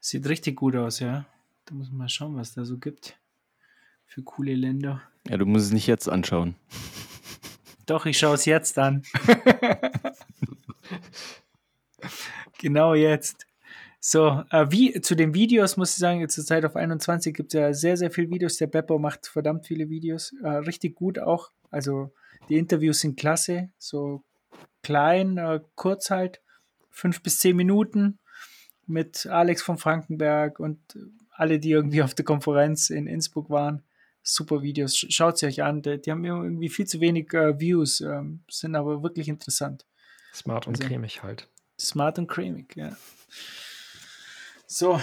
Sieht richtig gut aus, ja. Da muss man mal schauen, was da so gibt für coole Länder. Ja, du musst es nicht jetzt anschauen. Doch, ich schaue es jetzt an. [laughs] genau jetzt. So, äh, wie zu den Videos muss ich sagen, zur Zeit auf 21 gibt es ja sehr, sehr viele Videos. Der Beppo macht verdammt viele Videos. Äh, richtig gut auch. Also die Interviews sind klasse. So klein, äh, kurz halt. Fünf bis zehn Minuten mit Alex von Frankenberg und alle, die irgendwie auf der Konferenz in Innsbruck waren. Super Videos. Schaut sie euch an. Die, die haben irgendwie viel zu wenig äh, Views, ähm, sind aber wirklich interessant. Smart und also, cremig halt. Smart und cremig, ja. So,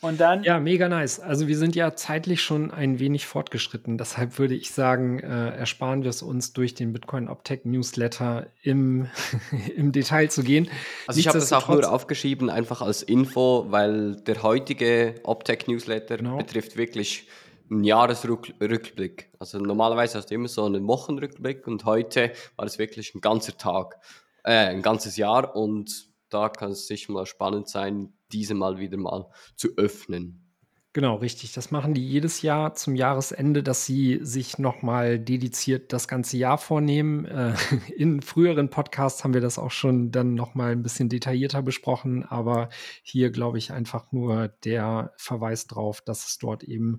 und dann. Ja, mega nice. Also wir sind ja zeitlich schon ein wenig fortgeschritten. Deshalb würde ich sagen, äh, ersparen wir es uns durch den Bitcoin Optech Newsletter im, [laughs] im Detail zu gehen. Also ich habe das auch nur aufgeschrieben, einfach als Info, weil der heutige Optech Newsletter genau. betrifft wirklich einen Jahresrückblick. Also normalerweise hast du immer so einen Wochenrückblick und heute war es wirklich ein ganzer Tag, äh, ein ganzes Jahr und da kann es sicher mal spannend sein, diese mal wieder mal zu öffnen. Genau, richtig. Das machen die jedes Jahr zum Jahresende, dass sie sich nochmal dediziert das ganze Jahr vornehmen. Äh, [laughs] in früheren Podcasts haben wir das auch schon dann nochmal ein bisschen detaillierter besprochen, aber hier glaube ich einfach nur der Verweis drauf, dass es dort eben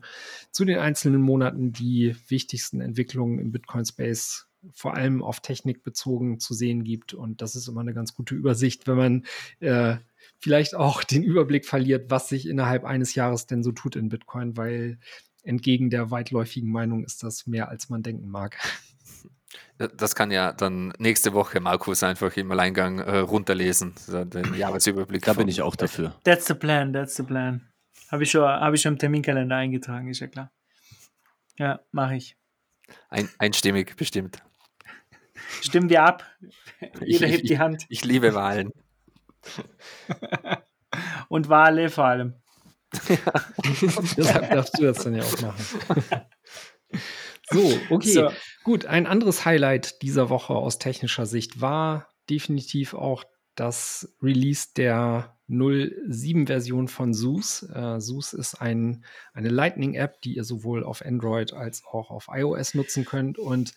zu den einzelnen Monaten die wichtigsten Entwicklungen im Bitcoin Space vor allem auf Technik bezogen zu sehen gibt. Und das ist immer eine ganz gute Übersicht, wenn man äh, vielleicht auch [laughs] den Überblick verliert, was sich innerhalb eines Jahres denn so tut in Bitcoin, weil entgegen der weitläufigen Meinung ist das mehr, als man denken mag. Das kann ja dann nächste Woche Markus einfach im Alleingang äh, runterlesen, den [laughs] Jahresüberblick. Da bin ich auch dafür. That's the plan, that's the plan. Habe ich, schon, hab ich schon im Terminkalender eingetragen, ist ja klar. Ja, mache ich. Ein, einstimmig bestimmt. Stimmen wir ab. [laughs] Jeder ich, hebt die Hand. Ich, ich liebe Wahlen. [laughs] Und Wale vor allem. Ja. [laughs] Deshalb darfst du das dann ja auch machen. [laughs] So, okay. So. Gut, ein anderes Highlight dieser Woche aus technischer Sicht war definitiv auch das Release der 07-Version von SUS. Äh, SUS ist ein, eine Lightning-App, die ihr sowohl auf Android als auch auf iOS nutzen könnt. Und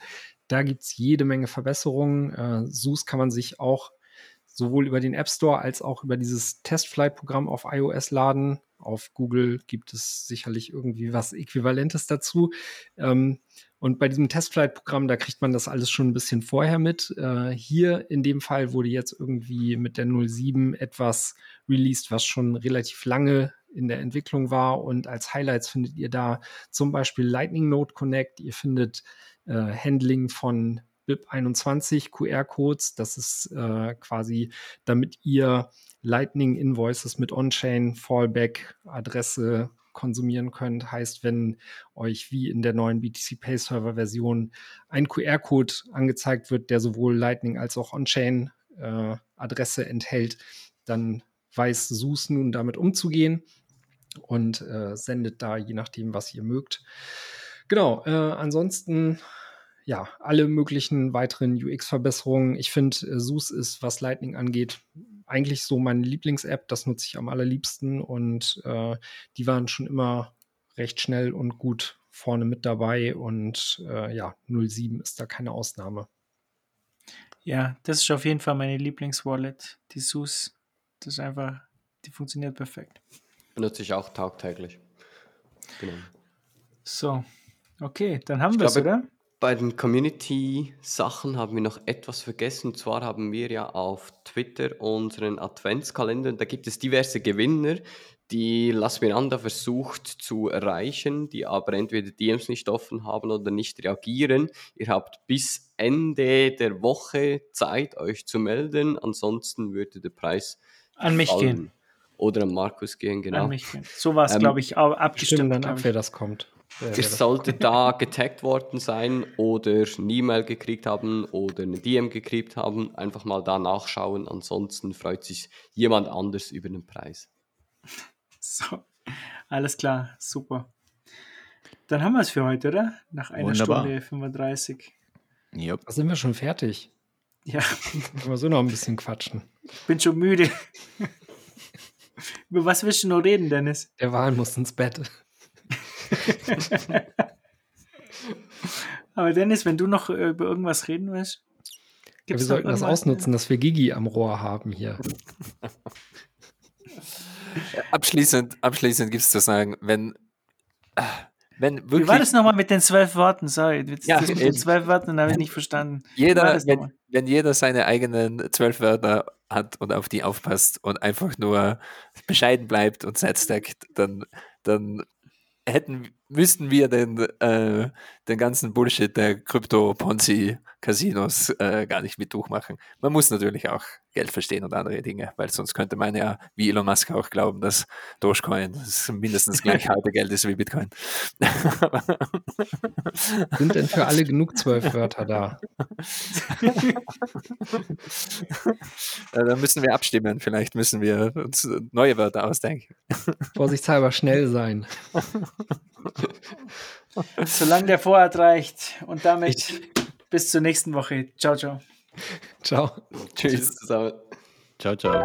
da gibt es jede Menge Verbesserungen. Äh, SUS kann man sich auch sowohl über den App Store als auch über dieses Testflight-Programm auf iOS laden. Auf Google gibt es sicherlich irgendwie was Äquivalentes dazu. Ähm, und bei diesem Testflight-Programm, da kriegt man das alles schon ein bisschen vorher mit. Äh, hier in dem Fall wurde jetzt irgendwie mit der 07 etwas released, was schon relativ lange in der Entwicklung war. Und als Highlights findet ihr da zum Beispiel Lightning Node Connect. Ihr findet äh, Handling von BIP21 QR-Codes. Das ist äh, quasi, damit ihr Lightning Invoices mit On-Chain Fallback Adresse konsumieren könnt. Heißt, wenn euch wie in der neuen BTC Pay Server Version ein QR-Code angezeigt wird, der sowohl Lightning als auch On-Chain äh, Adresse enthält, dann weiß SUS nun damit umzugehen und äh, sendet da je nachdem, was ihr mögt. Genau, äh, ansonsten ja, alle möglichen weiteren UX-Verbesserungen. Ich finde, äh, SUS ist, was Lightning angeht, eigentlich so meine Lieblings-App. Das nutze ich am allerliebsten und äh, die waren schon immer recht schnell und gut vorne mit dabei und äh, ja, 07 ist da keine Ausnahme. Ja, das ist auf jeden Fall meine Lieblingswallet, die SUS. Das ist einfach, die funktioniert perfekt. Benutze ich auch tagtäglich. Genau. So, okay, dann haben wir es, oder? Bei den Community-Sachen haben wir noch etwas vergessen. Und zwar haben wir ja auf Twitter unseren Adventskalender. Da gibt es diverse Gewinner, die Las Miranda versucht zu erreichen, die aber entweder DMs nicht offen haben oder nicht reagieren. Ihr habt bis Ende der Woche Zeit, euch zu melden. Ansonsten würde der Preis an mich fallen. gehen. Oder an Markus gehen, genau. An mich gehen. So war es, ähm, glaube ich, abgestimmt. dann ab, wer das kommt. Ihr solltet da getaggt worden sein oder eine E-Mail gekriegt haben oder eine DM gekriegt haben. Einfach mal da nachschauen. Ansonsten freut sich jemand anders über den Preis. [laughs] So, alles klar, super. Dann haben wir es für heute, oder? Nach einer Wunderbar. Stunde 35. Yep. Da sind wir schon fertig. Ja. [laughs] Können wir so noch ein bisschen quatschen. Ich bin schon müde. [laughs] Über was willst du noch reden, Dennis? Der Wahl muss ins Bett. [laughs] Aber Dennis, wenn du noch äh, über irgendwas reden willst. Ja, wir sollten das ausnutzen, dass wir Gigi am Rohr haben hier. abschließend abschließend gibt es zu sagen, wenn, wenn wirklich. Wie war das nochmal mit den zwölf Worten? Sorry, ja, mit den zwölf Worten habe ich nicht verstanden. Jeder, wenn, wenn jeder seine eigenen zwölf Wörter hat und auf die aufpasst und einfach nur bescheiden bleibt und Set stackt, dann, dann hätten, müssten wir den, äh, den ganzen Bullshit der Krypto-Ponzi-Casinos äh, gar nicht mit durchmachen. Man muss natürlich auch Geld verstehen und andere Dinge, weil sonst könnte man ja, wie Elon Musk auch glauben, dass Dogecoin das mindestens gleich halbe Geld ist wie Bitcoin. [laughs] Sind denn für alle genug zwölf Wörter da? [laughs] da müssen wir abstimmen. Vielleicht müssen wir uns neue Wörter ausdenken. Vorsichtshalber schnell sein. [laughs] [laughs] Solange der Vorrat reicht. Und damit ich. bis zur nächsten Woche. Ciao, ciao. Ciao. Tschüss zusammen. Ciao, ciao.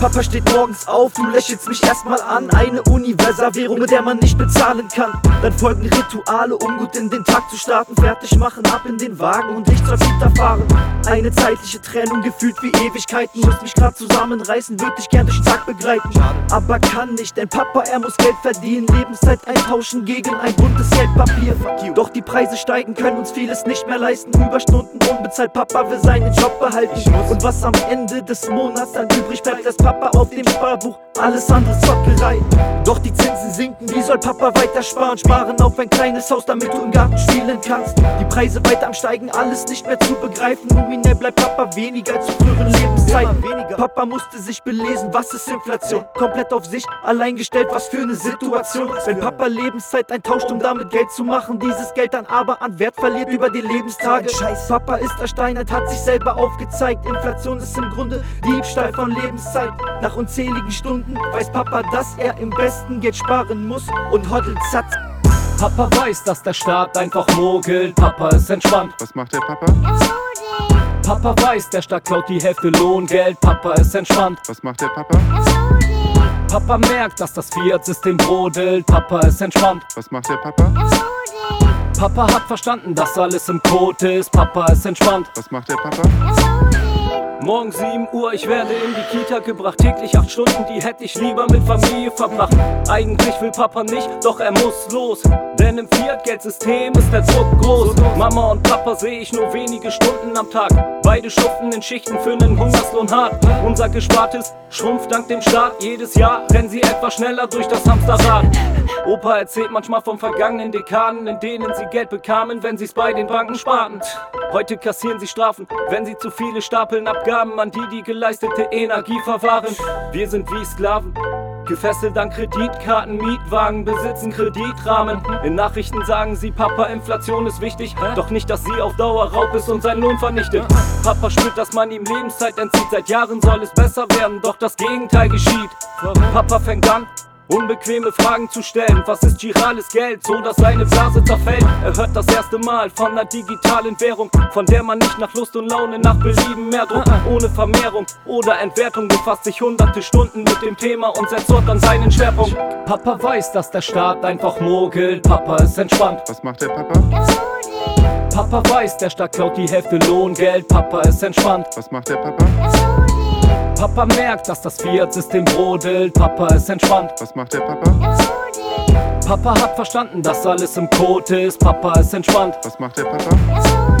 Papa steht morgens auf, du lächelst mich erstmal an. Eine Universalwährung, mit der man nicht bezahlen kann. Dann folgen Rituale, um gut in den Tag zu starten. Fertig machen, ab in den Wagen und ich zur Kita fahren. Eine zeitliche Trennung, gefühlt wie Ewigkeiten. Muss mich grad zusammenreißen, würde ich gern durch den Tag begleiten. Aber kann nicht, denn Papa, er muss Geld verdienen. Lebenszeit eintauschen gegen ein buntes Geldpapier. Doch die Preise steigen, können uns vieles nicht mehr leisten. Überstunden unbezahlt, Papa will seinen Job behalten. Und was am Ende des Monats dann übrig bleibt, das Papa auf dem Sparbuch, alles andere Zockerei. Doch die Zinsen sinken, wie soll Papa weiter sparen? Sparen auf ein kleines Haus, damit du im Garten spielen kannst. Die Preise weiter am Steigen, alles nicht mehr zu begreifen. Nominell bleibt Papa weniger als zu früheren Lebenszeiten. Papa musste sich belesen, was ist Inflation? Komplett auf sich allein gestellt, was für eine Situation. Wenn Papa Lebenszeit eintauscht, um damit Geld zu machen, dieses Geld dann aber an Wert verliert über die Lebenstage. Papa ist ersteinert, hat sich selber aufgezeigt. Inflation ist im Grunde Diebstahl von Lebenszeit. Nach unzähligen Stunden weiß Papa, dass er im besten Geld sparen muss und hoddelt satt. Papa weiß, dass der Staat einfach mogelt. Papa ist entspannt. Was macht der Papa? Papa weiß, der Staat klaut die Hälfte Lohngeld. Papa ist entspannt. Was macht der Papa? Papa merkt, dass das Fiat-System brodelt. Papa ist entspannt. Was macht der Papa? Papa hat verstanden, dass alles im Code ist. Papa ist entspannt. Was macht der Papa? Morgen 7 Uhr, ich werde in die Kita gebracht. Täglich 8 Stunden, die hätte ich lieber mit Familie verbracht. Eigentlich will Papa nicht, doch er muss los. Denn im Fiat-Geldsystem ist der Druck groß. Mama und Papa sehe ich nur wenige Stunden am Tag. Beide schuften in Schichten für einen Hungerslohn hart. Unser Gespartes schrumpft dank dem Staat. Jedes Jahr rennen sie etwas schneller durch das Hamsterrad. Opa erzählt manchmal von vergangenen Dekaden, in denen sie Geld bekamen, wenn sie's bei den Banken sparten. Heute kassieren sie Strafen, wenn sie zu viele Stapeln Abgaben an die die geleistete Energie verwahren. Wir sind wie Sklaven Gefesselt an Kreditkarten, Mietwagen, besitzen Kreditrahmen. In Nachrichten sagen sie, Papa, Inflation ist wichtig. Doch nicht, dass sie auf Dauer Raub ist und seinen Lohn vernichtet. Papa spürt, dass man ihm Lebenszeit entzieht. Seit Jahren soll es besser werden, doch das Gegenteil geschieht. Papa fängt an, Unbequeme Fragen zu stellen. Was ist girales Geld, so dass seine Blase zerfällt? Er hört das erste Mal von einer digitalen Währung, von der man nicht nach Lust und Laune nach Belieben mehr druckt. Ohne Vermehrung oder Entwertung befasst sich hunderte Stunden mit dem Thema und setzt dort an seinen Schwerpunkt. Papa weiß, dass der Staat einfach mogelt. Papa ist entspannt. Was macht der Papa? Papa weiß, der Staat klaut die Hälfte Lohngeld. Papa ist entspannt. Was macht der Papa? Papa merkt, dass das Fiat-System brodelt. Papa ist entspannt. Was macht der Papa? Papa hat verstanden, dass alles im Code ist. Papa ist entspannt. Was macht der Papa?